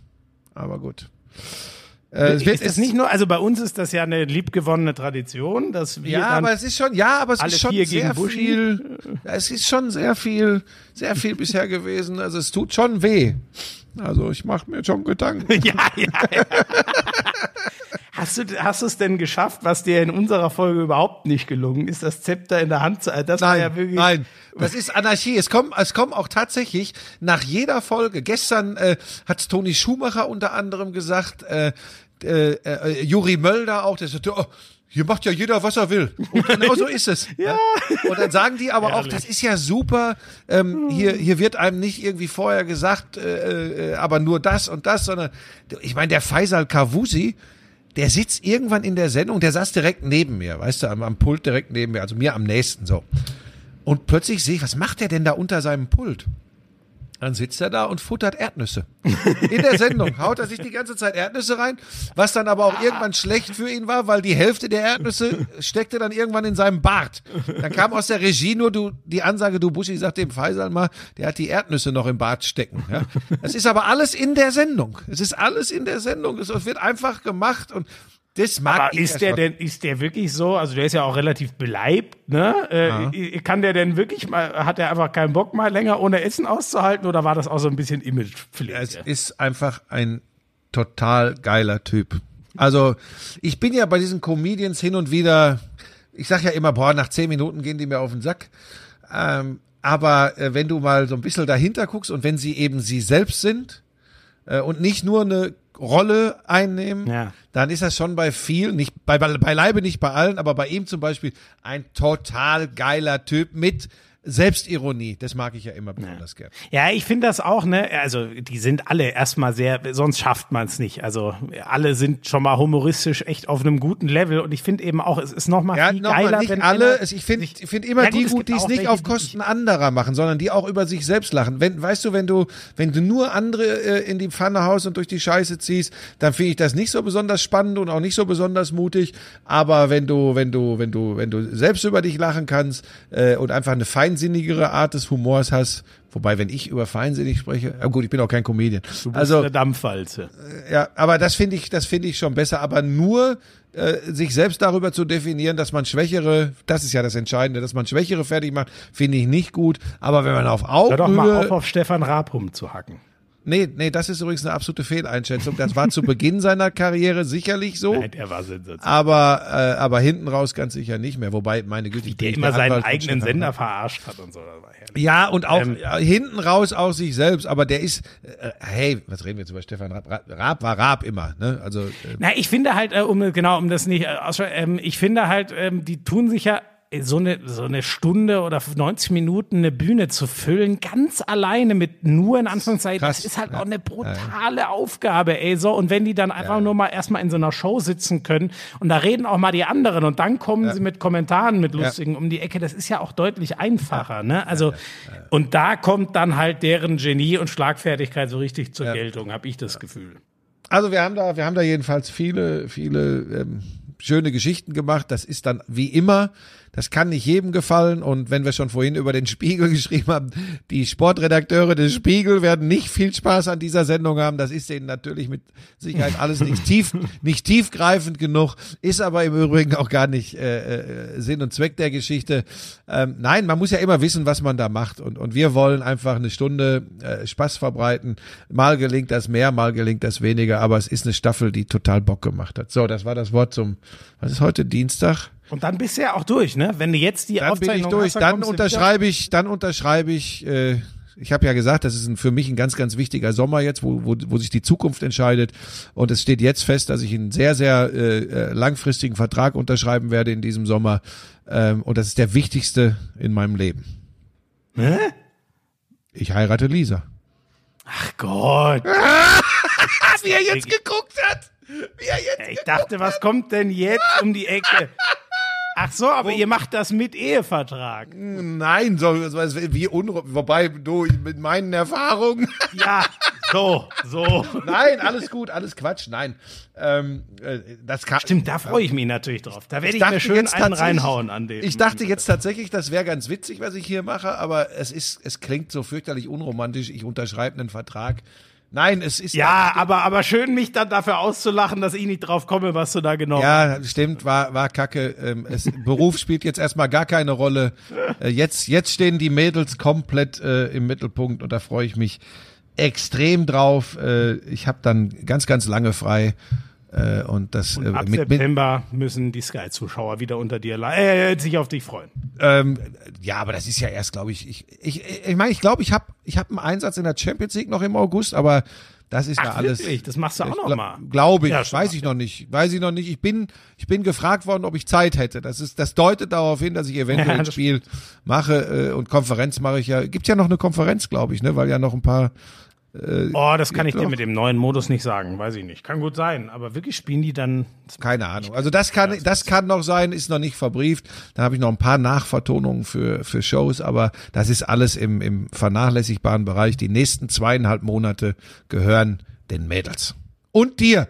Aber gut. Äh, ist es- nicht nur, also bei uns ist das ja eine liebgewonnene Tradition, dass wir ja, aber es ist schon, ja, aber es ist schon sehr viel, es ist schon sehr viel, sehr viel bisher gewesen. Also es tut schon weh. Also ich mache mir schon Gedanken. ja, ja, ja. Hast du, hast du es denn geschafft, was dir in unserer Folge überhaupt nicht gelungen ist, das Zepter in der Hand zu Das war Nein, ja wirklich. nein, das ist Anarchie. Es kommen, es kommen auch tatsächlich nach jeder Folge. Gestern äh, hat Toni Schumacher unter anderem gesagt, äh, äh, äh, Juri Mölder auch, der sagte, oh, hier macht ja jeder, was er will. Und genau so ist es. ja. Und dann sagen die aber auch, Herrlich. das ist ja super. Ähm, hier, hier wird einem nicht irgendwie vorher gesagt, äh, äh, aber nur das und das, sondern ich meine, der Faisal Kavusi, der sitzt irgendwann in der Sendung, der saß direkt neben mir, weißt du, am, am Pult direkt neben mir, also mir am nächsten so. Und plötzlich sehe ich, was macht der denn da unter seinem Pult? Dann sitzt er da und futtert Erdnüsse. In der Sendung haut er sich die ganze Zeit Erdnüsse rein, was dann aber auch irgendwann schlecht für ihn war, weil die Hälfte der Erdnüsse steckte dann irgendwann in seinem Bart. Dann kam aus der Regie nur du, die Ansage, du Buschi, sag dem Faisal mal, der hat die Erdnüsse noch im Bart stecken. Ja? Das ist aber alles in der Sendung. Es ist alles in der Sendung. Es wird einfach gemacht und das mag Aber ich ist der denn, ist der wirklich so? Also der ist ja auch relativ beleibt, ne? Äh, Kann der denn wirklich mal, hat er einfach keinen Bock mal länger ohne Essen auszuhalten oder war das auch so ein bisschen Es Imagepflege? ist einfach ein total geiler Typ. Also ich bin ja bei diesen Comedians hin und wieder, ich sag ja immer, boah, nach zehn Minuten gehen die mir auf den Sack. Ähm, aber äh, wenn du mal so ein bisschen dahinter guckst und wenn sie eben sie selbst sind äh, und nicht nur eine Rolle einnehmen, Ja. Dann ist das schon bei vielen, nicht bei, bei, beileibe nicht bei allen, aber bei ihm zum Beispiel ein total geiler Typ mit Selbstironie. Das mag ich ja immer besonders gern. Ja, ich finde das auch, ne? Also, die sind alle erstmal sehr, sonst schafft man es nicht. Also, alle sind schon mal humoristisch echt auf einem guten Level und ich finde eben auch, es ist noch mal Ja, viel nochmal, geiler, nicht wenn alle. ich finde ich find immer Ja, gut, die gut, die es nicht auf Kosten anderer machen, sondern die auch über sich selbst lachen. Wenn, weißt du, wenn du, wenn du nur andere äh, in die Pfanne haust und durch die Scheiße ziehst, dann finde ich das nicht so besonders spannend und auch nicht so besonders mutig. Aber wenn du, wenn du, wenn du, wenn du selbst über dich lachen kannst äh, und einfach eine feinsinnigere Art des Humors hast, wobei, wenn ich über feinsinnig spreche, ja gut, ich bin auch kein Comedian. Du bist also eine Dampfwalze. ja, aber das finde ich, das finde ich schon besser. Aber nur äh, sich selbst darüber zu definieren, dass man Schwächere, das ist ja das Entscheidende, dass man Schwächere fertig macht, finde ich nicht gut. Aber wenn man auf Hör doch mal auf, Augenhöhe, auf Stefan Raab rumzuhacken. Nee, nee, das ist übrigens eine absolute Fehleinschätzung. Das war zu Beginn seiner Karriere sicherlich so. Nein, der war sensationell. Aber, äh, aber hinten raus ganz sicher nicht mehr. Wobei, meine Güte, ich Der immer seinen Anwalt eigenen Sender Raab. verarscht hat und so. Das war herrlich. Ja, und auch Ähm, ja, hinten raus auch sich selbst. Aber der ist, äh, hey, was reden wir jetzt über Stefan Raab? Raab, Raab war Raab immer, ne? Also, äh, Na, ich finde halt, äh, um genau, um das nicht, äh, ähm, ich finde halt, ähm, die tun sich ja äh, so eine, so eine Stunde oder 90 Minuten eine Bühne zu füllen, ganz alleine mit nur in Anführungszeichen, Krass. das ist halt auch eine brutale Aufgabe, ey, so. Und wenn die dann einfach nur mal erstmal in so einer Show sitzen können und da reden auch mal die anderen und dann kommen sie mit Kommentaren, mit lustigen um die Ecke, das ist ja auch deutlich einfacher, ne? Also, und da kommt dann halt deren Genie und Schlagfertigkeit so richtig zur Geltung, habe ich das Gefühl. Also wir haben da, wir haben da jedenfalls viele, viele ähm, schöne Geschichten gemacht. Das ist dann wie immer, das kann nicht jedem gefallen. Und wenn wir schon vorhin über den Spiegel geschrieben haben, die Sportredakteure des Spiegel werden nicht viel Spaß an dieser Sendung haben. Das ist denen natürlich mit Sicherheit alles nicht tief, nicht tiefgreifend genug, ist aber im Übrigen auch gar nicht äh, äh, Sinn und Zweck der Geschichte. Ähm, nein, man muss ja immer wissen, was man da macht. Und, und wir wollen einfach eine Stunde äh, Spaß verbreiten. Mal gelingt das mehr, mal gelingt das weniger, aber es ist eine Staffel, die total Bock gemacht hat. So, das war das Wort zum, was ist heute, Dienstag? Und dann bist du ja auch durch, ne? Wenn du jetzt die Dann bin ich Aufzeichnung durch. hast, Dann wieder. unterschreibe ich, dann unterschreibe ich, äh, ich habe ja gesagt, das ist ein, für mich ein ganz, ganz wichtiger Sommer jetzt, wo, wo, wo sich die Zukunft entscheidet. Und es steht jetzt fest, dass ich einen sehr, sehr äh, äh, langfristigen Vertrag unterschreiben werde in diesem Sommer. Ähm, und das ist der wichtigste in meinem Leben. Hä? Ich heirate Lisa. Ach Gott. Wie er jetzt geguckt hat! Wie er jetzt Ich dachte, was kommt denn jetzt um die Ecke? Ach so, aber ihr macht das mit Ehevertrag. Nein, so, so wie unruhig. Wobei du mit meinen Erfahrungen. Ja, so, so. Nein, alles gut, alles Quatsch. Nein, ähm, äh, das kann. Stimmt, da freue ich mich natürlich drauf. Da werde ich, dachte mir schön einen reinhauen an den. Ich dachte jetzt tatsächlich, das wäre ganz witzig, was ich hier mache, aber es ist, es klingt so fürchterlich unromantisch. Ich unterschreibe einen Vertrag. Nein, es ist Ja, aber, aber schön, mich dann dafür auszulachen, dass ich nicht drauf komme, was du da genau Ja, stimmt, war, war kacke. Ähm, es, Beruf spielt jetzt erstmal gar keine Rolle. Äh, jetzt, jetzt stehen die Mädels komplett äh, im Mittelpunkt und da freue ich mich extrem drauf. Äh, ich habe dann ganz, ganz lange frei. Äh, und das äh, Ab mit, mit, September müssen die Sky-Zuschauer wieder unter dir le- äh, sich auf dich freuen. ähm, ja, aber das ist ja erst, glaube ich, ich, ich, ich meine, ich glaube, ich habe ich hab einen Einsatz in der Champions League noch im August, aber das ist ja Ach, alles. wirklich? Das machst du auch noch Gla- mal? Glaube ich, Ja, weiß ich noch nicht. Weiß ich noch nicht. Ich bin, ich bin gefragt worden, ob ich Zeit hätte. Das ist, das deutet darauf hin, dass ich eventuell Ja, ein Spiel mache äh, und Konferenz mache ich ja. Gibt ja noch eine Konferenz, glaube ich, ne, weil ja noch ein paar. Oh, das kann ich dir doch. mit dem neuen Modus nicht sagen. Weiß ich nicht. Kann gut sein. Aber wirklich spielen die dann. Keine Ahnung. Also das kann, das kann noch sein, ist noch nicht verbrieft. Da habe ich noch ein paar Nachvertonungen für, für Shows, aber das ist alles im, im vernachlässigbaren Bereich. Die nächsten zweieinhalb Monate gehören den Mädels. Und dir.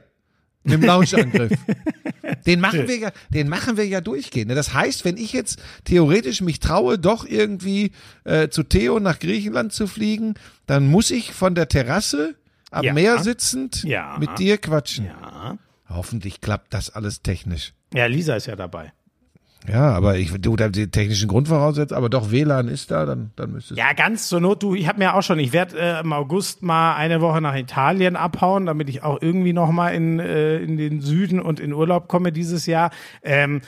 Im Launchangriff. Den machen wir ja, den machen wir ja durchgehend. ne? Das heißt, wenn ich jetzt theoretisch mich traue, doch irgendwie äh, zu Theo nach Griechenland zu fliegen, dann muss ich von der Terrasse am Ja. Meer sitzend Ja. mit dir quatschen. Ja. Hoffentlich klappt das alles technisch. Ja, Lisa ist ja dabei. Ja, aber ich du da die technischen Grundvoraussetzungen, aber doch WLAN ist da, dann dann müsste es. Ja, ganz zur Not. Du, ich habe mir auch schon, ich werde äh, im August mal eine Woche nach Italien abhauen, damit ich auch irgendwie noch mal in, äh, in den Süden und in Urlaub komme dieses Jahr. Ähm,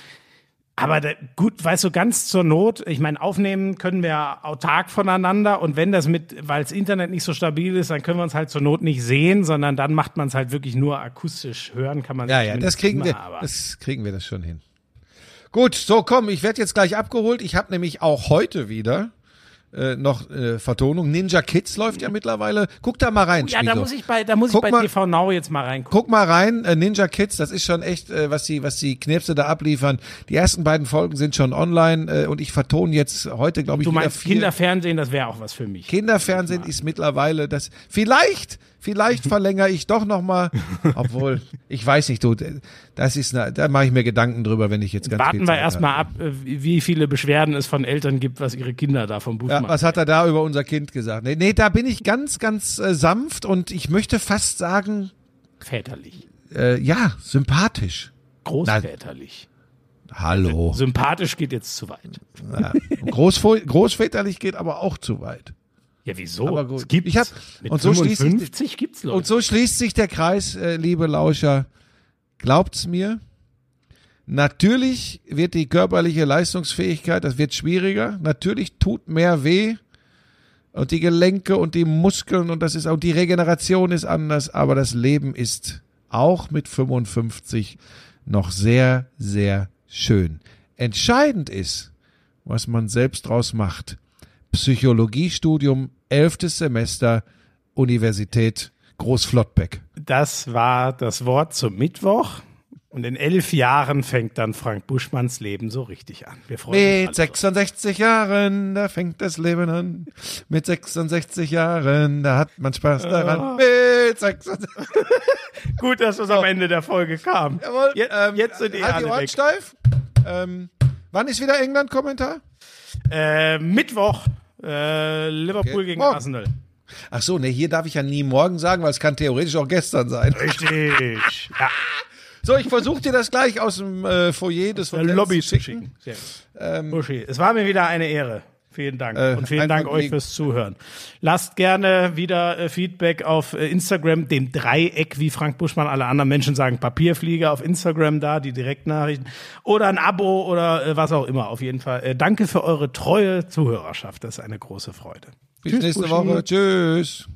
Aber da, gut, weißt du, ganz zur Not, ich meine, aufnehmen können wir autark voneinander und wenn das mit, weil das Internet nicht so stabil ist, dann können wir uns halt zur Not nicht sehen, sondern dann macht man es halt wirklich nur akustisch hören, kann man Ja, ja, das kriegen immer, wir, das kriegen wir das schon hin. Gut, so komm, ich werde jetzt gleich abgeholt. Ich habe nämlich auch heute wieder äh, noch äh, Vertonung. Ninja Kids läuft ja mittlerweile. Guck da mal rein, Ja, da Schmieso. muss ich bei, da muss Guck ich bei mal- TV Now jetzt mal reingucken. Guck mal rein, äh, Ninja Kids, das ist schon echt, äh, was die, was die Knirpse da abliefern. Die ersten beiden Folgen sind schon online äh, und ich vertone jetzt heute, glaube ich, Du meinst. Kinderfernsehen, das wäre auch was für mich. Kinderfernsehen ist mittlerweile das. Vielleicht, vielleicht verlängere ich doch noch mal. Obwohl, ich weiß nicht, du, das ist, eine, da mache ich mir Gedanken drüber, wenn ich jetzt ganz Warten viel wir Zeit erstmal ab, äh, wie viele Beschwerden es von Eltern gibt, was ihre Kinder da vom Buch Ja, machen. was hat er da über unser Kind gesagt? Nee, nee da bin ich ganz, ganz äh, sanft und ich möchte fast sagen, Väterlich. äh, ja, sympathisch. Großväterlich. Hallo. Sympathisch geht jetzt zu weit. Ja. Großväterlich geht aber auch zu weit. Ja, wieso? Aber gut. Es gibt's. Ich hab- Mit und so schließt sich die- 55 gibt's Leute. Und so schließt sich der Kreis, äh, liebe Lauscher. Glaubt's mir? Natürlich wird die körperliche Leistungsfähigkeit, das wird schwieriger. Natürlich tut mehr weh. Und die Gelenke und die Muskeln und das ist auch die Regeneration ist anders, aber das Leben ist auch mit 55 noch sehr, sehr schön. Entscheidend ist, was man selbst draus macht. Psychologiestudium, elftes Semester, Universität Großflottbeck. Das war das Wort zum Mittwoch. Und in elf Jahren fängt dann Frank Buschmanns Leben so richtig an. Wir freuen uns Mit 66 Jahren, da fängt das Leben an. Mit 66 Jahren, da hat man Spaß daran. Mit 66. drauf. Gut, dass es am Ende der Folge kam. Jawohl, Jetzt, ähm, jetzt sind die halt die Ohren weg. steif. Ähm, wann ist wieder England-Kommentar? Äh, Mittwoch, äh, Liverpool Okay. gegen Morgen. Arsenal. Ach so, nee, hier darf ich ja nie morgen sagen, weil es kann theoretisch auch gestern sein. Richtig. ja, So, ich versuche dir das gleich aus dem äh, Foyer des Hotels Lobby zu zu schicken. Sehr gut. Ähm, es war mir wieder eine Ehre. Vielen Dank. Äh, und vielen Dank euch fürs Zuhören. Lasst gerne wieder äh, Feedback auf äh, Instagram, dem Dreieck, wie Frank Buschmann, alle anderen Menschen sagen, Papierflieger auf Instagram da, die Direktnachrichten. Oder ein Abo oder äh, was auch immer. Auf jeden Fall. Äh, danke für eure treue Zuhörerschaft. Das ist eine große Freude. Bis nächste Woche. Tschüss.